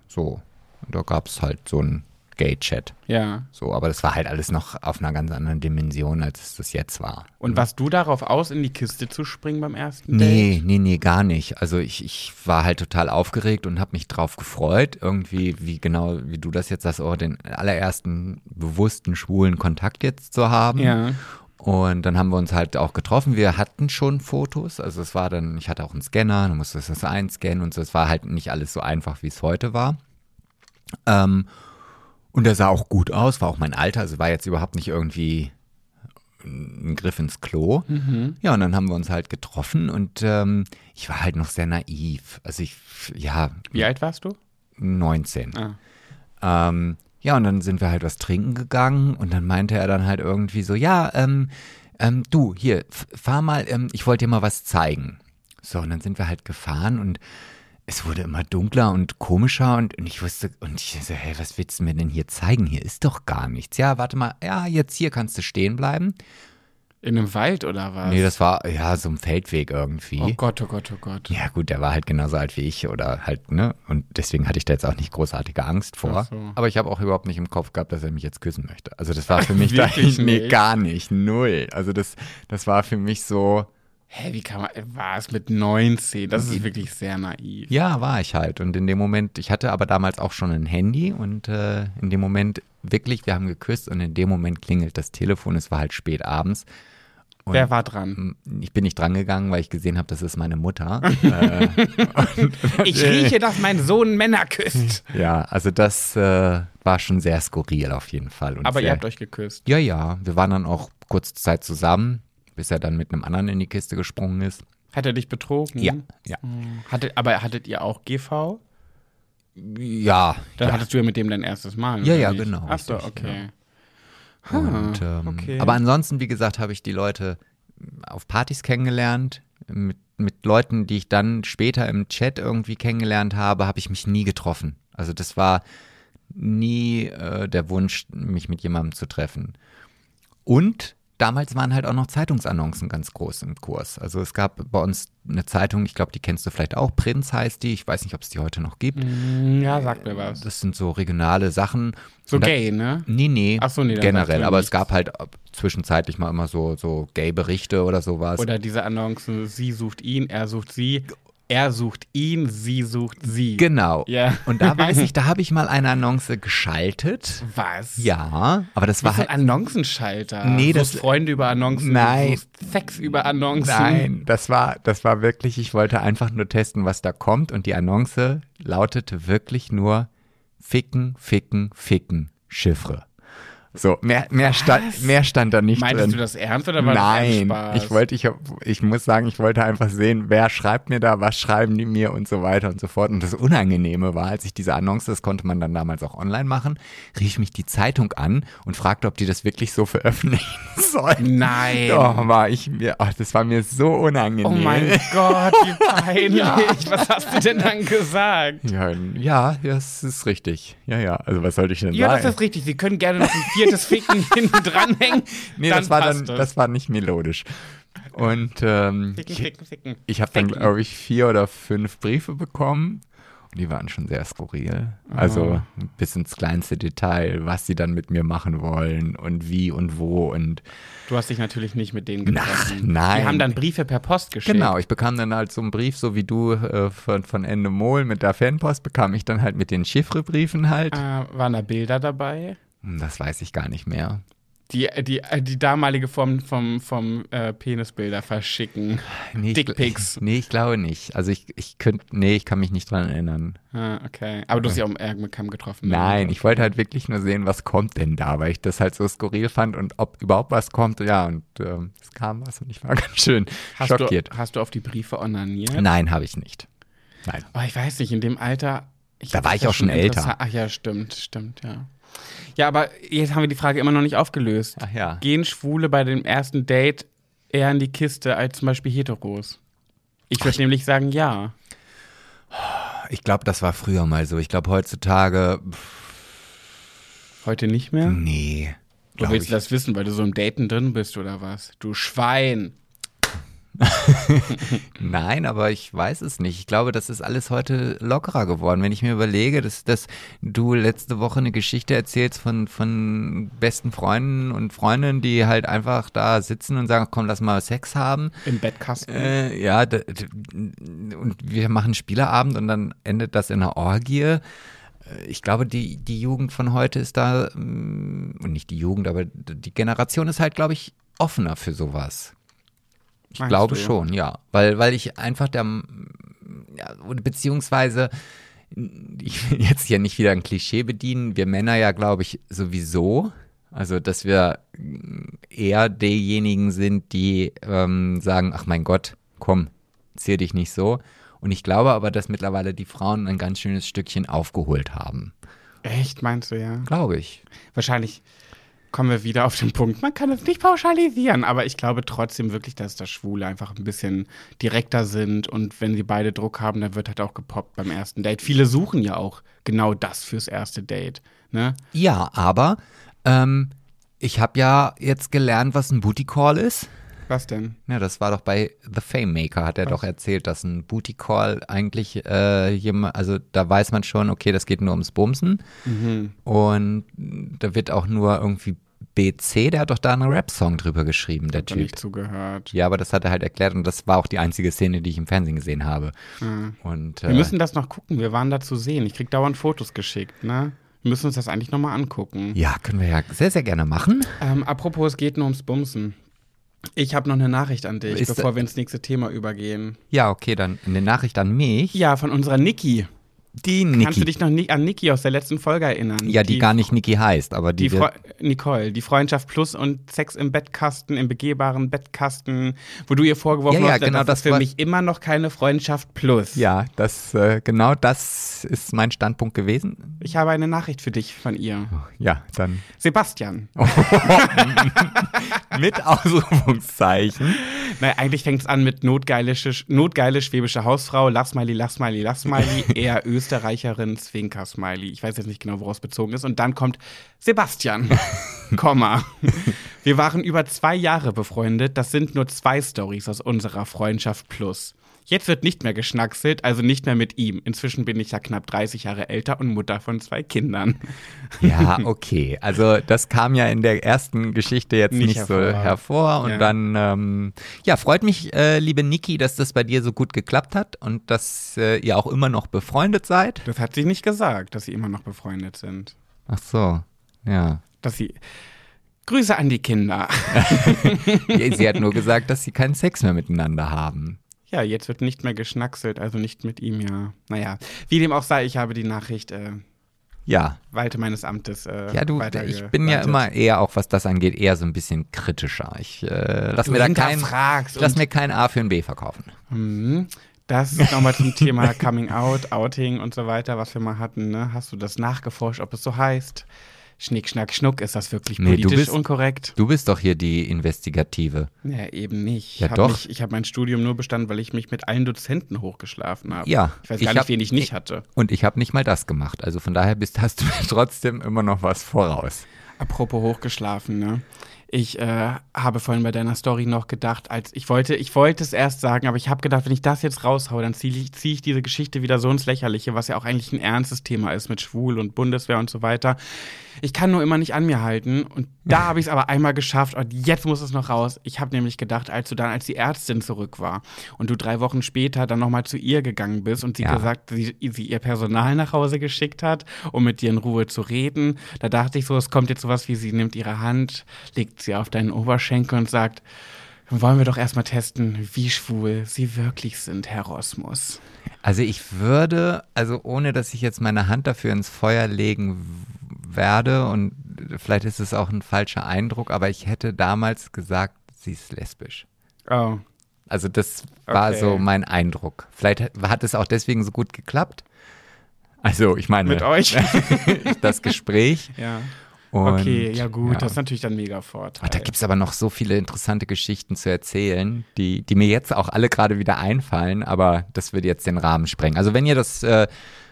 So. Und da gab es halt so ein Gay-Chat. Ja. So, aber das war halt alles noch auf einer ganz anderen Dimension, als es das jetzt war. Und warst du darauf aus, in die Kiste zu springen beim ersten Nee, Date? nee, nee, gar nicht. Also ich, ich war halt total aufgeregt und habe mich drauf gefreut, irgendwie, wie genau, wie du das jetzt sagst, oh, den allerersten bewussten schwulen Kontakt jetzt zu haben. Ja. Und dann haben wir uns halt auch getroffen. Wir hatten schon Fotos. Also es war dann, ich hatte auch einen Scanner, dann musste das einscannen und so. Es war halt nicht alles so einfach, wie es heute war. Ähm, und er sah auch gut aus, war auch mein Alter, also war jetzt überhaupt nicht irgendwie ein Griff ins Klo. Ja, und dann haben wir uns halt getroffen und ähm, ich war halt noch sehr naiv. Also ich, ja, Wie alt warst du? 19. Ah. Ähm, ja, und dann sind wir halt was trinken gegangen und dann meinte er dann halt irgendwie so, ja, ähm, ähm, du, hier, fahr mal, ähm, ich wollte dir mal was zeigen. So, und dann sind wir halt gefahren und es wurde immer dunkler und komischer und, und ich wusste, und ich so, hey, was willst du mir denn hier zeigen? Hier ist doch gar nichts. Ja, warte mal, ja, jetzt hier kannst du stehen bleiben. In einem Wald oder was? Nee, das war, ja, so ein Feldweg irgendwie. Oh Gott, oh Gott, oh Gott. Ja, gut, der war halt genauso alt wie ich oder halt, ne? Und deswegen hatte ich da jetzt auch nicht großartige Angst vor. So. Aber ich habe auch überhaupt nicht im Kopf gehabt, dass er mich jetzt küssen möchte. Also das war für mich da, nee, gar nicht, null. Also das, das war für mich so, Hä, wie kann man, war es mit 19? Das ist wirklich sehr naiv. ja, war ich halt. Und in dem Moment, ich hatte aber damals auch schon ein Handy und äh, in dem Moment wirklich, wir haben geküsst und in dem Moment klingelt das Telefon. Es war halt spät abends. Und Wer war dran? ich bin nicht drangegangen, weil ich gesehen habe, das ist meine Mutter. äh, Ich rieche, dass mein Sohn Männer küsst. Ja, also das äh, war schon sehr skurril auf jeden Fall. Und Aber sehr, ihr habt euch geküsst. Ja, ja, wir waren dann auch kurze Zeit zusammen, bis er dann mit einem anderen in die Kiste gesprungen ist. Hat er dich betrogen? Ja, ja. Hatte, aber hattet ihr auch GV? Ja, Dann ja. hattest du ja mit dem dein erstes Mal. Ja, ja, nicht? genau, Ach so, richtig, okay. Und, ähm, okay. Aber ansonsten, wie gesagt, habe ich die Leute auf Partys kennengelernt. Mit, mit Leuten, die ich dann später im Chat irgendwie kennengelernt habe, habe ich mich nie getroffen. Also das war nie äh, der Wunsch, mich mit jemandem zu treffen. Und damals waren halt auch noch Zeitungsannoncen ganz groß im Kurs. Also es gab bei uns eine Zeitung, ich glaube, die kennst du vielleicht auch, Prinz heißt die. Ich weiß nicht, ob es die heute noch gibt. Mm, Ja, sag mir was. Das sind so regionale Sachen. So da- gay, ne? Nee, nee. Ach so, nee, generell. Aber nichts. es gab halt zwischenzeitlich mal immer so, so Gay-Berichte oder sowas. Oder diese Annoncen, sie sucht ihn, er sucht sie, er sucht ihn, sie sucht sie. genau. Ja. Und da weiß ich, da habe ich mal eine Annonce geschaltet. Was? Ja, aber das war Was ist ein halt. Annoncenschalter? Nee, das- Freunde über Annoncen, Nein. Sex über Annoncen. Nein, das war, das war wirklich, ich wollte einfach nur testen, was da kommt. Und die Annonce lautete wirklich nur Ficken, Ficken, Ficken, Chiffre. So, mehr, mehr, stand, mehr stand da nicht Meintest drin. du das ernst oder war das Nein, ein Spaß? ich wollte, ich, ich muss sagen, ich wollte einfach sehen, wer schreibt mir da, was schreiben die mir und so weiter und so fort. Und das Unangenehme war, als ich diese Annonce, das konnte man dann damals auch online machen, rief mich die Zeitung an und fragte, ob die das wirklich so veröffentlichen sollen. Nein. Doch, war ich mir, ach, das war mir so unangenehm. Oh mein Gott, wie peinlich. Was hast du denn dann gesagt? Ja, ja, das ist richtig. Ja, ja. Also was sollte ich denn Ja, sagen? das ist richtig. Sie können gerne noch ein viertes Ficken hinten dranhängen. nee, das war dann, das war nicht melodisch. Und ähm, Ficken, ich, ficken, ficken. ich habe dann, glaube ich, vier oder fünf Briefe bekommen. Und die waren schon sehr skurril. Also bis ins kleinste Detail, was sie dann mit mir machen wollen und wie und wo und Du hast dich natürlich nicht mit denen getroffen. nein. Die haben dann Briefe per Post geschickt. Genau, ich bekam dann halt so einen Brief, so wie du äh, von, von Ende Mol mit der Fanpost, bekam ich dann halt mit den Chiffrebriefen halt. Äh, waren da Bilder dabei? Hm, Das weiß ich gar nicht mehr. Die, die, die damalige Form vom, vom äh, Penisbilder verschicken. Nee, ich, Dickpics. Ich, nee, ich glaube nicht. Also ich, ich könnte, nee, ich kann mich nicht dran erinnern. Ah, okay. Aber du hast ja auch im Ärmel getroffen. ne? Nein, ich wollte halt wirklich nur sehen, was kommt denn da, weil ich das halt so skurril fand und ob überhaupt was kommt. Ja, und ähm, es kam was und ich war ganz schön hast schockiert. Du, hast du auf die Briefe onaniert? Nein, habe ich nicht. Nein. Oh, ich weiß nicht, in dem Alter. Da war ich auch schon älter. Ach ja, stimmt, stimmt, ja. Ja, aber jetzt haben wir die Frage immer noch nicht aufgelöst. Ach ja. Gehen Schwule bei dem ersten Date eher in die Kiste als zum Beispiel Heteros? Ich würde nämlich sagen, ja. Ich glaube, das war früher mal so. Ich glaube, heutzutage, Heute nicht mehr? nee. Wo willst du das wissen, weil du so im Daten drin bist oder was? Du Schwein. Nein, aber ich weiß es nicht. Ich glaube, das ist alles heute lockerer geworden. Wenn ich mir überlege, dass, dass du letzte Woche eine Geschichte erzählst von, von besten Freunden und Freundinnen, die halt einfach da sitzen und sagen, komm, lass mal Sex haben. Im Bettkasten. Äh, ja, und wir machen Spieleabend und dann endet das in einer Orgie äh, ich glaube, die, die Jugend von heute ist da, mm, und nicht die Jugend, aber die Generation ist halt, glaube ich, offener für sowas. Ich Meinst glaube du, schon, ja. Weil, weil ich einfach der, ja, beziehungsweise, ich will jetzt hier nicht wieder ein Klischee bedienen, wir Männer ja, glaube ich, sowieso. Also, dass wir eher diejenigen sind, die ähm, sagen, ach mein Gott, komm, zieh dich nicht so. Und ich glaube aber, dass mittlerweile die Frauen ein ganz schönes Stückchen aufgeholt haben. Echt, meinst du, ja? Glaube ich. Wahrscheinlich kommen wir wieder auf den Punkt. Man kann es nicht pauschalisieren, aber ich glaube trotzdem wirklich, dass da Schwule einfach ein bisschen direkter sind und wenn sie beide Druck haben, dann wird halt auch gepoppt beim ersten Date. Viele suchen ja auch genau das fürs erste Date. Ne? Ja, aber ähm, ich habe ja jetzt gelernt, was ein Booty Call ist. Was denn? Ja, das war doch bei The Fame Maker, hat er was? doch erzählt, dass ein Booty Call eigentlich äh, jemand, also da weiß man schon, okay, das geht nur ums Bumsen. Mhm. Und da wird auch nur irgendwie BC, der hat doch da einen Rap-Song drüber geschrieben, der Typ. nicht zugehört. Ja, aber das hat er halt erklärt und das war auch die einzige Szene, die ich im Fernsehen gesehen habe. Mhm. Und, äh, wir müssen das noch gucken, wir waren da zu sehen. Ich krieg dauernd Fotos geschickt, ne? Wir müssen uns das eigentlich nochmal angucken. Ja, können wir ja sehr, sehr gerne machen. Ähm, apropos, es geht nur ums Bumsen. Ich habe noch eine Nachricht an dich, Ist bevor wir ins nächste Thema übergehen. Ja, okay, dann eine Nachricht an mich. Ja, von unserer Niki. Die Niki. Kannst du dich noch an Niki aus der letzten Folge erinnern? Ja, die, die gar nicht Niki heißt, aber die. die Nicole, die Freundschaft Plus und Sex im Bettkasten, im begehbaren Bettkasten, wo du ihr vorgeworfen ja, ja, hast, genau, das, das ist für mich immer noch keine Freundschaft Plus. Ja, das, äh, genau das ist mein Standpunkt gewesen. Ich habe eine Nachricht für dich von ihr. Ja, dann. Sebastian. mit Ausrufungszeichen. Nein, eigentlich fängt es an mit notgeile, notgeile schwäbische Hausfrau, Lassmiley, Lassmiley, Lassmiley, eher Österreicherin, Zwinker-Smiley. Ich weiß jetzt nicht genau, woraus bezogen ist. Und dann kommt Sebastian, Komma. Wir waren über zwei Jahre befreundet. Das sind nur zwei Stories aus unserer Freundschaft plus. Jetzt wird nicht mehr geschnackselt, also nicht mehr mit ihm. Inzwischen bin ich ja knapp 30 Jahre älter und Mutter von zwei Kindern. Ja, okay. Also das kam ja in der ersten Geschichte jetzt nicht, nicht hervor. so hervor. Und ja. dann, ähm, ja, freut mich, äh, liebe Niki, dass das bei dir so gut geklappt hat und dass äh, ihr auch immer noch befreundet seid. Das hat sie nicht gesagt, dass sie immer noch befreundet sind. Ach so, ja. Dass sie. Grüße an die Kinder. sie hat nur gesagt, dass sie keinen Sex mehr miteinander haben. Ja, jetzt wird nicht mehr geschnackselt, also nicht mit ihm, ja. Naja, wie dem auch sei, ich habe die Nachricht, äh, ja. Walte meines Amtes. Äh, ja, du, ich bin ja immer eher, auch was das angeht, eher so ein bisschen kritischer. Ich äh, lass mir da kein, lass mir kein A für ein B verkaufen. Mhm. Das nochmal zum Thema Coming Out, Outing und so weiter, was wir mal hatten. Ne? Hast du das nachgeforscht, ob es so heißt? Schnick, Schnack, Schnuck, ist das wirklich politisch nee, du bist, unkorrekt? Du bist doch hier die Investigative. Ja, eben nicht. Ja, ich doch. Mich, ich habe mein Studium nur bestanden, weil ich mich mit allen Dozenten hochgeschlafen habe. Ja. Ich weiß gar ich nicht, hab, wen ich nicht hatte. Und ich habe nicht mal das gemacht. Also von daher bist, hast du trotzdem immer noch was voraus. Apropos hochgeschlafen, ne? Ich äh, habe vorhin bei deiner Story noch gedacht, als ich wollte, ich wollte es erst sagen, aber ich habe gedacht, wenn ich das jetzt raushaue, dann ziehe ich, zieh ich diese Geschichte wieder so ins Lächerliche, was ja auch eigentlich ein ernstes Thema ist mit Schwul und Bundeswehr und so weiter. Ich kann nur immer nicht an mir halten. Und da habe ich es aber einmal geschafft und jetzt muss es noch raus. Ich habe nämlich gedacht, als du dann, als die Ärztin zurück war und du drei Wochen später dann nochmal zu ihr gegangen bist und sie ja. gesagt, sie, sie ihr Personal nach Hause geschickt hat, um mit dir in Ruhe zu reden, da dachte ich so, es kommt jetzt sowas wie, sie nimmt ihre Hand, legt sie auf deinen Oberschenkel und sagt, wollen wir doch erstmal testen, wie schwul sie wirklich sind, Herr Rosmus. Also ich würde, also ohne dass ich jetzt meine Hand dafür ins Feuer legen werde und vielleicht ist es auch ein falscher Eindruck, aber ich hätte damals gesagt, sie ist lesbisch. Oh. Also das war okay. so mein Eindruck. Vielleicht hat es auch deswegen so gut geklappt. Also ich meine. Mit euch? das Gespräch. Ja. Und, okay, ja gut, ja. das ist natürlich dann mega Vorteil. da gibt es aber noch so viele interessante Geschichten zu erzählen, die, die mir jetzt auch alle gerade wieder einfallen, aber das würde jetzt den Rahmen sprengen. Also wenn ihr das äh,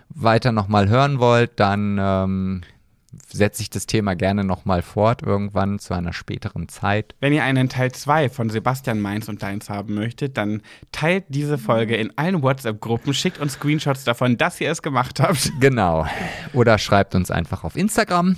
weiter nochmal hören wollt, dann ähm, setze ich das Thema gerne nochmal fort, irgendwann zu einer späteren Zeit. Wenn ihr einen Teil 2 von Sebastian Meins und Deins haben möchtet, dann teilt diese Folge in allen WhatsApp-Gruppen, schickt uns Screenshots davon, dass ihr es gemacht habt. Genau. Oder schreibt uns einfach auf Instagram.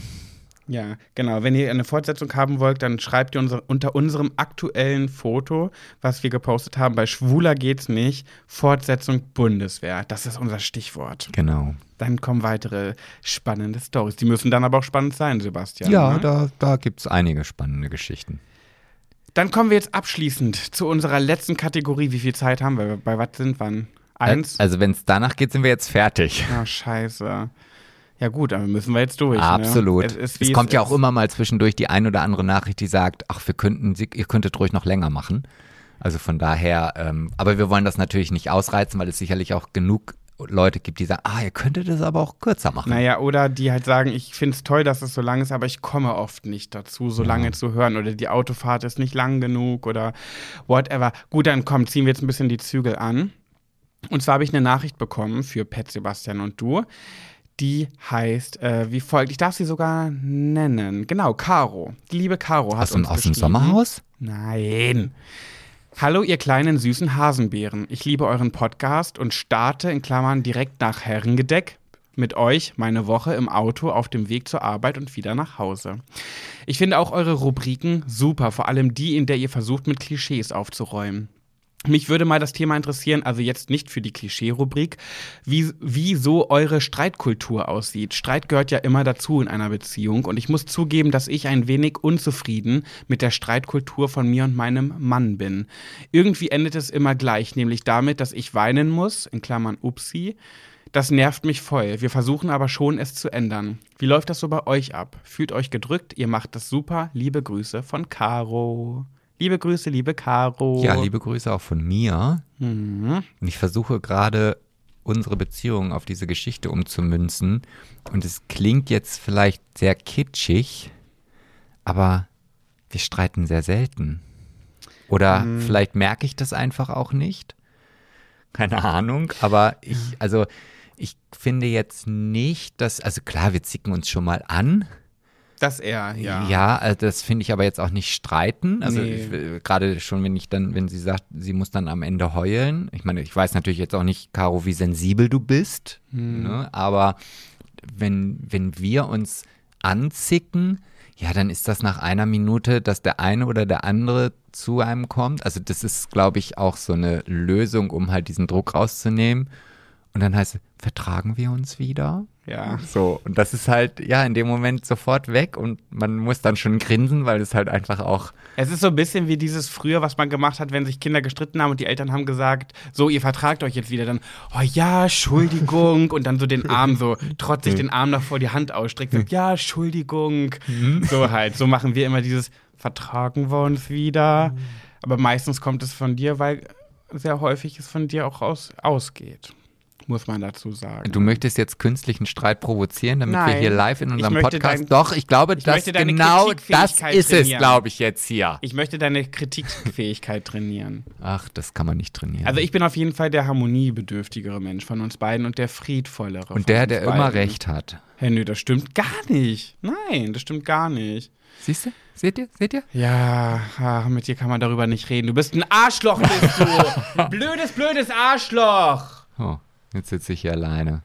Ja, genau. Wenn ihr eine Fortsetzung haben wollt, dann schreibt ihr unser, unter unserem aktuellen Foto, was wir gepostet haben, bei Schwuler geht's nicht, Fortsetzung Bundeswehr. Das ist unser Stichwort. Genau. Dann kommen weitere spannende Stories. Die müssen dann aber auch spannend sein, Sebastian. Ja, ne? da, da gibt es einige spannende Geschichten. Dann kommen wir jetzt abschließend zu unserer letzten Kategorie. Wie viel Zeit haben wir? Bei was sind wir? Eins? Also wenn es danach geht, sind wir jetzt fertig. Ah, scheiße. Ja gut, aber müssen wir jetzt durch. Absolut. Ne? Es, ist, es kommt ja ist. auch immer mal zwischendurch die ein oder andere Nachricht, die sagt, ach, wir könnten, ihr könntet ruhig noch länger machen. Also von daher, ähm, aber wir wollen das natürlich nicht ausreizen, weil es sicherlich auch genug Leute gibt, die sagen, ah, ihr könntet es aber auch kürzer machen. Naja, oder die halt sagen, ich finde es toll, dass es so lang ist, aber ich komme oft nicht dazu, so lange zu hören. Oder die Autofahrt ist nicht lang genug oder whatever. Gut, dann komm, ziehen wir jetzt ein bisschen die Zügel an. Und zwar habe ich eine Nachricht bekommen für Pet, Sebastian und du. Die heißt äh, wie folgt. Ich darf sie sogar nennen. Genau, Caro. Die liebe Caro hat aus uns aus dem. Sommerhaus? Nein. Hallo, ihr kleinen süßen Hasenbeeren. Ich liebe euren Podcast und starte in Klammern direkt nach Herrengedeck mit euch meine Woche im Auto auf dem Weg zur Arbeit und wieder nach Hause. Ich finde auch eure Rubriken super, vor allem die, in der ihr versucht, mit Klischees aufzuräumen. Mich würde mal das Thema interessieren, also jetzt nicht für die Klischee-Rubrik, wie, wie so eure Streitkultur aussieht. Streit gehört ja immer dazu in einer Beziehung und ich muss zugeben, dass ich ein wenig unzufrieden mit der Streitkultur von mir und meinem Mann bin. Irgendwie endet es immer gleich, nämlich damit, dass ich weinen muss, in Klammern Upsi. Das nervt mich voll. Wir versuchen aber schon, es zu ändern. Wie läuft das so bei euch ab? Fühlt euch gedrückt, ihr macht das super. Liebe Grüße von Caro. Liebe Grüße, liebe Caro. Ja, liebe Grüße auch von mir. Mhm. Und ich versuche gerade unsere Beziehung auf diese Geschichte umzumünzen. Und es klingt jetzt vielleicht sehr kitschig, aber wir streiten sehr selten. Oder vielleicht merke ich das einfach auch nicht. Keine Ahnung, aber ich, also ich finde jetzt nicht, dass, also klar, wir zicken uns schon mal an. Das er, ja. Ja, also das finde ich aber jetzt auch nicht streiten. Also Nee. äh, gerade schon, wenn ich dann, wenn sie sagt, sie muss dann am Ende heulen. Ich meine, ich weiß natürlich jetzt auch nicht, Caro, wie sensibel du bist. Hm. Ne? Aber wenn, wenn wir uns anzicken, ja, dann ist das nach einer Minute, dass der eine oder der andere zu einem kommt. Also das ist, glaube ich, auch so eine Lösung, um halt diesen Druck rauszunehmen. Und dann heißt es, vertragen wir uns wieder? Ja. So, und das ist halt, ja, in dem Moment sofort weg und man muss dann schon grinsen, weil es halt einfach auch, Es ist so ein bisschen wie dieses früher, was man gemacht hat, wenn sich Kinder gestritten haben und die Eltern haben gesagt, so, ihr vertragt euch jetzt wieder, dann, oh ja, Entschuldigung, und dann so den Arm so, trotzig den Arm noch vor die Hand ausstreckt, so, ja, Entschuldigung. So halt, so machen wir immer dieses, vertragen wir uns wieder. Aber meistens kommt es von dir, weil sehr häufig es von dir auch aus, ausgeht, muss man dazu sagen. du möchtest jetzt künstlichen Streit provozieren, damit wir Nein. hier live in unserem Podcast, dein- doch, ich glaube, ich das genau, das ist es, trainieren. glaube ich, jetzt hier. Ich möchte deine Kritikfähigkeit trainieren. Ach, das kann man nicht trainieren. Also ich bin auf jeden Fall der harmoniebedürftigere Mensch von uns beiden und der friedvollere. und der, der beiden. immer recht hat. Hey, nö, das stimmt gar nicht. Nein, das stimmt gar nicht. Siehst du? Seht ihr? Seht ihr? Ja, ah, mit dir kann man darüber nicht reden. Du bist ein Arschloch, bist du. Blödes, blödes Arschloch. Oh, jetzt sitze ich hier alleine.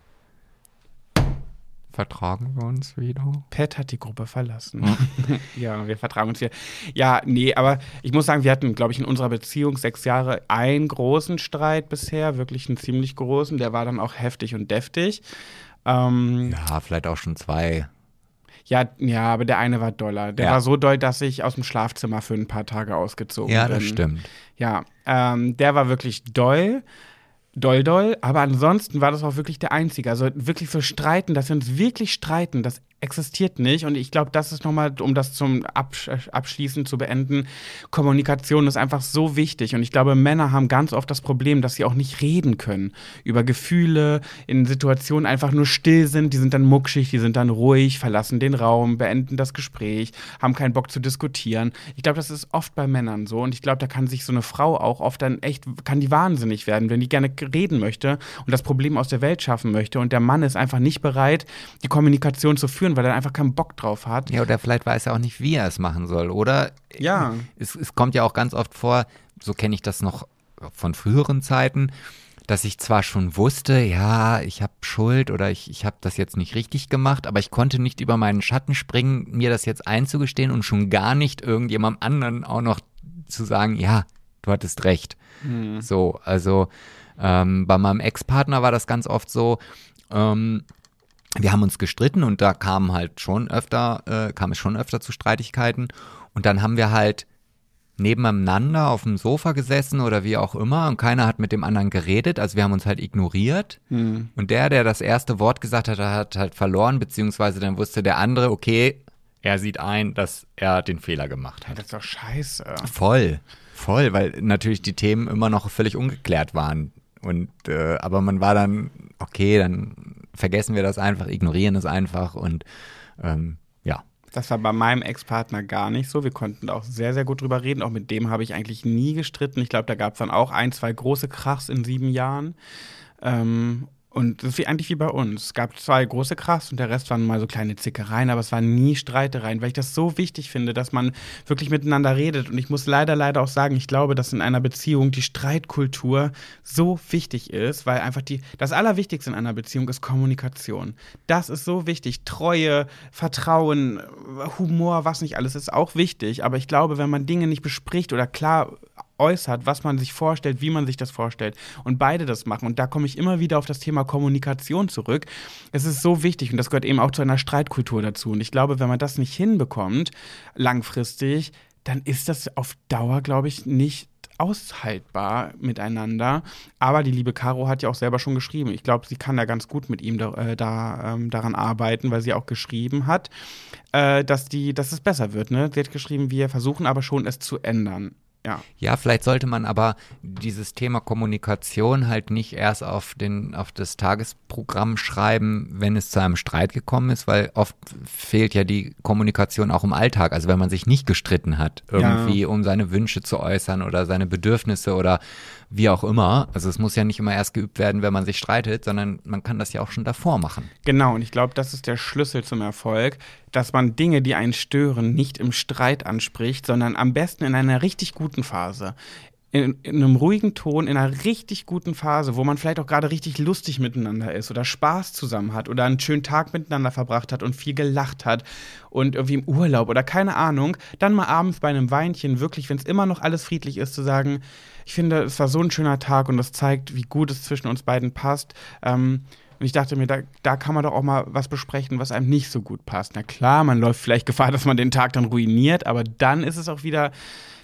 Vertragen wir uns wieder? Pat hat die Gruppe verlassen. ja, wir vertragen uns hier. Ja, nee, aber ich muss sagen, wir hatten, glaube ich, in unserer Beziehung sechs Jahre einen großen Streit bisher, wirklich einen ziemlich großen. Der war dann auch heftig und deftig. Ähm, Ja, vielleicht auch schon zwei. Ja, ja, aber der eine war doller. Der Ja. war so doll, dass ich aus dem Schlafzimmer für ein paar Tage ausgezogen Ja, bin. das stimmt. Ja, ähm, der war wirklich doll. Doll, doll, aber ansonsten war das auch wirklich der Einzige. Also wirklich so streiten, dass wir uns wirklich streiten, das existiert nicht. Und ich glaube, das ist nochmal, um das zum Absch Abschließen zu beenden, Kommunikation ist einfach so wichtig. Und ich glaube, Männer haben ganz oft das Problem, dass sie auch nicht reden können über Gefühle, in Situationen einfach nur still sind. Die sind dann muckschig, die sind dann ruhig, verlassen den Raum, beenden das Gespräch, haben keinen Bock zu diskutieren. Ich glaube, das ist oft bei Männern so. Und ich glaube, da kann sich so eine Frau auch oft dann echt, kann die wahnsinnig werden, wenn die gerne reden möchte und das Problem aus der Welt schaffen möchte. Und der Mann ist einfach nicht bereit, die Kommunikation zu führen. Führen, weil er einfach keinen Bock drauf hat. Ja, oder vielleicht weiß er auch nicht, wie er es machen soll, oder? Ja. Es, es kommt ja auch ganz oft vor, so kenne ich das noch von früheren Zeiten, dass ich zwar schon wusste, ja, ich habe Schuld oder ich, ich habe das jetzt nicht richtig gemacht, aber ich konnte nicht über meinen Schatten springen, mir das jetzt einzugestehen und schon gar nicht irgendjemandem anderen auch noch zu sagen, ja, du hattest recht. Mhm. So, also ähm, bei meinem Ex-Partner war das ganz oft so, ähm, wir haben uns gestritten und da kam halt schon öfter, äh, kam es schon öfter zu Streitigkeiten und dann haben wir halt nebeneinander auf dem Sofa gesessen oder wie auch immer und keiner hat mit dem anderen geredet. Also wir haben uns halt ignoriert. Mhm. Und der, der das erste Wort gesagt hat, hat halt verloren, beziehungsweise dann wusste der andere, okay, er sieht ein, dass er den Fehler gemacht hat. Das ist doch scheiße. Voll, voll, weil natürlich die Themen immer noch völlig ungeklärt waren. Und äh, aber man war dann, okay, dann vergessen wir das einfach, ignorieren es einfach und ähm, das war bei meinem Ex-Partner gar nicht so. Wir konnten auch sehr, sehr gut drüber reden. Auch mit dem habe ich eigentlich nie gestritten. Ich glaube, da gab es dann auch ein, zwei große Krachs in sieben Jahren. Ähm, und das ist wie, eigentlich wie bei uns. Es gab zwei große Krachs und der Rest waren mal so kleine Zickereien, aber es waren nie Streitereien, weil ich das so wichtig finde, dass man wirklich miteinander redet. Und ich muss leider, leider auch sagen, ich glaube, dass in einer Beziehung die Streitkultur so wichtig ist, weil einfach die, das Allerwichtigste in einer Beziehung ist Kommunikation. Das ist so wichtig. Treue, Vertrauen, Humor, was nicht alles ist auch wichtig. Aber ich glaube, wenn man Dinge nicht bespricht oder klar äußert, was man sich vorstellt, wie man sich das vorstellt und beide das machen. Und da komme ich immer wieder auf das Thema Kommunikation zurück. Es ist so wichtig und das gehört eben auch zu einer Streitkultur dazu. Und ich glaube, wenn man das nicht hinbekommt, langfristig, dann ist das auf Dauer, glaube ich, nicht aushaltbar miteinander. Aber die liebe Caro hat ja auch selber schon geschrieben. Ich glaube, sie kann da ganz gut mit ihm da, äh, da ähm, daran arbeiten, weil sie auch geschrieben hat, äh, dass, die, dass es besser wird. Ne? Sie hat geschrieben, wir versuchen aber schon, es zu ändern. Ja. ja, vielleicht sollte man aber dieses Thema Kommunikation halt nicht erst auf, den, auf das Tagesprogramm schreiben, wenn es zu einem Streit gekommen ist, weil oft fehlt ja die Kommunikation auch im Alltag. Also wenn man sich nicht gestritten hat, irgendwie, ja. um seine Wünsche zu äußern oder seine Bedürfnisse oder wie auch immer. Also es muss ja nicht immer erst geübt werden, wenn man sich streitet, sondern man kann das ja auch schon davor machen. Genau, und ich glaube, das ist der Schlüssel zum Erfolg, dass man Dinge, die einen stören, nicht im Streit anspricht, sondern am besten in einer richtig guten Phase. In, in, einem ruhigen Ton, in einer richtig guten Phase, wo man vielleicht auch gerade richtig lustig miteinander ist oder Spaß zusammen hat oder einen schönen Tag miteinander verbracht hat und viel gelacht hat und irgendwie im Urlaub oder keine Ahnung, dann mal abends bei einem Weinchen wirklich, wenn es immer noch alles friedlich ist, zu sagen, ich finde, es war so ein schöner Tag und das zeigt, wie gut es zwischen uns beiden passt. Ähm, und ich dachte mir, da, da kann man doch auch mal was besprechen, was einem nicht so gut passt. Na klar, man läuft vielleicht Gefahr, dass man den Tag dann ruiniert, aber dann ist es auch wieder,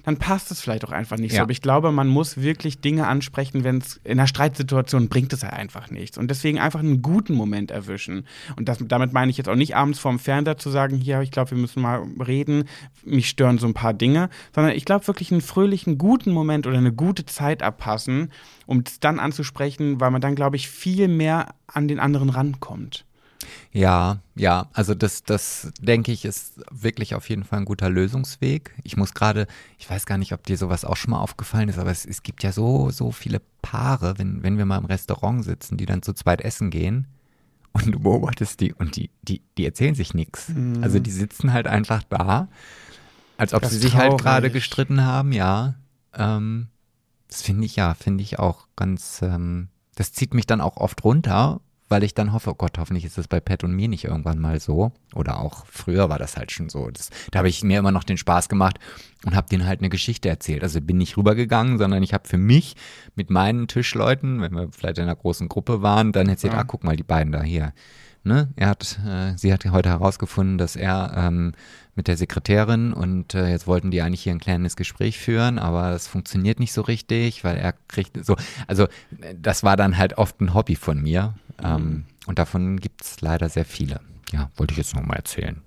dann passt es vielleicht auch einfach nicht ja. so. Aber ich glaube, man muss wirklich Dinge ansprechen, wenn es in einer Streitsituation bringt es ja einfach nichts. Und deswegen einfach einen guten Moment erwischen. Und das, damit meine ich jetzt auch nicht abends vorm Fernseher zu sagen, hier, ich glaube, wir müssen mal reden, mich stören so ein paar Dinge, sondern ich glaube wirklich einen fröhlichen, guten Moment oder eine gute Zeit abpassen, um es dann anzusprechen, weil man dann, glaube ich, viel mehr an den anderen rankommt. Ja, ja, also das, das denke ich, ist wirklich auf jeden Fall ein guter Lösungsweg. Ich muss gerade, ich weiß gar nicht, ob dir sowas auch schon mal aufgefallen ist, aber es, es gibt ja so, so viele Paare, wenn, wenn wir mal im Restaurant sitzen, die dann zu zweit essen gehen und du beobachtest die und die, die, die erzählen sich nichts. Mhm. Also die sitzen halt einfach da, als ob das sie sich halt gerade gestritten haben, ja. Ähm, das finde ich ja, finde ich auch ganz, ähm, das zieht mich dann auch oft runter weil ich dann hoffe, oh Gott, hoffentlich ist das bei Pat und mir nicht irgendwann mal so. Oder auch früher war das halt schon so. Das, da habe ich mir immer noch den Spaß gemacht und habe denen halt eine Geschichte erzählt. Also bin nicht rübergegangen, sondern ich habe für mich mit meinen Tischleuten, wenn wir vielleicht in einer großen Gruppe waren, dann erzählt, ja. ah, guck mal, die beiden da hier. Ne? Er hat, äh, sie hat heute herausgefunden, dass er ähm, mit der Sekretärin und äh, jetzt wollten die eigentlich hier ein kleines Gespräch führen, aber es funktioniert nicht so richtig, weil er kriegt so, also das war dann halt oft ein Hobby von mir ähm, und davon gibt es leider sehr viele. Ja, wollte ich jetzt nochmal erzählen.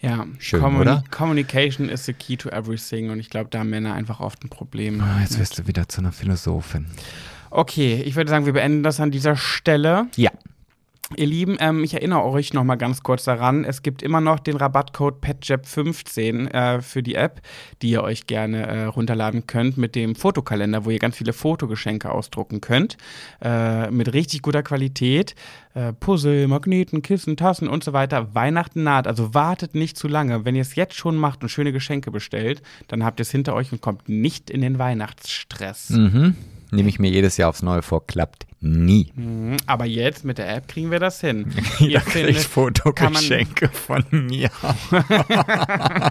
Ja, Schön, Communi oder? Communication is the key to everything und ich glaube, da haben Männer einfach oft ein Problem. Oh, jetzt wirst du wieder zu einer Philosophin. Okay, ich würde sagen, wir beenden das an dieser Stelle. Ja. Ihr Lieben, ähm, ich erinnere euch noch mal ganz kurz daran, es gibt immer noch den Rabattcode PetJeb15 äh, für die App, die ihr euch gerne äh, runterladen könnt mit dem Fotokalender, wo ihr ganz viele Fotogeschenke ausdrucken könnt, äh, mit richtig guter Qualität. Äh, Puzzle, Magneten, Kissen, Tassen und so weiter. Weihnachten naht, also wartet nicht zu lange. Wenn ihr es jetzt schon macht und schöne Geschenke bestellt, dann habt ihr es hinter euch und kommt nicht in den Weihnachtsstress. Mhm. Nehme ich mir jedes Jahr aufs Neue vor, klappt nie. Mhm, Aber jetzt mit der App kriegen wir das hin. Jeder kriegt Fotogeschenke von mir.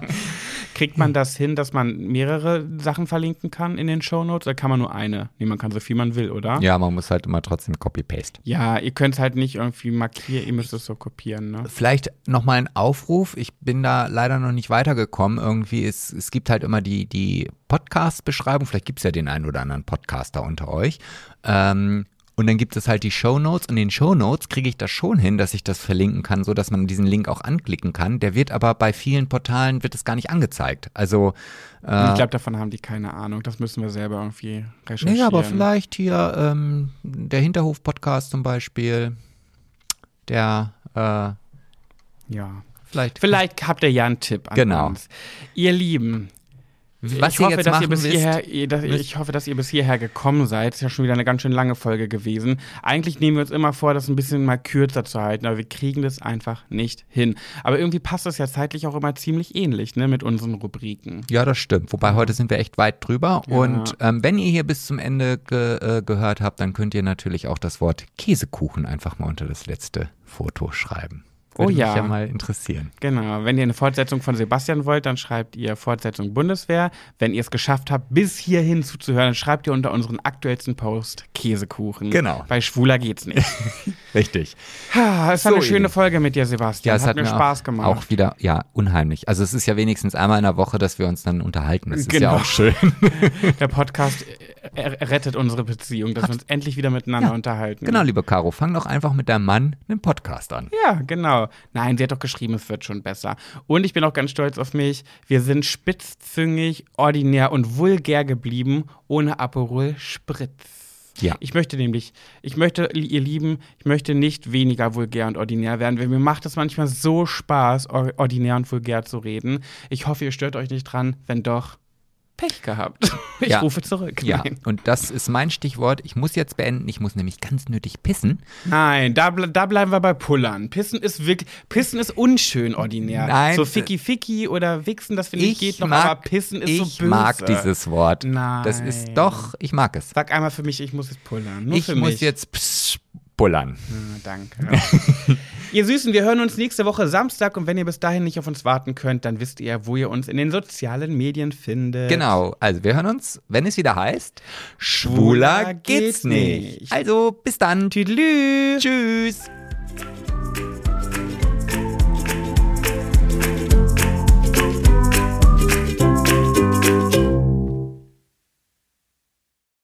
Kriegt man das hin, dass man mehrere Sachen verlinken kann in den Shownotes? Oder kann man nur eine? Nee, man kann so viel man will, oder? Ja, man muss halt immer trotzdem Copy-Paste. Ja, ihr könnt es halt nicht irgendwie markieren, ihr müsst es so kopieren, ne? Vielleicht nochmal ein Aufruf. Ich bin da leider noch nicht weitergekommen. Irgendwie, es, es gibt halt immer die, die Podcast-Beschreibung. Vielleicht gibt es ja den einen oder anderen Podcaster unter euch. Ähm, und dann gibt es halt die Show Notes und in den Show Notes kriege ich das schon hin, dass ich das verlinken kann, so dass man diesen Link auch anklicken kann. Der wird aber bei vielen Portalen wird es gar nicht angezeigt. Also äh, ich glaube, davon haben die keine Ahnung. Das müssen wir selber irgendwie recherchieren. nee, aber vielleicht hier ähm, der Hinterhof Podcast zum Beispiel, der äh, Ja. vielleicht Vielleicht habt ihr ja einen Tipp an Genau. uns. Ihr Lieben, was ich ihr hoffe, dass ihr bis hierher, ihr- dass, ich hoffe, dass ihr bis hierher gekommen seid. Ist ja schon wieder eine ganz schön lange Folge gewesen. Eigentlich nehmen wir uns immer vor, das ein bisschen mal kürzer zu halten, aber wir kriegen das einfach nicht hin. Aber irgendwie passt das ja zeitlich auch immer ziemlich ähnlich, ne, mit unseren Rubriken. Ja, das stimmt. Wobei heute sind wir echt weit drüber. Ja. Und ähm, wenn ihr hier bis zum Ende ge äh, gehört habt, dann könnt ihr natürlich auch das Wort Käsekuchen einfach mal unter das letzte Foto schreiben. Würde Oh ja. mich ja mal interessieren. Genau. Wenn ihr eine Fortsetzung von Sebastian wollt, dann schreibt ihr Fortsetzung Bundeswehr. Wenn ihr es geschafft habt, bis hierhin zuzuhören, dann schreibt ihr unter unseren aktuellsten Post Käsekuchen. Genau. Bei Schwuler geht's nicht. Richtig. Ha, es war So, eine schöne ihr- Folge mit dir, Sebastian. Ja, es hat, mir mir Spaß auch, gemacht. auch wieder, ja, unheimlich. Also es ist ja wenigstens einmal in der Woche, dass wir uns dann unterhalten. Das ist Genau. ja auch schön. Der Podcast er- rettet unsere Beziehung, dass wir uns endlich wieder miteinander unterhalten. Genau, liebe Caro, fang doch einfach mit deinem Mann einen Podcast an. Ja, genau. Nein, sie hat doch geschrieben, es wird schon besser. Und ich bin auch ganz stolz auf mich. Wir sind spitzzüngig, ordinär und vulgär geblieben, ohne Aperol Spritz. Ja. Ich möchte nämlich, ich möchte, ihr Lieben, ich möchte nicht weniger vulgär und ordinär werden, weil mir macht es manchmal so Spaß, or- ordinär und vulgär zu reden. Ich hoffe, ihr stört euch nicht dran. Wenn doch, Pech gehabt. Ich Ja. rufe zurück. Ja, Nein. und das ist mein Stichwort. Ich muss jetzt beenden. Ich muss nämlich ganz nötig pissen. Nein, da, da bleiben wir bei Pullern. Pissen ist wirklich, Pissen ist unschön ordinär. Nein. So Ficky Ficky oder Wichsen, das finde ich, Ich geht noch, mag, aber Pissen ist ich so böse. mag dieses Wort. Nein. Das ist doch, ich mag es. Sag einmal für mich, ich muss jetzt pullern. Nur ich muss jetzt pss, bullern. Ah, danke. ihr Süßen, wir hören uns nächste Woche Samstag und wenn ihr bis dahin nicht auf uns warten könnt, dann wisst ihr, wo ihr uns in den sozialen Medien findet. Genau, also wir hören uns, wenn es wieder heißt, Schwuler geht's nicht. Also bis dann. Tüdelü. Tschüss.